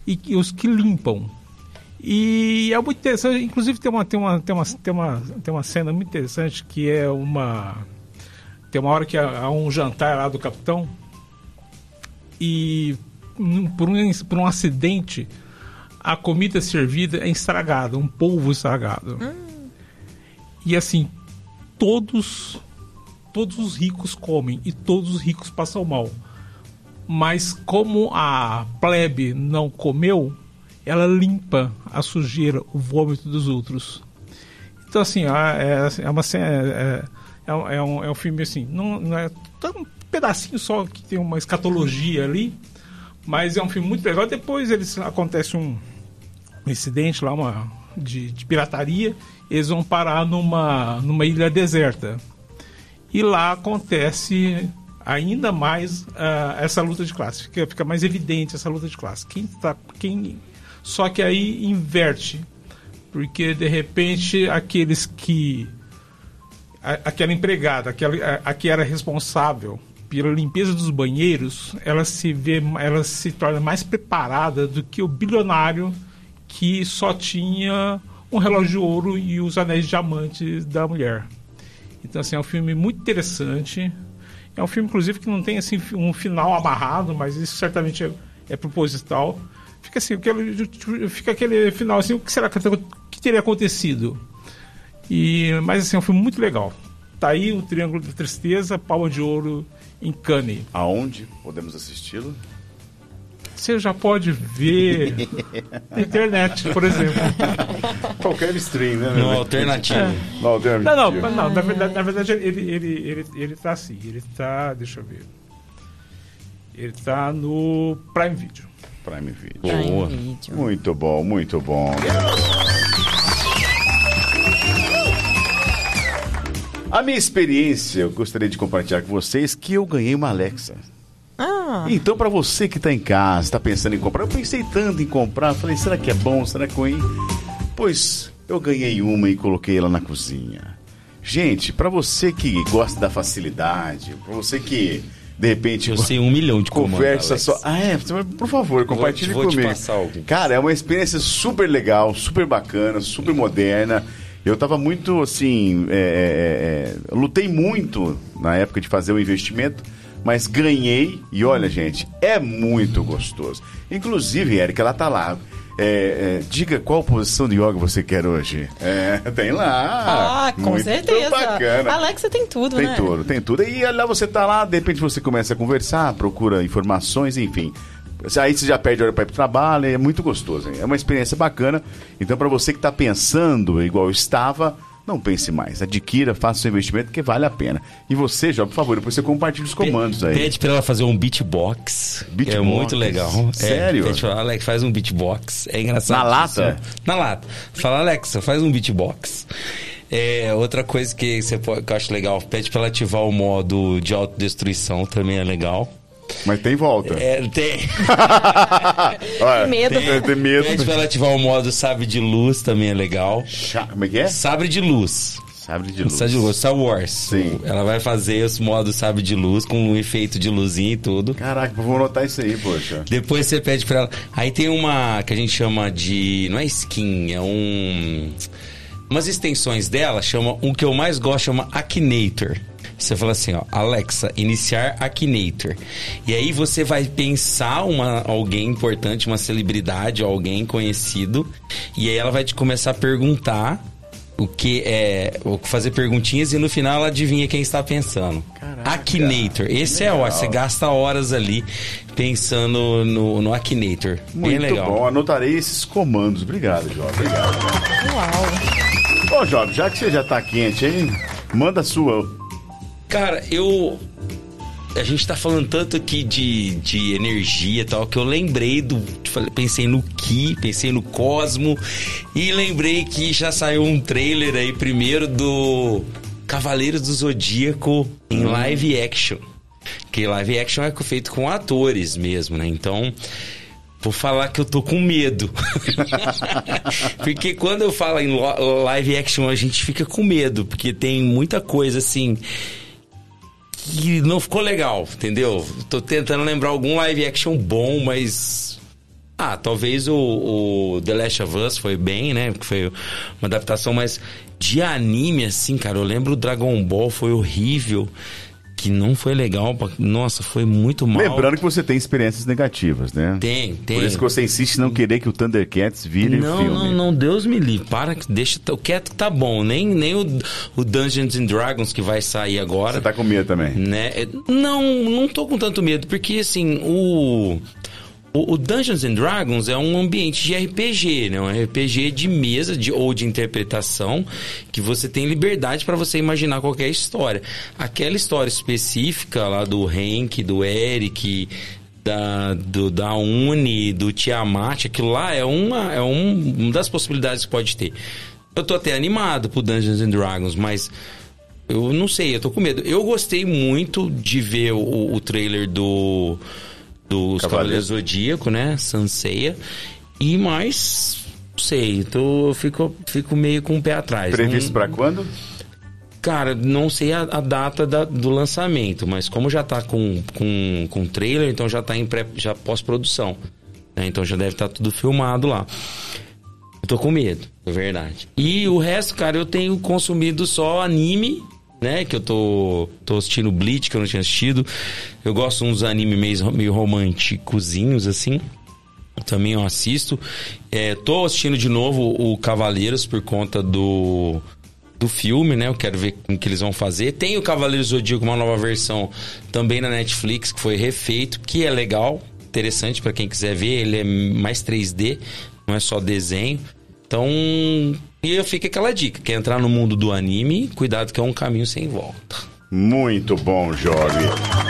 e, e os que limpam. E é muito interessante, inclusive tem uma, tem uma, tem uma, tem uma, tem uma cena muito interessante que é uma. Tem uma hora que há, um jantar lá do capitão e hum, por um, por um acidente a comida servida é estragada, um polvo estragado. E assim, todos todos os ricos comem e todos os ricos passam mal. Mas como a plebe não comeu, ela limpa a sujeira, o vômito dos outros. Então assim, é, é uma é, é, é um- é um, é um filme assim, não, não é tão pedacinho só que tem uma escatologia ali, mas é um filme muito legal. Depois eles acontece um, um incidente lá, uma de, de pirataria, eles vão parar numa numa ilha deserta. E lá acontece ainda mais ah, essa luta de classe. Fica, fica mais evidente essa luta de classe. Quem tá, quem, só que aí inverte. Porque de repente aqueles que. a- aquela empregada, aquela, a, a que era responsável pela limpeza dos banheiros, ela se vê, ela se torna mais preparada do que o bilionário que só tinha um relógio de ouro e os anéis de diamantes da mulher. Então, assim, é um filme muito interessante. É um filme, inclusive, que não tem assim, um final amarrado, mas isso certamente é, é proposital. Fica assim, aquele, fica aquele final assim, o que será que, que teria acontecido? E, mas assim, é um filme muito legal. Tá aí o Triângulo da Tristeza, Palma de Ouro em Cannes. Aonde podemos assisti-lo? Você já pode ver na internet, por exemplo. [laughs] Qualquer stream, né? No alternativo. No alternativo. Não, não, não na verdade, na verdade ele, ele, ele, ele tá assim, ele tá, deixa eu ver. Ele tá no Prime Video. Prime Video. Boa. Prime Video. Muito bom, muito bom. A minha experiência, eu gostaria de compartilhar com vocês que eu ganhei uma Alexa. Ah, Então, para você que está em casa, está pensando em comprar, eu pensei tanto em comprar, falei, será que é bom, será que é ruim? Pois eu ganhei uma e coloquei ela na cozinha. Gente, para você que gosta da facilidade, para você que de repente Eu sei [laughs] um milhão de comandos, conversa Alex. só. Ah, é, por favor, compartilhe vou te comigo. passar algum. Cara, é uma experiência super legal, super bacana, super moderna. Eu tava muito assim. é, é, é, eu lutei muito na época de fazer o investimento, mas ganhei. E olha, gente, é muito gostoso. Inclusive, Érica, ela tá lá. É, é, diga qual posição de yoga você quer hoje. É, tem lá. ah com Muito certeza. Bacana. Alexa tem tudo, Tem né? tudo, tem tudo. E lá você tá lá, de repente você começa a conversar, procura informações, enfim. Aí você já perde hora para ir pro trabalho, é muito gostoso. hein? É uma experiência bacana. Então, para você que tá pensando igual eu estava, não pense mais. Adquira, faça seu investimento que vale a pena. E você, Jó, por favor, depois você compartilha os comandos aí. Pede pra ela fazer um beatbox. É Beatbox? muito legal. Sério? É, pede pra ela, Alex, faz um beatbox. É engraçado. Na lata? Na lata. Fala, Alexa, faz um beatbox. É, outra coisa que, você pode, que eu acho legal, pede pra ela ativar o modo de autodestruição, também é legal. Mas tem volta. É, tem. [laughs] Olha, medo. Tem, tem medo. Pede pra ela ativar o modo sabre de luz, também é legal. Chá- Como é que é? Sabre de luz. Sabre de luz. Sabre de luz, Star Wars. Sim. Ela vai fazer esse modo sabre de luz com um efeito de luzinha e tudo. Caraca, vou anotar isso aí, poxa. Depois você pede pra ela. Aí tem uma que a gente chama de. Não é skin, é um. Umas extensões dela, chama. Um que eu mais gosto chama Akinator. Você fala assim, ó, Alexa, iniciar Akinator. E aí você vai pensar uma, alguém importante, uma celebridade, alguém conhecido. E aí ela vai te começar a perguntar o que é. Fazer perguntinhas e no final ela adivinha quem está pensando. Caraca, Akinator. Esse é ó, você gasta horas ali pensando no, no Akinator. Bem Muito legal. bom, anotarei esses comandos. Obrigado, Jó. Obrigado. Uau. Ô, Jó, já que você já tá quente aí, manda a sua. Cara, eu. a gente tá falando tanto aqui de, de energia e tal, que eu lembrei do. Pensei no Ki, pensei no Cosmo. E lembrei que já saiu um trailer aí primeiro do Cavaleiros do Zodíaco em live action. Que live action é feito com atores mesmo, né? Então. Vou falar que eu tô com medo. [laughs] porque quando eu falo em live action, a gente fica com medo. Porque tem muita coisa assim que não ficou legal, entendeu? Tô tentando lembrar algum live action bom, mas. Ah, talvez o, o The Last of Us foi bem, né? Que foi uma adaptação, mas de anime, assim, cara, eu lembro o Dragon Ball foi horrível que não foi legal. Pra... Nossa, foi muito mal. Lembrando que você tem experiências negativas, né? Tem, tem. Por isso que você insiste em não querer que o Thundercats vire não, filme. Não, não, Deus me livre. Para, deixa. O quieto tá bom. Nem, nem o, o Dungeons and Dragons que vai sair agora. Você tá com medo também? Né? Não, não tô com tanto medo, porque assim, o. O, Dungeons and Dragons é um ambiente de RPG, né? Um RPG de mesa de, ou de interpretação que você tem liberdade para você imaginar qualquer história. Aquela história específica lá do Hank, do Eric, da, do, da Uni, do Tiamat, aquilo lá é uma, é um, uma das possibilidades que pode ter. Eu tô até animado pro Dungeons and Dragons, mas eu não sei, eu tô com medo. Eu gostei muito de ver o, o trailer do dos Cavaleiros Zodíaco, né? Sanseia. E mais, sei, então eu fico, fico meio com o pé atrás. Previsto para quando? Cara, não sei a, a data da, do lançamento, mas como já tá com, com, com trailer, então já tá em pré, já pós-produção. Né? Então já deve estar tá tudo filmado lá. Eu tô com medo, é verdade. E o resto, cara, eu tenho consumido só anime né? Que eu tô, tô assistindo Bleach, que eu não tinha assistido. Eu gosto uns animes meio, meio românticozinhos, assim. Também eu assisto. É, tô assistindo de novo o Cavaleiros por conta do do filme, né? Eu quero ver o que eles vão fazer. Tem o Cavaleiros Zodíaco, uma nova versão também na Netflix, que foi refeito, que é legal, interessante para quem quiser ver. Ele é mais 3D, não é só desenho. Então, e fica aquela dica: quer entrar no mundo do anime, cuidado que é um caminho sem volta. Muito bom, jovem.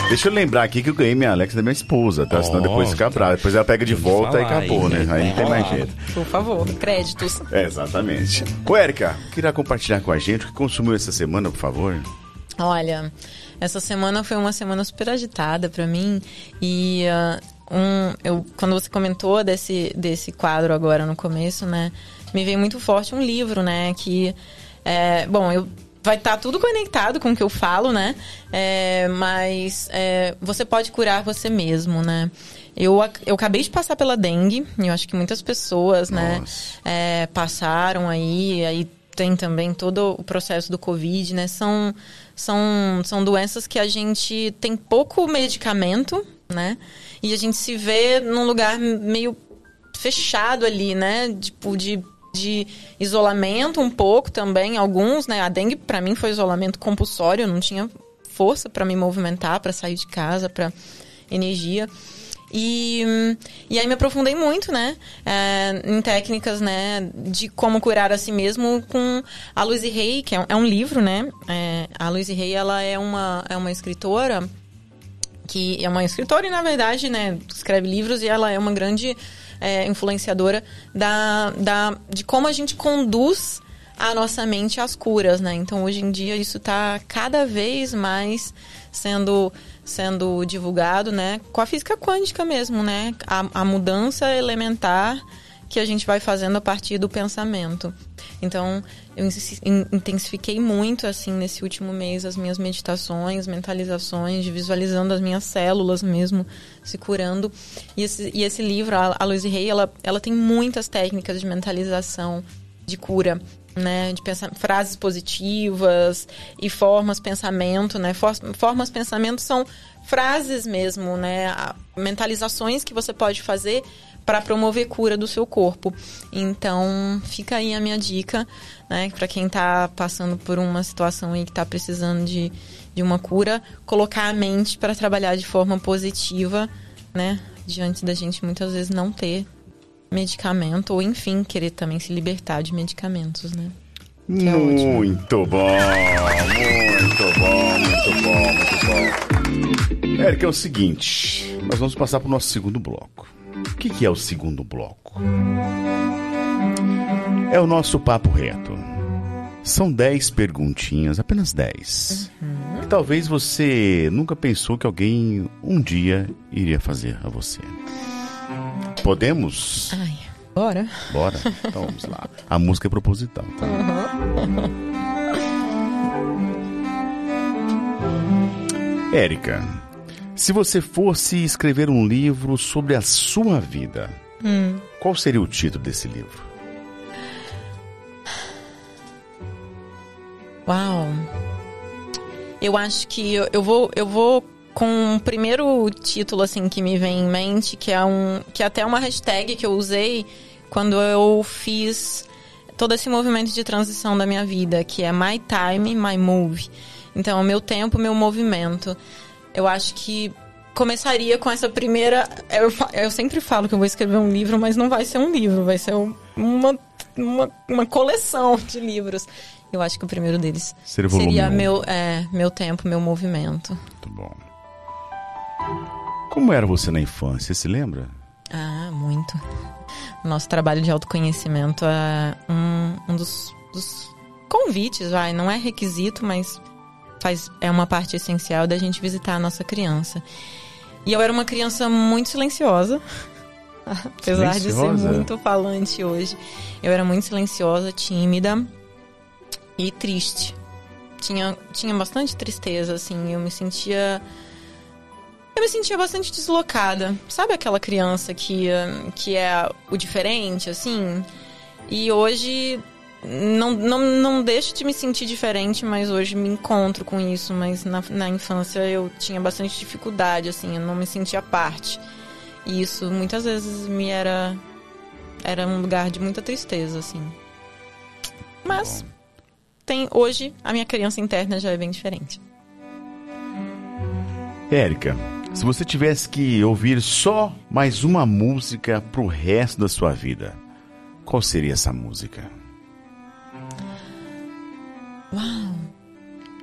Deixa eu lembrar aqui que eu ganhei minha Alexa da minha esposa, tá? Oh, Senão depois fica brava. Depois ela pega de volta e acabou, né? Aí não tem mais jeito. Por favor, créditos. É, exatamente. Ô, queria compartilhar com a gente o que consumiu essa semana, por favor? Olha, essa semana foi uma semana super agitada para mim e uh, um, eu, quando você comentou desse, desse quadro agora no começo, né? Me veio muito forte um livro, né? Que, é, bom, eu vai estar tá tudo conectado com o que eu falo, né? É, mas é, você pode curar você mesmo, né? Eu, eu acabei de passar pela dengue, eu acho que muitas pessoas, né, é, passaram aí, aí tem também todo o processo do Covid, né? São, são, são doenças que a gente tem pouco medicamento, né? E a gente se vê num lugar meio fechado ali, né? Tipo, de de isolamento um pouco também, alguns, né? A dengue para mim foi isolamento compulsório, eu não tinha força para me movimentar, para sair de casa, para energia. E, e aí me aprofundei muito, né, é, em técnicas, né, de como curar a si mesmo com a Louise Hay, que é um, é um livro, né, é, a Louise Hay, ela é uma, é uma escritora que é uma escritora e, na verdade, né, escreve livros e ela é uma grande é, influenciadora da, da, de como a gente conduz a nossa mente às curas, né? Então, hoje em dia, isso está cada vez mais sendo sendo divulgado, né? Com a física quântica mesmo, né? A, a mudança elementar que a gente vai fazendo a partir do pensamento. Então, eu intensifiquei muito, assim, nesse último mês, as minhas meditações, mentalizações, visualizando as minhas células mesmo se curando. E esse, e esse livro, a Louise Hay, ela, ela tem muitas técnicas de mentalização, de cura, né, de pensar, frases positivas e formas pensamento, né? For, formas pensamento são frases mesmo, né? Mentalizações que você pode fazer para promover cura do seu corpo. Então, fica aí a minha dica, né, para quem está passando por uma situação aí que está precisando de, de uma cura, colocar a mente para trabalhar de forma positiva, né, diante da gente muitas vezes não ter medicamento ou enfim querer também se libertar de medicamentos, né? É muito bom, muito bom, muito bom, muito bom. Érica, é o seguinte, nós vamos passar para o nosso segundo bloco. O que, que é o segundo bloco? É o nosso papo reto. São 10 perguntinhas, apenas 10. Uhum. Que talvez você nunca pensou que alguém um dia iria fazer a você. Podemos? Ai, bora. Bora? Então vamos lá. A música é proposital, tá? Uhum. Érica, se você fosse escrever um livro sobre a sua vida, hum. qual seria o título desse livro? Uau! Eu acho que eu, eu vou, eu vou com o primeiro título assim que me vem em mente, que é um, que é até uma hashtag que eu usei quando eu fiz todo esse movimento de transição da minha vida, que é My Time, My Move. Então, meu tempo, meu movimento. Eu acho que começaria com essa primeira. Eu, eu sempre falo que eu vou escrever um livro, mas não vai ser um livro, vai ser uma, uma, uma coleção [laughs] de livros. Eu acho que o primeiro deles seria, seria meu, é, meu tempo, meu movimento. Muito bom. Como era você na infância, se lembra? Ah, muito. Nosso trabalho de autoconhecimento é um, um dos, dos convites, vai. Não é requisito, mas faz, é uma parte essencial da gente visitar a nossa criança. E eu era uma criança muito silenciosa. [laughs] Apesar silenciosa. de ser muito falante hoje. Eu era muito silenciosa, tímida e triste. Tinha, tinha bastante tristeza, assim. Eu me sentia. Eu me sentia bastante deslocada. Sabe aquela criança que, que é o diferente, assim? E hoje não, não, não deixo de me sentir diferente, mas hoje me encontro com isso. Mas na, na infância eu tinha bastante dificuldade, assim, eu não me sentia parte. E isso muitas vezes me era. Era um lugar de muita tristeza, assim. Mas tem hoje a minha criança interna já é bem diferente. Érica, se você tivesse que ouvir só mais uma música pro resto da sua vida, qual seria essa música? Uau!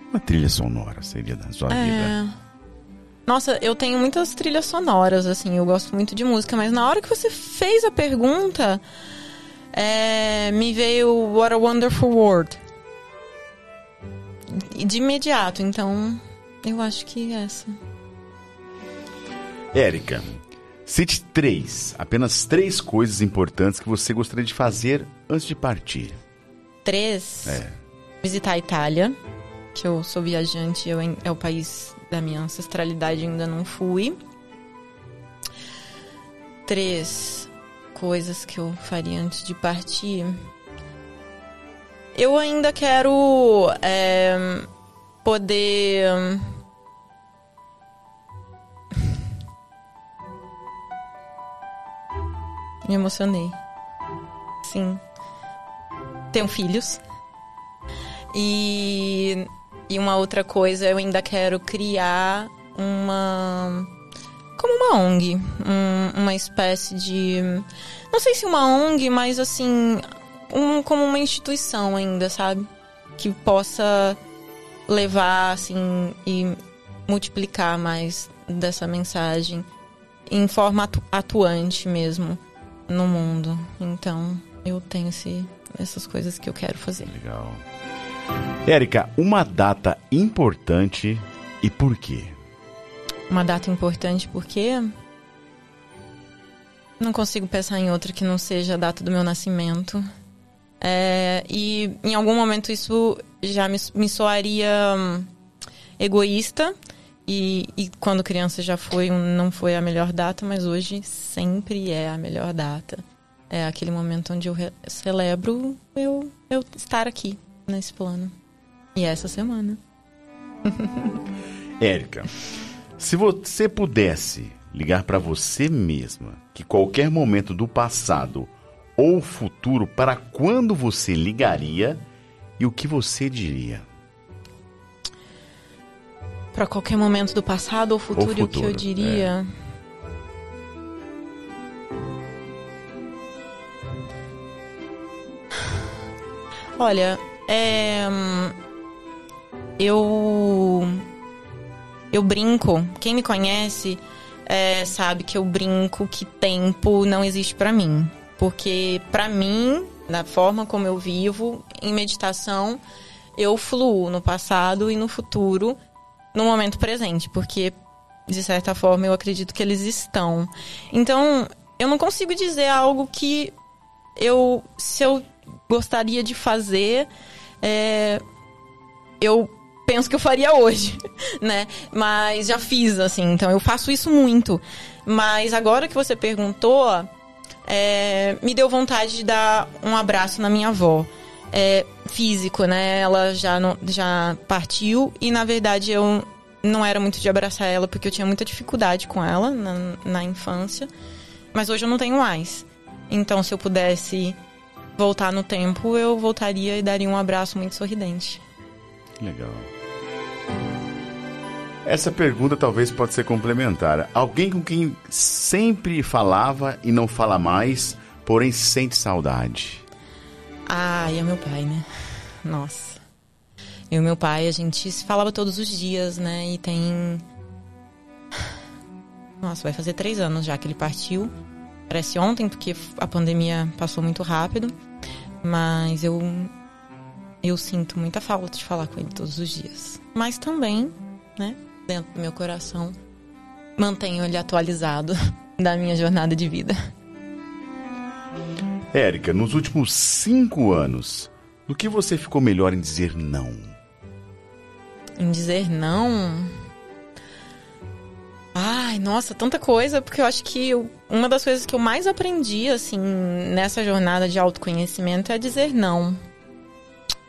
Uma trilha sonora seria da sua é... vida. Nossa, eu tenho muitas trilhas sonoras, assim, eu gosto muito de música, mas na hora que você fez a pergunta, é, me veio What a Wonderful World. De imediato, então eu acho que é essa. Érica, cite três, apenas três coisas importantes que você gostaria de fazer antes de partir. Três? É visitar a Itália, que eu sou viajante, eu, é o país da minha ancestralidade, ainda não fui. Três coisas que eu faria antes de partir. Eu ainda quero é, poder. Me emocionei. Sim. Tenho filhos. E, e uma outra coisa, eu ainda quero criar uma. Como uma ONG. Um, uma espécie de. Não sei se uma ONG, mas assim. Um, como uma instituição ainda, sabe? Que possa levar, assim, e multiplicar mais dessa mensagem em forma atu atuante mesmo no mundo. Então, eu tenho esse, essas coisas que eu quero fazer. Legal. Érica, uma data importante e por quê? Uma data importante porque não consigo pensar em outra que não seja a data do meu nascimento. É, e em algum momento isso já me, me soaria hum, egoísta. E, e, quando criança já foi, não foi a melhor data, mas hoje sempre é a melhor data. É aquele momento onde eu celebro eu, eu estar aqui nesse plano. E essa semana. [laughs] Érica, se você pudesse ligar para você mesma que qualquer momento do passado ou futuro, para quando você ligaria e o que você diria? Para qualquer momento do passado ou futuro, ou futuro o que eu diria? É. Olha, é, eu eu brinco. Quem me conhece é, sabe que eu brinco que tempo não existe para mim. Porque para mim, na forma como eu vivo, em meditação, eu fluo no passado e no futuro, no momento presente. Porque, de certa forma, eu acredito que eles estão. Então, eu não consigo dizer algo que eu, se eu gostaria de fazer, é, eu penso que eu faria hoje, [laughs] né? Mas já fiz, assim, então eu faço isso muito. Mas agora que você perguntou, é, me deu vontade de dar um abraço na minha avó. É, físico, né? Ela já, não, já partiu e, na verdade, eu não era muito de abraçar ela porque eu tinha muita dificuldade com ela na, na infância. Mas hoje eu não tenho mais. Então, se eu pudesse voltar no tempo, eu voltaria e daria um abraço muito sorridente. Legal. Essa pergunta talvez pode ser complementar. Alguém com quem sempre falava e não fala mais, porém sente saudade. Ah, e é meu pai, né? Nossa. Eu e meu pai, a gente se falava todos os dias, né? E tem. Nossa, vai fazer três anos já que ele partiu. Parece ontem, porque a pandemia passou muito rápido. Mas eu. Eu sinto muita falta de falar com ele todos os dias. Mas também, né? dentro do meu coração, mantenho ele atualizado [laughs] da minha jornada de vida. Érica, nos últimos cinco anos, no que você ficou melhor em dizer não? Em dizer não? Ai, nossa, tanta coisa, porque eu acho que eu, uma das coisas que eu mais aprendi, assim, nessa jornada de autoconhecimento é dizer não.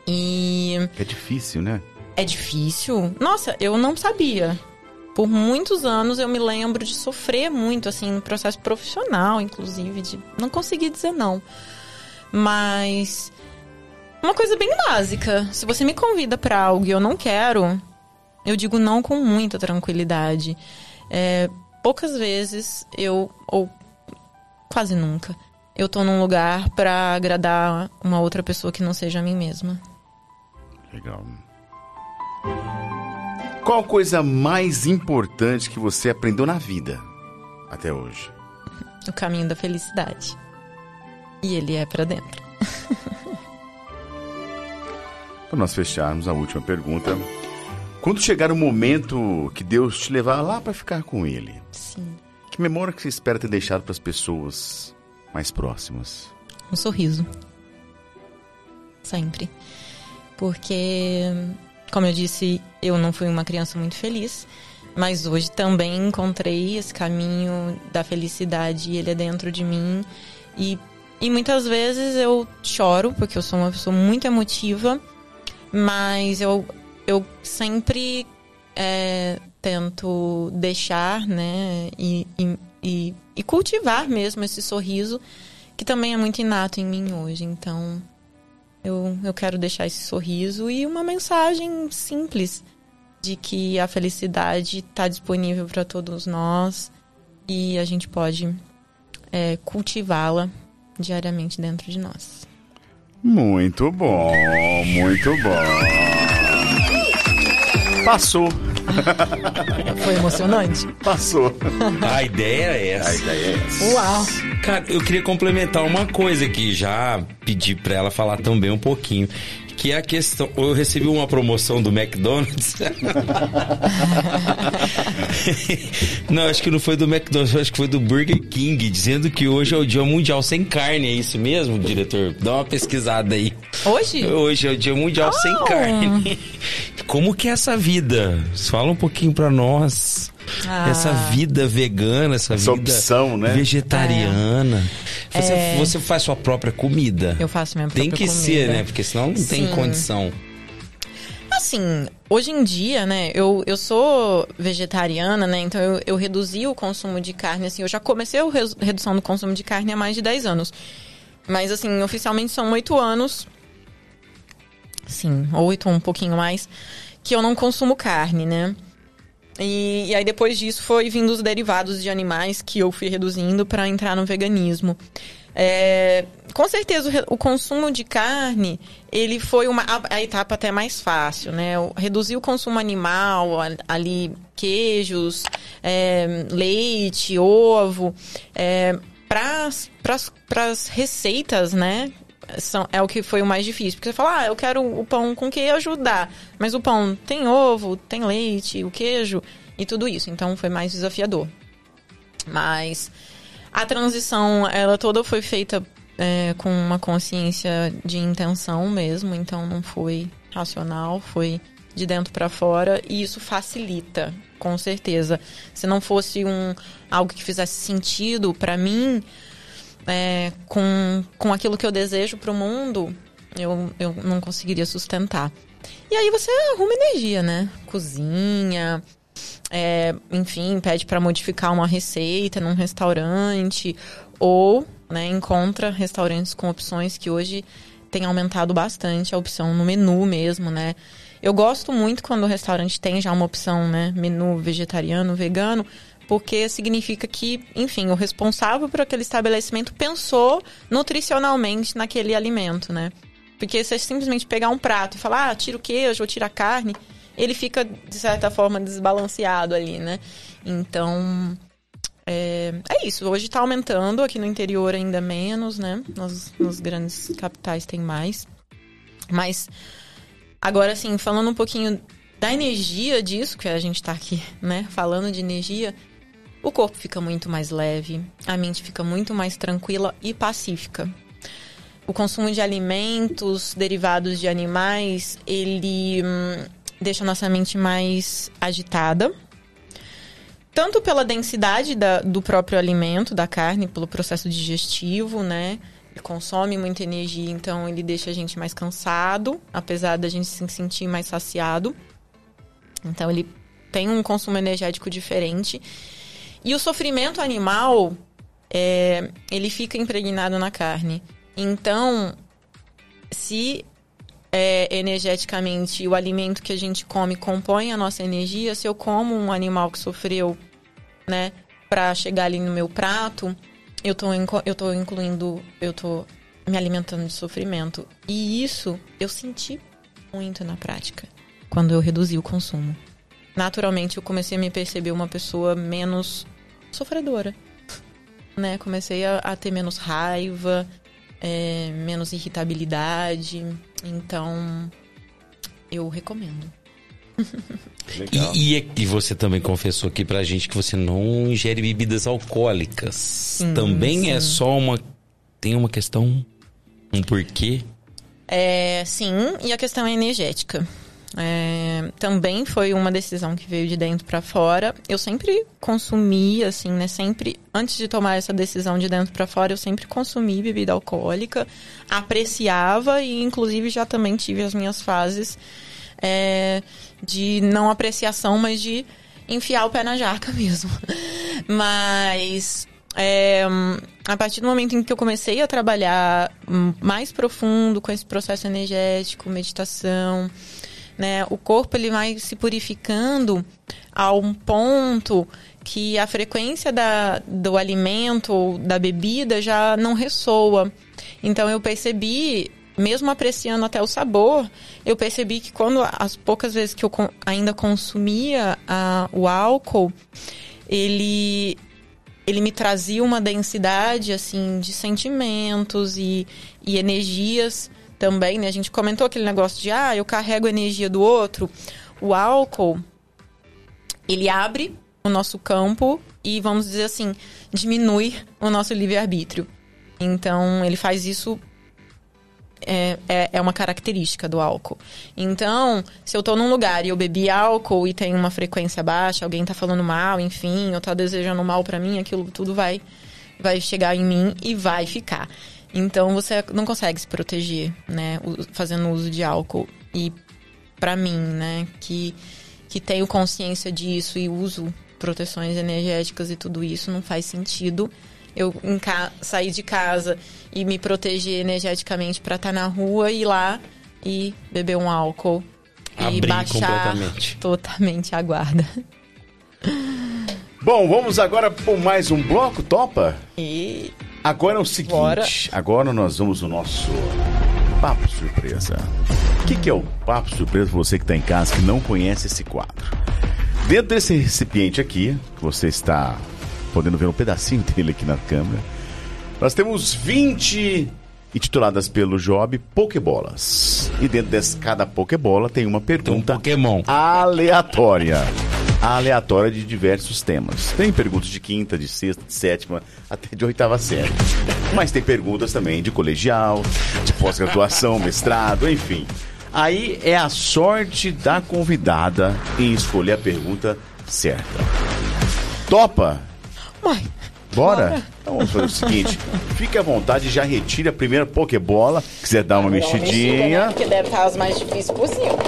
E. É difícil, né? É difícil? Nossa, eu não sabia. Por muitos anos eu me lembro de sofrer muito, assim, no processo profissional, inclusive, de não conseguir dizer não. Mas. Uma coisa bem básica. Se você me convida para algo e eu não quero, eu digo não com muita tranquilidade. É, poucas vezes eu. ou quase nunca. Eu tô num lugar para agradar uma outra pessoa que não seja a mim mesma. Legal. Qual a coisa mais importante que você aprendeu na vida até hoje? O caminho da felicidade. E ele é para dentro. [laughs] para nós fecharmos a última pergunta. Quando chegar o momento que Deus te levar lá para ficar com Ele, Sim. que memória que você espera ter deixado para as pessoas mais próximas? Um sorriso. Sempre. Porque como eu disse, eu não fui uma criança muito feliz, mas hoje também encontrei esse caminho da felicidade e ele é dentro de mim. E, e muitas vezes eu choro, porque eu sou uma pessoa muito emotiva, mas eu, eu sempre é, tento deixar, né, e, e, e, e cultivar mesmo esse sorriso, que também é muito inato em mim hoje. Então, eu, eu quero deixar esse sorriso e uma mensagem simples de que a felicidade está disponível para todos nós e a gente pode é, cultivá-la diariamente dentro de nós. Muito bom, muito bom. Passou. [laughs] Foi emocionante? Passou. A ideia é essa. A ideia é essa. Uau! Cara, eu queria complementar uma coisa que já pedi pra ela falar também um pouquinho. Que é a questão. Eu recebi uma promoção do McDonald's. [laughs] não, acho que não foi do McDonald's, acho que foi do Burger King, dizendo que hoje é o Dia Mundial Sem Carne. É isso mesmo, diretor? Dá uma pesquisada aí. Hoje? Hoje é o Dia Mundial Oh. Sem Carne. Como que é essa vida? Fala um pouquinho pra nós. Ah. Essa vida vegana, essa, Essa vida opção, né? vegetariana. Você, É. você faz sua própria comida? Eu faço minha Tem própria que comida. ser, né? Porque senão não tem Sim. condição. Assim, hoje em dia, né, eu, eu sou vegetariana, né, então eu, eu reduzi o consumo de carne, assim, eu já comecei a redução do consumo de carne há mais de 10 anos. Mas, assim, oficialmente são 8 anos, sim, 8 ou um pouquinho mais, que eu não consumo carne, né. E, e aí depois disso foi vindo os derivados de animais que eu fui reduzindo para entrar no veganismo. É, com certeza o, o consumo de carne ele foi uma a, a etapa até mais fácil, né? O- Reduzir o consumo animal, ali queijos, é, leite, ovo, é, para as receitas, né? São, é o que foi o mais difícil. Porque você fala, ah, eu quero o pão com queijo, dá. Mas o pão tem ovo, tem leite, o queijo e tudo isso. Então foi mais desafiador. Mas a transição, ela toda foi feita é, com uma consciência de intenção mesmo, então não foi racional, foi de dentro para fora e isso facilita, com certeza. Se não fosse um algo que fizesse sentido para mim, é, com, com aquilo que eu desejo para o mundo, eu, eu não conseguiria sustentar. E aí você arruma energia, né? Cozinha, é, enfim, pede para modificar uma receita num restaurante ou né, encontra restaurantes com opções que hoje tem aumentado bastante a opção no menu mesmo, né? Eu gosto muito quando o restaurante tem já uma opção, né, menu vegetariano, vegano, porque significa que, enfim, o responsável por aquele estabelecimento pensou nutricionalmente naquele alimento, né? Porque você simplesmente pegar um prato e falar, ah, tira o queijo ou tira a carne, ele fica, de certa forma, desbalanceado ali, né? Então, é, é isso. Hoje está aumentando, aqui no interior ainda menos, né? Nos, nos grandes capitais tem mais. Mas, agora, assim, falando um pouquinho da energia disso, que a gente está aqui, né? Falando de energia, o corpo fica muito mais leve, a mente fica muito mais tranquila e pacífica. O consumo de alimentos derivados de animais, ele hum, deixa nossa mente mais agitada. Tanto pela densidade da- do próprio alimento, da carne, pelo processo digestivo, né? Ele consome muita energia, então ele deixa a gente mais cansado, apesar da gente se sentir mais saciado. Então ele tem um consumo energético diferente. E o sofrimento animal, é, ele fica impregnado na carne. Então, se é, energeticamente o alimento que a gente come compõe a nossa energia, se eu como um animal que sofreu, né, para chegar ali no meu prato, eu tô, eu tô incluindo, eu tô me alimentando de sofrimento. E isso eu senti muito na prática, quando eu reduzi o consumo. Naturalmente, eu comecei a me perceber uma pessoa menos sofredora, [laughs] né? Comecei a, a ter menos raiva, é, menos irritabilidade. Então, eu recomendo. E, e, e você também confessou aqui pra gente que você não ingere bebidas alcoólicas. também é só uma. Tem uma questão. Um porquê? É, sim, e a questão é energética. É, também foi uma decisão que veio de dentro para fora. Eu sempre consumi, assim, né? Sempre, antes de tomar essa decisão de dentro para fora, eu sempre consumi bebida alcoólica, apreciava e, inclusive, já também tive as minhas fases é, de não apreciação, mas de enfiar o pé na jaca [laughs] mesmo. Mas é, a partir do momento em que eu comecei a trabalhar mais profundo com esse processo energético, meditação, né, o corpo ele vai se purificando a um ponto que a frequência da, do alimento ou da bebida já não ressoa. Então eu percebi, mesmo apreciando até o sabor, eu percebi que quando as poucas vezes que eu ainda consumia a- o álcool, ele ele me trazia uma densidade assim de sentimentos e, e energias também, né? A gente comentou aquele negócio de ah, eu carrego a energia do outro. O álcool ele abre o nosso campo e vamos dizer assim, diminui o nosso livre-arbítrio. Então, ele faz isso é, é, é uma característica do álcool. Então, se eu tô num lugar e eu bebi álcool e tem uma frequência baixa, alguém tá falando mal, enfim, ou tá desejando mal pra mim, aquilo tudo vai, vai chegar em mim e vai ficar. Então, você não consegue se proteger, né, fazendo uso de álcool. E pra mim, né, que, que tenho consciência disso e uso proteções energéticas e tudo isso, não faz sentido eu em ca- sair de casa e me proteger energeticamente pra estar na rua e ir lá e beber um álcool e Abrir baixar completamente. totalmente a guarda. Bom, vamos agora por mais um bloco, topa? E Agora é o seguinte, Bora. agora nós vamos no nosso papo surpresa. O que, que é o papo surpresa pra você que está em casa que não conhece esse quadro? Dentro desse recipiente aqui, que você está podendo ver um pedacinho [laughs] dele aqui na câmera, nós temos 20 intituladas pelo Job Pokébolas. E dentro de cada Pokébola tem uma pergunta Pokémon. aleatória. Aleatória de diversos temas. Tem perguntas de quinta, de sexta, de sétima, até de oitava série. Mas tem perguntas também de colegial, de pós-graduação, [laughs] mestrado, enfim. Aí é a sorte da convidada em escolher a pergunta certa. Topa? Uai, Bora? Então vamos fazer o seguinte: fique à vontade, já retire a primeira Pokébola. Quiser dar uma mexidinha. Que deve estar as mais difíceis possível.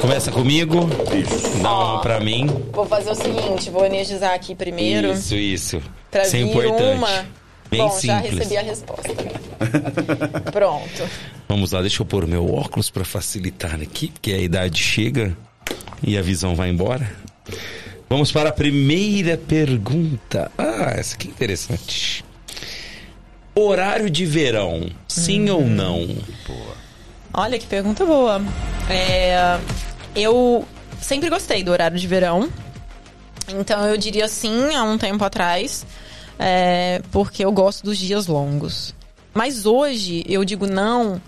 Começa comigo. Isso. Dá uma pra mim. Vou fazer o seguinte, vou energizar aqui primeiro. Isso, isso. Pra Isso é importante. uma. Bem Bom, simples. já recebi a resposta. [laughs] Pronto. Vamos lá, deixa eu pôr o meu óculos pra facilitar aqui, porque a idade chega e a visão vai embora. Vamos para a primeira pergunta. Ah, essa aqui é interessante. Horário de verão, sim ou não? Olha que pergunta boa. É, eu sempre gostei do horário de verão. Então eu diria sim há um tempo atrás. é, porque eu gosto dos dias longos. Mas hoje eu digo não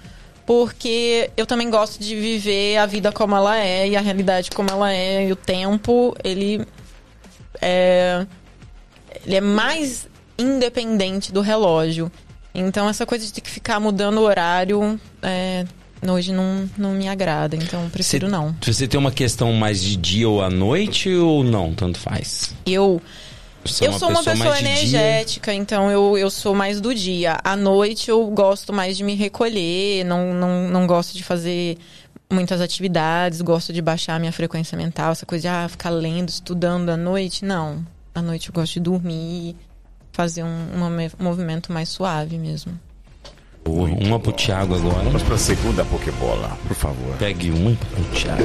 porque eu também gosto de viver a vida como ela é e a realidade como ela é. E o tempo, ele é, ele é mais independente do relógio. Então, essa coisa de ter que ficar mudando o horário, é, hoje não, não me agrada. Então, prefiro Você- não. Você tem uma questão mais de dia ou à noite ou não? Tanto faz. Eu, Você é eu sou uma pessoa dia. energética, então eu, eu sou mais do dia. À noite, eu gosto mais de me recolher, não, não, não gosto de fazer muitas atividades, gosto de baixar a minha frequência mental, essa coisa de ah, ficar lendo, estudando à noite. Não. À noite eu gosto de dormir, fazer um, uma um movimento mais suave mesmo. Boa. Uma pro Thiago agora. Vamos para a segunda Pokébola, por favor. Pegue uma pro Thiago.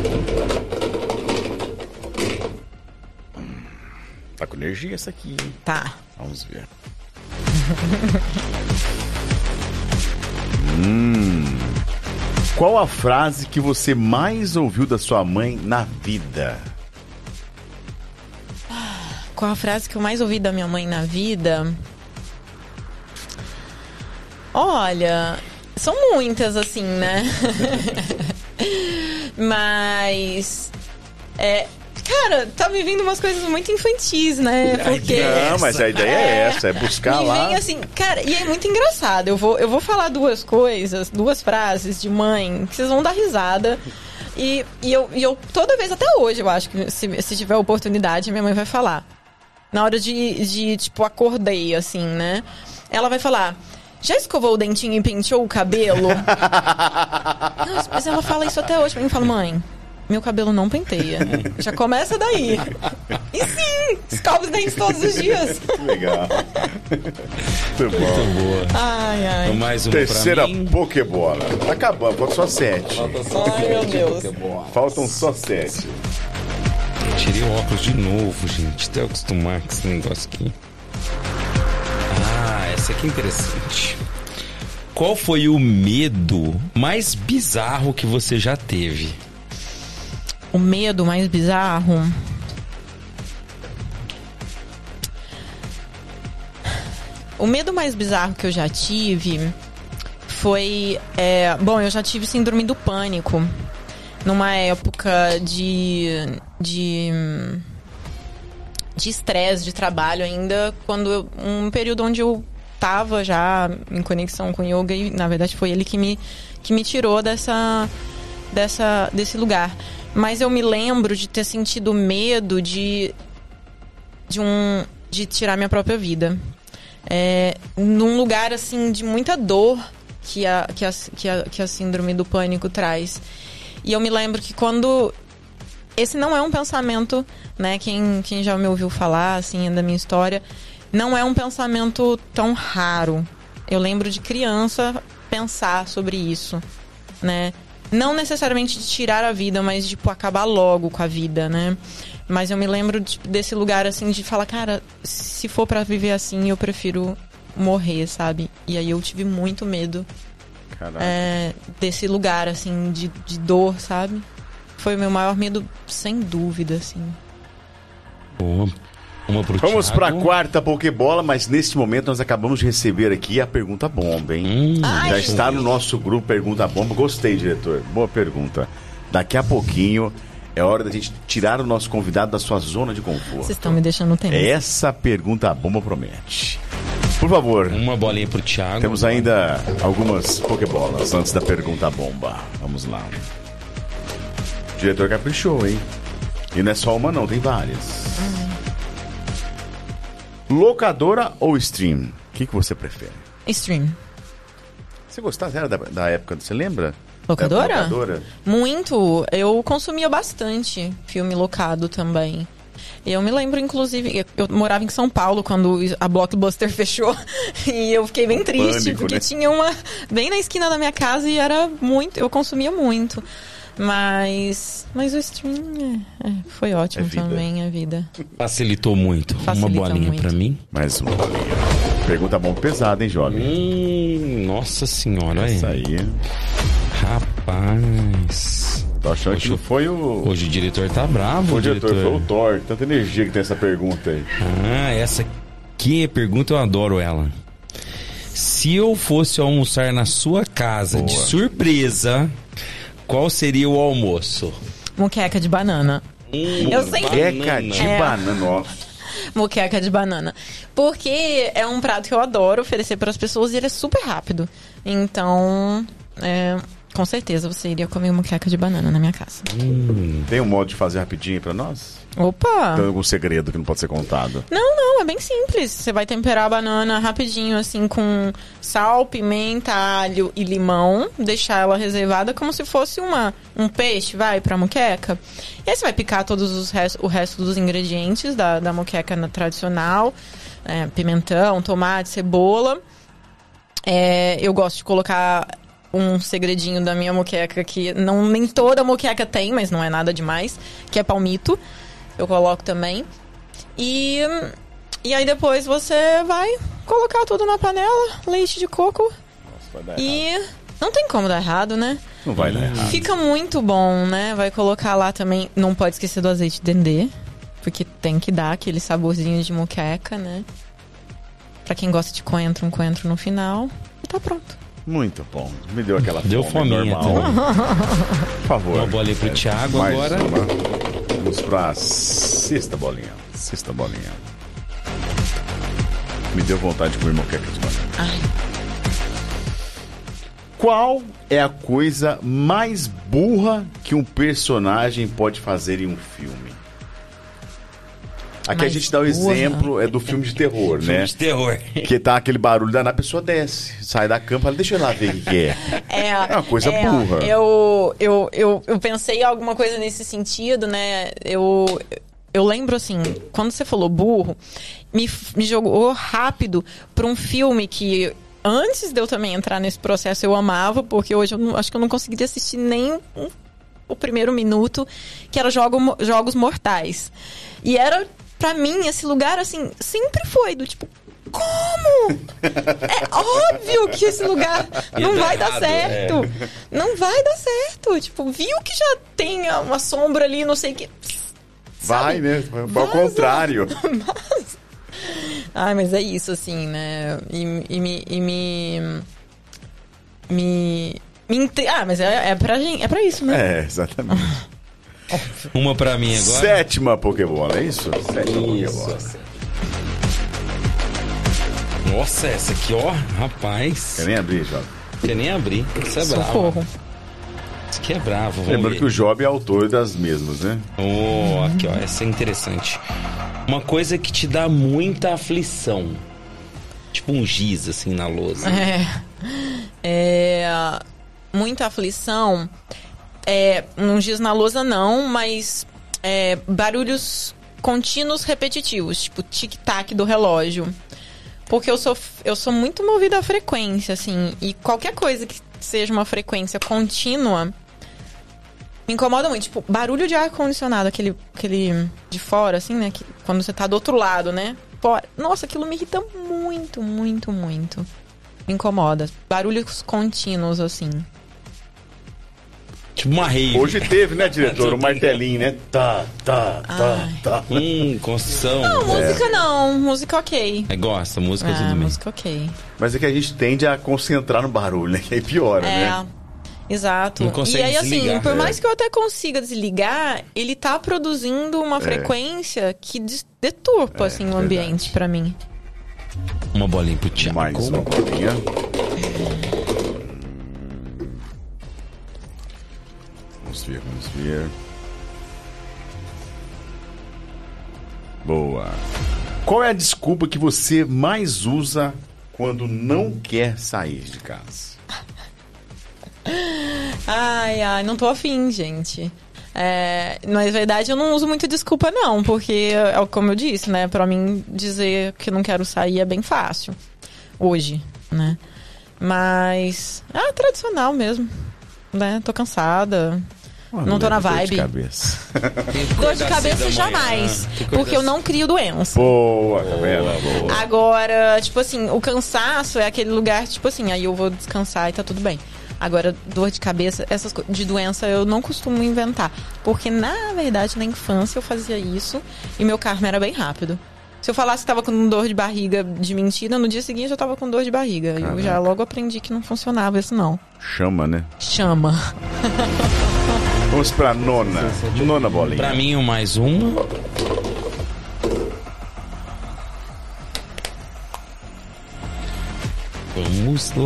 Tá com energia essa aqui, hein? Tá. Vamos ver. hum. Qual a frase que você mais ouviu da sua mãe na vida? Qual a frase que eu mais ouvi da minha mãe na vida? Olha, são muitas, assim, né? [laughs] Mas. É. Cara, tá me vindo umas coisas muito infantis, né? Porque. Não, mas a ideia é essa, é buscar me lá. vem assim, cara, e é muito engraçado. Eu vou, eu vou falar duas coisas, duas frases de mãe, que vocês vão dar risada. E, e, eu, e eu, toda vez, até hoje, eu acho que se, se tiver oportunidade, minha mãe vai falar. Na hora de, de, tipo, acordei, assim, né? Ela vai falar. Já escovou o dentinho e penteou o cabelo? [laughs] Nossa, mas ela fala isso até hoje pra mim. Eu falo, mãe, meu cabelo não penteia. Já começa daí. E sim, escova os dentes todos os dias. Que legal. [laughs] Muito bom. Boa. Ai, ai. Então, mais uma Terceira. Pokébola. Tá acabando, faltam só sete. Ai, meu Deus. Faltam só sete. Tirei o óculos de novo, gente. Até acostumar com esse negócio aqui. Ah, essa aqui é interessante. Qual foi o medo mais bizarro que você já teve? O medo mais bizarro. O medo mais bizarro que eu já tive foi. é, bom, eu já tive síndrome do pânico. Numa época de. de. De estresse, de trabalho ainda, quando eu, um período onde eu tava já em conexão com yoga e na verdade foi ele que me, que me tirou dessa, dessa, desse lugar. Mas eu me lembro de ter sentido medo de, de um de tirar minha própria vida. É, num lugar assim de muita dor que a, que, a, que, a, que a síndrome do pânico traz. E eu me lembro que quando esse não é um pensamento, né? Quem, quem já me ouviu falar, assim, da minha história, não é um pensamento tão raro. Eu lembro de criança pensar sobre isso, né? Não necessariamente de tirar a vida, mas de tipo, acabar logo com a vida, né? Mas eu me lembro de- desse lugar, assim, de falar, cara, se for pra viver assim, eu prefiro morrer, sabe? E aí eu tive muito medo é, desse lugar, assim, de, de dor, sabe? Foi o meu maior medo, sem dúvida, assim. Boa. Uma pro Vamos Thiago. pra quarta Pokébola, mas neste momento nós acabamos de receber aqui a pergunta bomba, hein? Hum, Já está no nosso grupo Pergunta Bomba. Gostei, diretor. Boa pergunta. Daqui a pouquinho é hora da gente tirar o nosso convidado da sua zona de conforto. Vocês estão me deixando tenso. Essa pergunta bomba promete. Por favor, Uma bolinha pro Thiago. temos ainda algumas Pokébolas antes da pergunta bomba. Vamos lá. O diretor caprichou, hein? E não é só uma, não, tem várias. Locadora ou stream? O que, que você prefere? Stream. Você gostava era da, da época, você lembra? Locadora? Da locadora? Muito. Eu consumia bastante filme locado também. Eu me lembro, inclusive, eu morava em São Paulo quando a Blockbuster [laughs] fechou e eu fiquei bem triste, pânico, porque né? tinha uma bem na esquina da minha casa e era muito, eu consumia muito. Mas, mas o stream é, é, foi ótimo É também, a vida. Facilitou muito. Facilita uma bolinha pra mim. Mais uma bolinha. Pergunta bomba pesada, hein, jovem? Hum, nossa senhora, olha Isso aí. Rapaz. Tô achando que não foi o. Hoje o diretor tá bravo, O o diretor diretor. foi o Thor. Tanta energia que tem essa pergunta aí. Ah, essa que pergunta eu adoro ela. Se eu fosse almoçar na sua casa de Boa. surpresa, qual seria o almoço? Moqueca de banana. Eu sempre Queca de É. banana, nossa. moqueca de banana. Porque é um prato que eu adoro oferecer para as pessoas e ele é super rápido. Então, é, com certeza você iria comer moqueca de banana na minha casa. Tem um modo de fazer rapidinho pra nós? Opa! Tem algum segredo que não pode ser contado? Não, não, é bem simples. Você vai temperar a banana rapidinho, assim, com sal, pimenta, alho e limão. Deixar ela reservada como se fosse uma, um peixe, vai, pra moqueca. E aí você vai picar todos os res- o resto dos ingredientes da, da moqueca na- tradicional. É, pimentão, tomate, cebola. É, eu gosto de colocar um segredinho da minha moqueca que não nem toda moqueca tem, mas não é nada demais, que é palmito. Eu coloco também. E e aí depois você vai colocar tudo na panela, leite de coco Nossa, vai dar errado. e não tem como dar errado, né? Não vai dar errado. Fica muito bom, né? Vai colocar lá também, não pode esquecer do azeite dendê, porque tem que dar aquele saborzinho de moqueca, né? Pra quem gosta de coentro, um coentro no final. E tá pronto. Muito bom. Me deu aquela Deu fome fominha normal. também. Por favor. Uma bolinha pro Thiago Mais agora. uma. Vamos pra sexta bolinha. Sexta bolinha. Me deu vontade de comer moqueca de banana. Ai, Qual é a coisa mais burra que um personagem pode fazer em um filme? Aqui a gente dá o exemplo é do filme de terror, Filme né? de terror. Que tá aquele barulho danado, a pessoa desce, sai da cama, fala, deixa eu lá ver o que, que é. É, É uma coisa burra. Eu, eu, eu, eu pensei em alguma coisa nesse sentido, né? Eu, eu lembro assim, quando você falou burro, me, me jogou rápido pra um filme que antes de eu também entrar nesse processo eu amava, porque hoje eu não- acho que eu não conseguiria assistir nem um- o primeiro minuto, que era jogo, Jogos Mortais. E era, pra mim, esse lugar, assim, sempre foi do tipo. Como? [laughs] É óbvio que esse lugar não dar vai dar errado, certo. é. Não vai dar certo. Tipo, viu que já tem uma sombra ali, não sei o que. Vai, né? Vai ao Vaza. contrário. [laughs] Ai, mas é isso, assim, né? E, e me. E me. Me. me Ah, mas é, é, pra, gente, é pra isso, né? É, exatamente. [laughs] Uma pra mim agora. Sétima Pokébola, é isso? Sétima Isso. Pokébola. Nossa, essa aqui, ó, rapaz. Quer nem abrir, Jovem? Quer nem abrir. Isso é bravo. Isso aqui é bravo. Lembrando ver. que o Job é autor das mesmas, né? Oh, aqui, ó, essa é interessante. Uma coisa que te dá muita aflição. Tipo um giz, assim, na lousa. É. É, muita aflição. É, diz na lousa, não, mas é, barulhos contínuos repetitivos, tipo tic-tac do relógio. Porque eu sou, eu sou muito movida à frequência, assim. E qualquer coisa que seja uma frequência contínua me incomoda muito. Tipo, barulho de ar-condicionado, aquele, aquele de fora, assim, né? Que, quando você tá do outro lado, né? Fora. Nossa, aquilo me irrita muito, muito, muito. Me incomoda. Barulhos contínuos, assim. Tipo uma rave. Hoje teve, né, diretor? O martelinho, né? Tá, tá, tá, Ai. tá. Hum, construção. Não, música não. Música ok. É, gosta, música É, tudo bem. música ok. Mas é que a gente tende a concentrar no barulho, né? Que aí piora, É. né? Exato. Não consegue e aí, assim, desligar. por É. mais que eu até consiga desligar, ele tá produzindo uma frequência que deturpa, assim, o É, verdade. ambiente pra mim. Uma bolinha pro Thiago. Mais uma bolinha. Vamos ver, vamos ver. Boa. Qual é a desculpa que você mais usa quando não quer sair de casa? [laughs] Ai, ai, não tô afim, gente. É, na verdade, eu não uso muito desculpa, não, porque, é como eu disse, né? Pra mim, dizer que não quero sair é bem fácil. Hoje, né? Mas. Ah, tradicional mesmo. Né? Tô cansada. Não tô na Dor de vibe. cabeça. [laughs] Dor de cabeça jamais. Porque eu não crio doença. Boa, tá vendo? Boa. Agora, tipo assim, o cansaço é aquele lugar, tipo assim, aí eu vou descansar e tá tudo bem. Agora, dor de cabeça, essas coisas de doença eu não costumo inventar. Porque, na verdade, na infância eu fazia isso e meu karma era bem rápido. Se eu falasse que tava com dor de barriga de mentira, no dia seguinte eu tava com dor de barriga. Eu já logo aprendi que não funcionava isso, não. Chama, né? Chama. [laughs] Vamos pra nona. Nona bolinha. Pra mim, o mais uma. Vamos lá.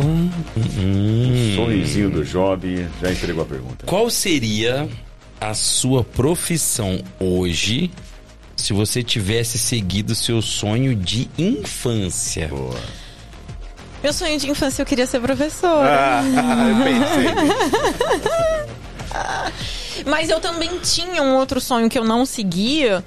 Hum. Sorrisinho do Job já entregou a pergunta. Qual seria a sua profissão hoje se você tivesse seguido seu sonho de infância? Boa. Meu sonho de infância eu queria ser professora. Ah, [laughs] eu pensei. [laughs] Mas eu também tinha um outro sonho que eu não seguia,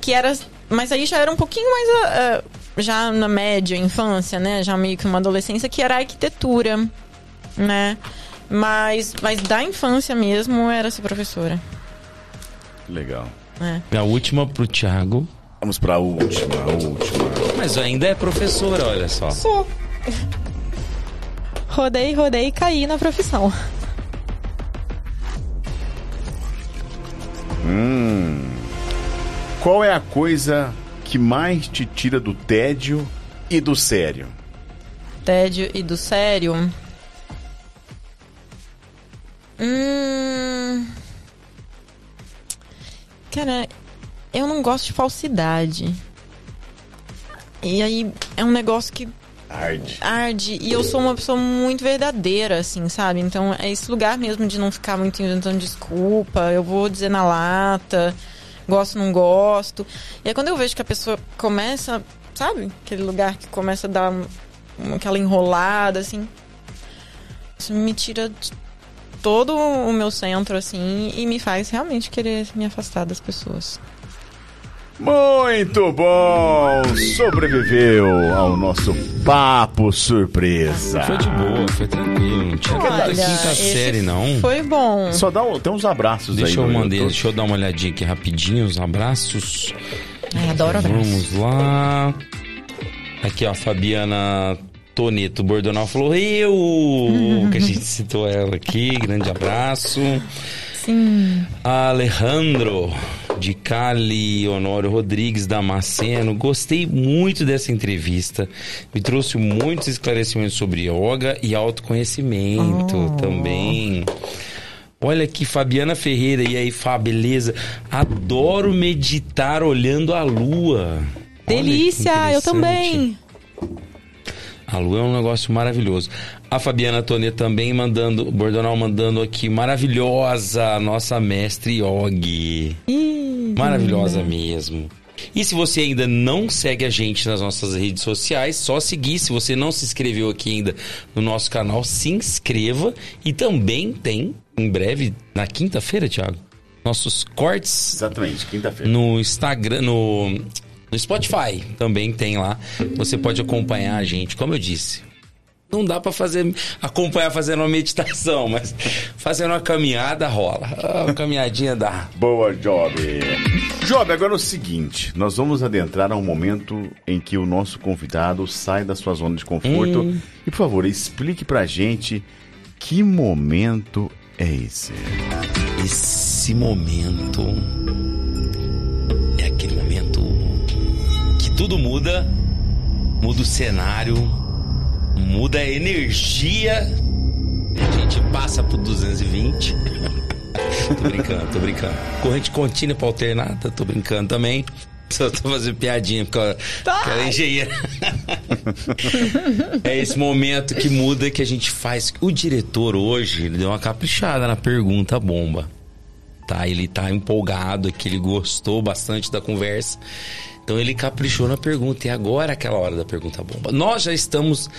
que era. Mas aí já era um pouquinho mais. ah, já na média infância, né? Já meio que uma adolescência, que era a arquitetura, né? Mas, mas da infância mesmo era ser professora. Legal. Né? A última pro Thiago. Vamos pra última, a última. Mas ainda é professora, olha só. Sou. Rodei, rodei e caí na profissão. Qual é a coisa que mais te tira do tédio e do sério? tédio e do sério. Hum... Cara, eu não gosto de falsidade. E aí é um negócio que Arde. arde. E eu sou uma pessoa muito verdadeira, assim, sabe? Então é esse lugar mesmo de não ficar muito inventando desculpa. Eu vou dizer na lata, gosto, não gosto. E aí quando eu vejo que a pessoa começa, sabe? Aquele lugar que começa a dar um- aquela enrolada, assim. Isso me tira de todo o meu centro, assim, e me faz realmente querer me afastar das pessoas. Muito bom! Sobreviveu ao nosso papo surpresa. Foi de boa, foi tranquilo. Não tinha tanta quinta série, não. Foi bom. Só dá um- tem uns abraços aí. Deixa eu no mandar, YouTube. deixa eu dar uma olhadinha aqui rapidinho, os abraços. Ai, adoro abraço. Vamos lá. Aqui, ó, a Fabiana Toneto Bordonal falou eu, [laughs] que a gente citou ela aqui, grande abraço. Sim. Alejandro de Cali Honório Rodrigues Damasceno, gostei muito dessa entrevista. Me trouxe muitos esclarecimentos sobre yoga e autoconhecimento também. Olha aqui, Fabiana Ferreira, e aí, Fá, beleza? Adoro meditar olhando a lua. Delícia, eu também. A lua é um negócio maravilhoso. A Fabiana Tonê também mandando, Bordonal mandando aqui, maravilhosa, nossa mestre Yogi. Ih, Maravilhosa mesmo. E se você ainda não segue a gente nas nossas redes sociais, só seguir. Se você não se inscreveu aqui ainda no nosso canal, se inscreva. E também tem, em breve, na quinta-feira, Thiago, nossos cortes Exatamente, quinta-feira. no Instagram, no, no Spotify também tem lá. Você pode acompanhar a gente, como eu disse. Não dá para fazer acompanhar fazendo uma meditação, mas fazendo uma caminhada rola. Ah, Uma caminhadinha dá. Boa, Job. Job, agora é o seguinte: nós vamos adentrar a um momento em que o nosso convidado sai da sua zona de conforto. E, por favor, explique pra gente que momento é esse. Esse momento é aquele momento que tudo muda, muda o cenário, muda a energia. A gente passa pro 220. [laughs] tô brincando, tô brincando. Corrente contínua pra alternada, tô brincando também. Só tô fazendo piadinha porque ela, porque ela é engenheira. [laughs] é esse momento que muda que a gente faz. O diretor hoje, ele deu uma caprichada na pergunta bomba. Tá? Ele tá empolgado, que ele gostou bastante da conversa. Então ele caprichou na pergunta. E agora é aquela hora da pergunta bomba. Nós já estamos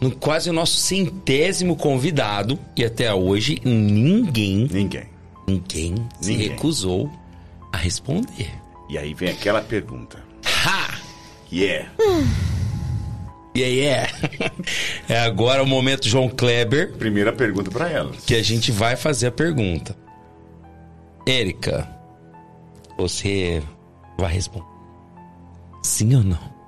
no quase o nosso centésimo convidado. E até hoje ninguém, Ninguém. ninguém, se Ninguém. recusou a responder. E aí vem aquela pergunta. Ha! Yeah. Yeah, yeah. É agora o momento João Kleber. Primeira pergunta pra elas. que a gente vai fazer a pergunta. Érica, você vai responder? Sim ou não?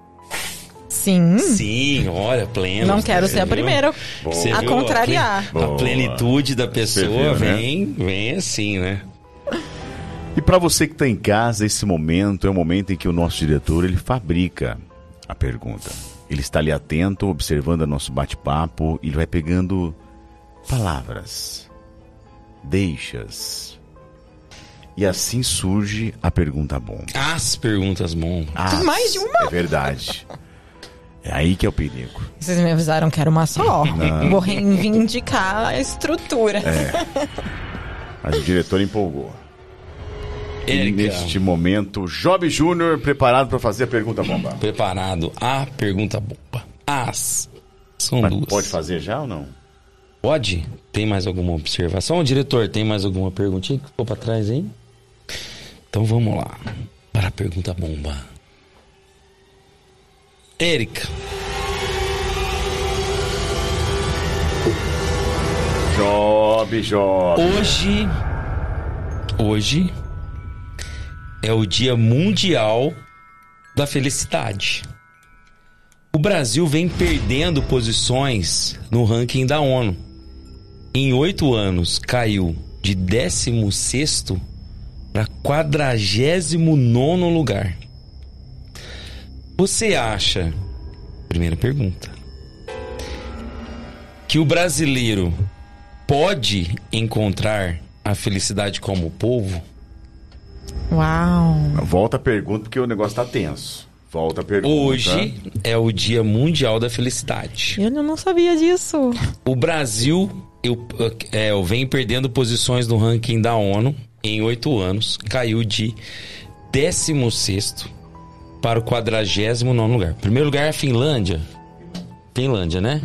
Sim. Sim, olha, pleno. Não quero ser a viu? primeira Você a contrariar. A, Boa. plenitude da pessoa viu, né? vem, vem assim, né? E pra você que tá em casa, esse momento é o momento em que o nosso diretor ele fabrica a pergunta. Ele está ali atento, observando o nosso bate-papo, e ele vai pegando palavras, deixas. E assim surge a pergunta bomba. As perguntas bom. Ah, mais de uma? É verdade. É aí que é o perigo. Vocês me avisaram que era uma só. Vou reivindicar a estrutura. Mas o diretor empolgou. E neste momento, Job Júnior preparado para fazer a pergunta bomba. preparado a pergunta bomba. As são Mas duas. pode fazer já ou não? Pode? Tem mais alguma observação? Diretor, tem mais alguma perguntinha que ficou pra trás aí? Então vamos lá. Para a pergunta bomba. Érica, Job, Job. hoje. Hoje é o Dia Mundial da Felicidade. O Brasil vem perdendo posições no ranking da ONU. Em oito anos, caiu de 16 para 49 lugar. Você acha, primeira pergunta, que o brasileiro pode encontrar a felicidade como povo? Uau. Volta a pergunta porque o negócio tá tenso. Volta a pergunta. Hoje é o Dia Mundial da Felicidade. Eu não sabia disso. O Brasil eu, é, eu vem perdendo posições no ranking da ONU em oito anos. Caiu de 16 para o 49 lugar. Primeiro lugar é a Finlândia. Finlândia, né?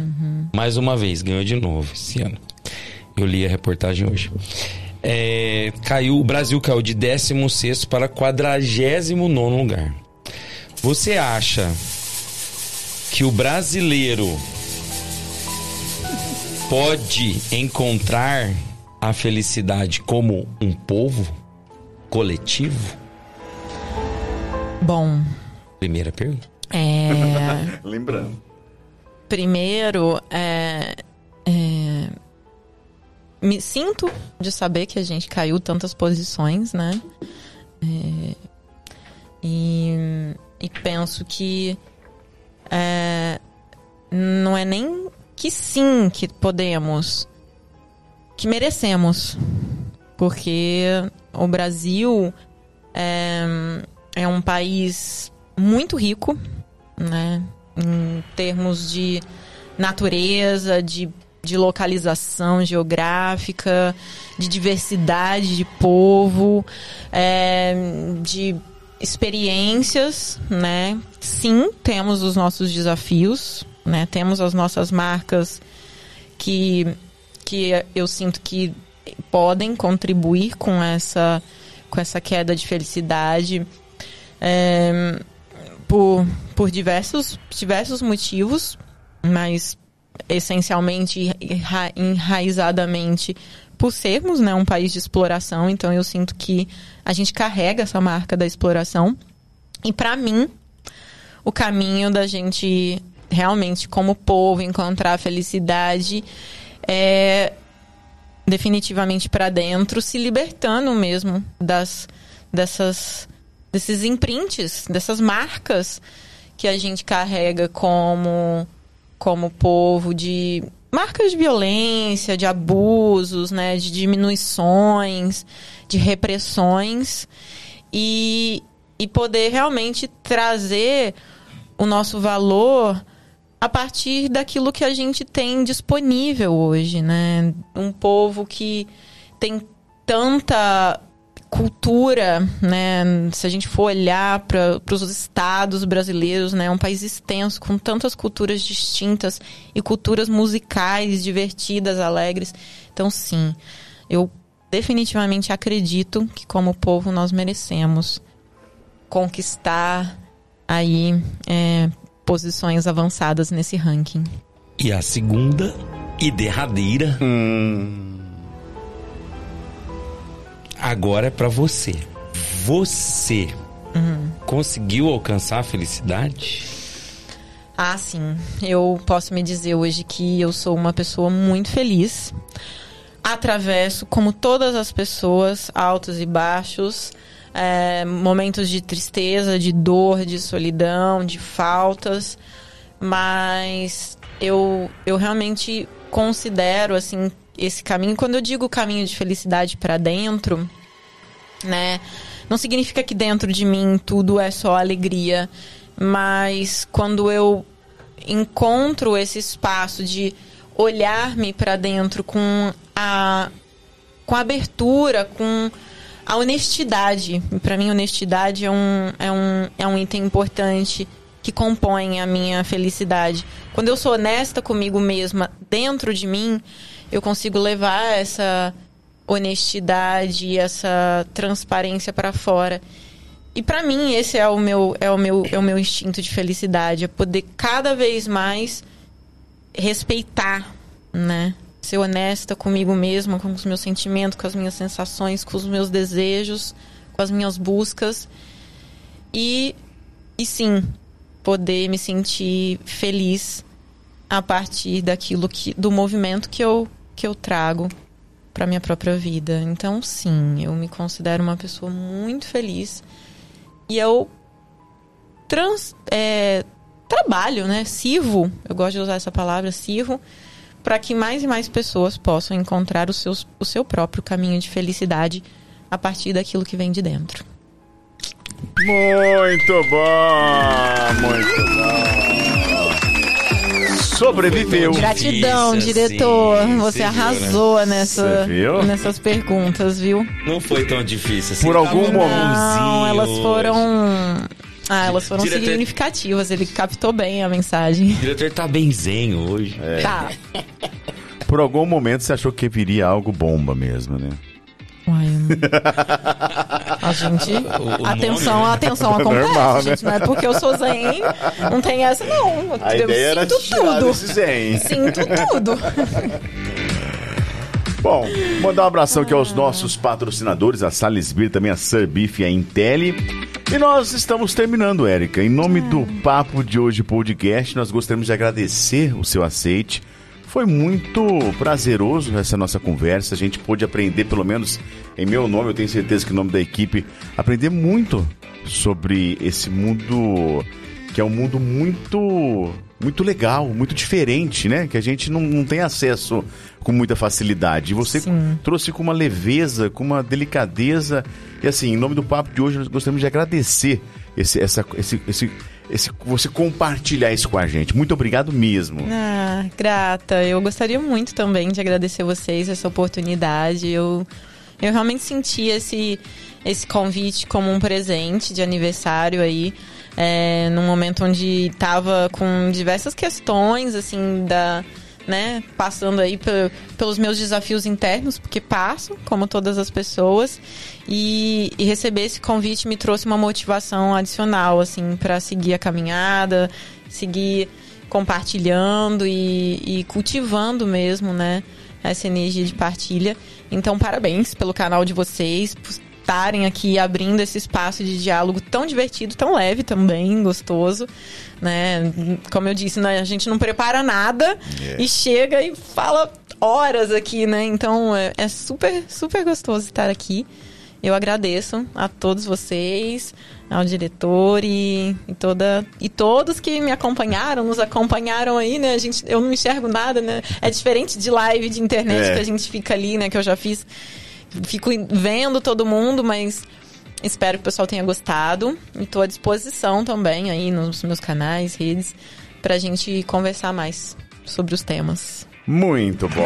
Mais uma vez, ganhou de novo esse ano. Eu li a reportagem hoje. É, caiu, o Brasil caiu de 16 para 49 lugar. Você acha que o brasileiro pode encontrar a felicidade como um povo coletivo? Bom, Primeira pergunta. é. [laughs] Lembrando. Primeiro, é, é, me sinto de saber que a gente caiu tantas posições, né? É, e, e penso que é, não é nem que sim que podemos, que merecemos. Porque o Brasil é, é um país muito rico, né? Em termos de natureza, de, de localização geográfica, de diversidade de povo, é, de experiências, né? Sim, temos os nossos desafios, né? Temos as nossas marcas que, que eu sinto que podem contribuir com essa, com essa queda de felicidade. É, por, por diversos, diversos motivos, mas essencialmente enra- enraizadamente por sermos né, um país de exploração, então eu sinto que a gente carrega essa marca da exploração. E para mim, o caminho da gente realmente, como povo, encontrar a felicidade é definitivamente para dentro, se libertando mesmo das dessas desses imprints, dessas marcas que a gente carrega como como povo de marcas de violência, de abusos, né, de diminuições, de repressões e e poder realmente trazer o nosso valor a partir daquilo que a gente tem disponível hoje, né? Um povo que tem tanta cultura, né? Se a gente for olhar para os estados brasileiros, né? Um país extenso com tantas culturas distintas e culturas musicais divertidas, alegres. Então, sim, eu definitivamente acredito que como povo nós merecemos conquistar aí é, posições avançadas nesse ranking. E a segunda e derradeira. Agora é pra você. Você conseguiu alcançar a felicidade? Ah, sim. Eu posso me dizer hoje que eu sou uma pessoa muito feliz. Atravesso, como todas as pessoas, altos e baixos, é, momentos de tristeza, de dor, de solidão, de faltas. Mas eu, eu realmente considero, assim, esse caminho. Quando eu digo caminho de felicidade para dentro, né? Não significa que dentro de mim tudo é só alegria, mas quando eu encontro esse espaço de olhar-me para dentro com a com abertura, com a honestidade. Para mim, honestidade é um, é, um, é um item importante que compõe a minha felicidade. Quando eu sou honesta comigo mesma dentro de mim, eu consigo levar essa honestidade, essa transparência para fora. E para mim esse é o meu é o meu é o meu instinto de felicidade, é poder cada vez mais respeitar, né? Ser honesta comigo mesma, com os meus sentimentos, com as minhas sensações, com os meus desejos, com as minhas buscas. E e sim, poder me sentir feliz a partir daquilo que do movimento que eu que eu trago para minha própria vida. Então, sim, eu me considero uma pessoa muito feliz e eu trans, é, trabalho, né? Sirvo, eu gosto de usar essa palavra, sirvo, para que mais e mais pessoas possam encontrar os seus, o seu próprio caminho de felicidade a partir daquilo que vem de dentro. Muito bom, muito bom. Sobreviveu. Gratidão, Difícil, diretor. assim, Você viu, arrasou nessa, Você viu? nessas perguntas, viu? Não foi tão difícil assim. Por algum momento. Não, elas foram. Ah, elas foram Diretor- significativas. Ele captou bem a mensagem. O diretor tá benzinho hoje. É. Tá. [laughs] Por algum momento você achou que viria algo bomba mesmo, né? Uai, eu não- [laughs] A gente. O- o atenção, nome, né? atenção acontece, Normal, né? gente. Não é porque eu sou zen. Não tem essa, não. eu sinto tudo. zen. Sinto tudo. [laughs] Bom, mandar um abração aqui aos nossos patrocinadores, a Salisbury, também a Sir Beef e a Intelli. E nós estamos terminando, Érica. Em nome do Papo de Hoje Podcast, nós gostaríamos de agradecer o seu aceite. Foi muito prazeroso essa nossa conversa. A gente pôde aprender, pelo menos em meu nome, eu tenho certeza que em nome da equipe, aprender muito sobre esse mundo que é um mundo muito muito legal, muito diferente, né? Que a gente não, não tem acesso com muita facilidade. E você Sim. trouxe com uma leveza, com uma delicadeza. E assim, em nome do papo de hoje, nós gostaríamos de agradecer esse, essa, esse, esse, esse, você compartilhar isso com a gente. Muito obrigado mesmo. Ah, grata. Eu gostaria muito também de agradecer vocês essa oportunidade. Eu, eu realmente senti esse, esse convite como um presente de aniversário aí. É, num momento onde estava com diversas questões, assim, da. Né, passando aí pe- pelos meus desafios internos, porque passo, como todas as pessoas, e, e receber esse convite me trouxe uma motivação adicional, assim, para seguir a caminhada, seguir compartilhando e, e cultivando mesmo, né? Essa energia de partilha. Então, parabéns pelo canal de vocês, estarem aqui abrindo esse espaço de diálogo tão divertido, tão leve também, gostoso, né? Como eu disse, né, a gente não prepara nada É. e chega e fala horas aqui, né? Então é, é super, super gostoso estar aqui. Eu agradeço a todos vocês, ao diretor e, e toda e todos que me acompanharam, nos acompanharam aí, né? A gente, eu não enxergo nada, né? É diferente de live de internet É. que a gente fica ali, né? Que eu já fiz, fico vendo todo mundo, mas espero que o pessoal tenha gostado e estou à disposição também aí nos meus canais, redes, pra gente conversar mais sobre os temas. Muito bom.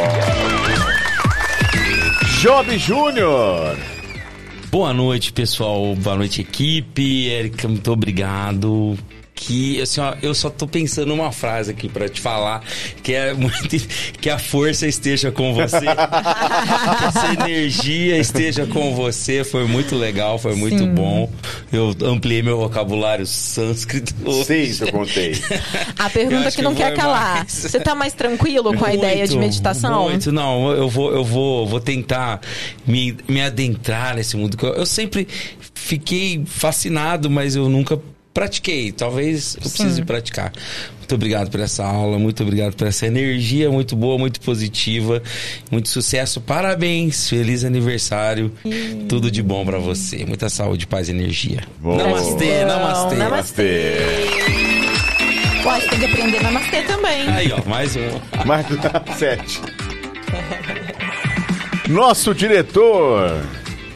Job Júnior. Boa noite, pessoal. Boa noite, equipe. Érica, muito obrigado. Que, assim, ó, eu só tô pensando uma frase aqui pra te falar, que é muito, que a força esteja com você. que essa energia esteja com você. Foi muito legal, foi muito Sim. bom. Eu ampliei meu vocabulário sânscrito. Sei isso, eu contei. A pergunta acho que não que quer calar. mais. Você tá mais tranquilo com a ideia de Muito, meditação? Muito, não, eu vou, eu vou, vou tentar me, me adentrar nesse mundo. que eu sempre fiquei fascinado, mas eu nunca pratiquei. Talvez eu precise praticar. Muito obrigado por essa aula, muito obrigado por essa energia muito boa, muito positiva, muito sucesso. Parabéns, feliz aniversário. Tudo de bom pra você. Muita saúde, paz e energia. Boa. Namastê, namastê. Namastê. Você tem que aprender namastê também. Aí, ó, mais um. Mais [laughs] sete. Nosso diretor.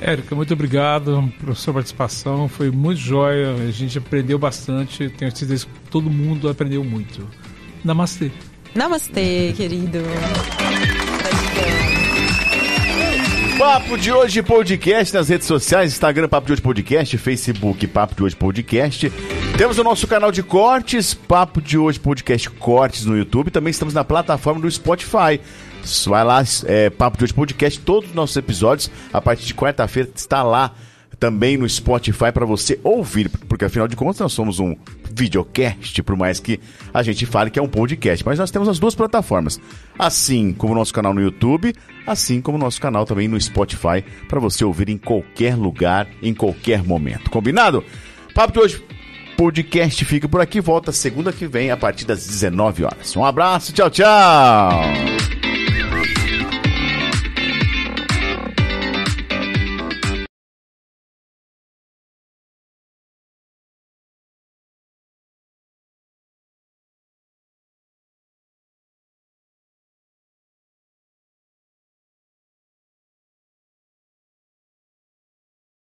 Érica, muito obrigado pela sua participação. Foi muito jóia. A gente aprendeu bastante. Tenho certeza que todo mundo aprendeu muito. Namastê. Namastê, querido. Papo de hoje podcast nas redes sociais, Instagram Papo de hoje podcast, Facebook Papo de hoje podcast. Temos o nosso canal de cortes, Papo de hoje podcast cortes no YouTube. Também estamos na plataforma do Spotify. Vai lá, é, Papo de hoje podcast, todos os nossos episódios a partir de quarta-feira está lá também no Spotify para você ouvir, porque afinal de contas nós somos um videocast, por mais que a gente fale que é um podcast, mas nós temos as duas plataformas, assim como o nosso canal no YouTube, assim como o nosso canal também no Spotify, para você ouvir em qualquer lugar, em qualquer momento. Combinado? Papo de hoje podcast fica por aqui, volta segunda que vem a partir das 19 horas. Um abraço, tchau, tchau.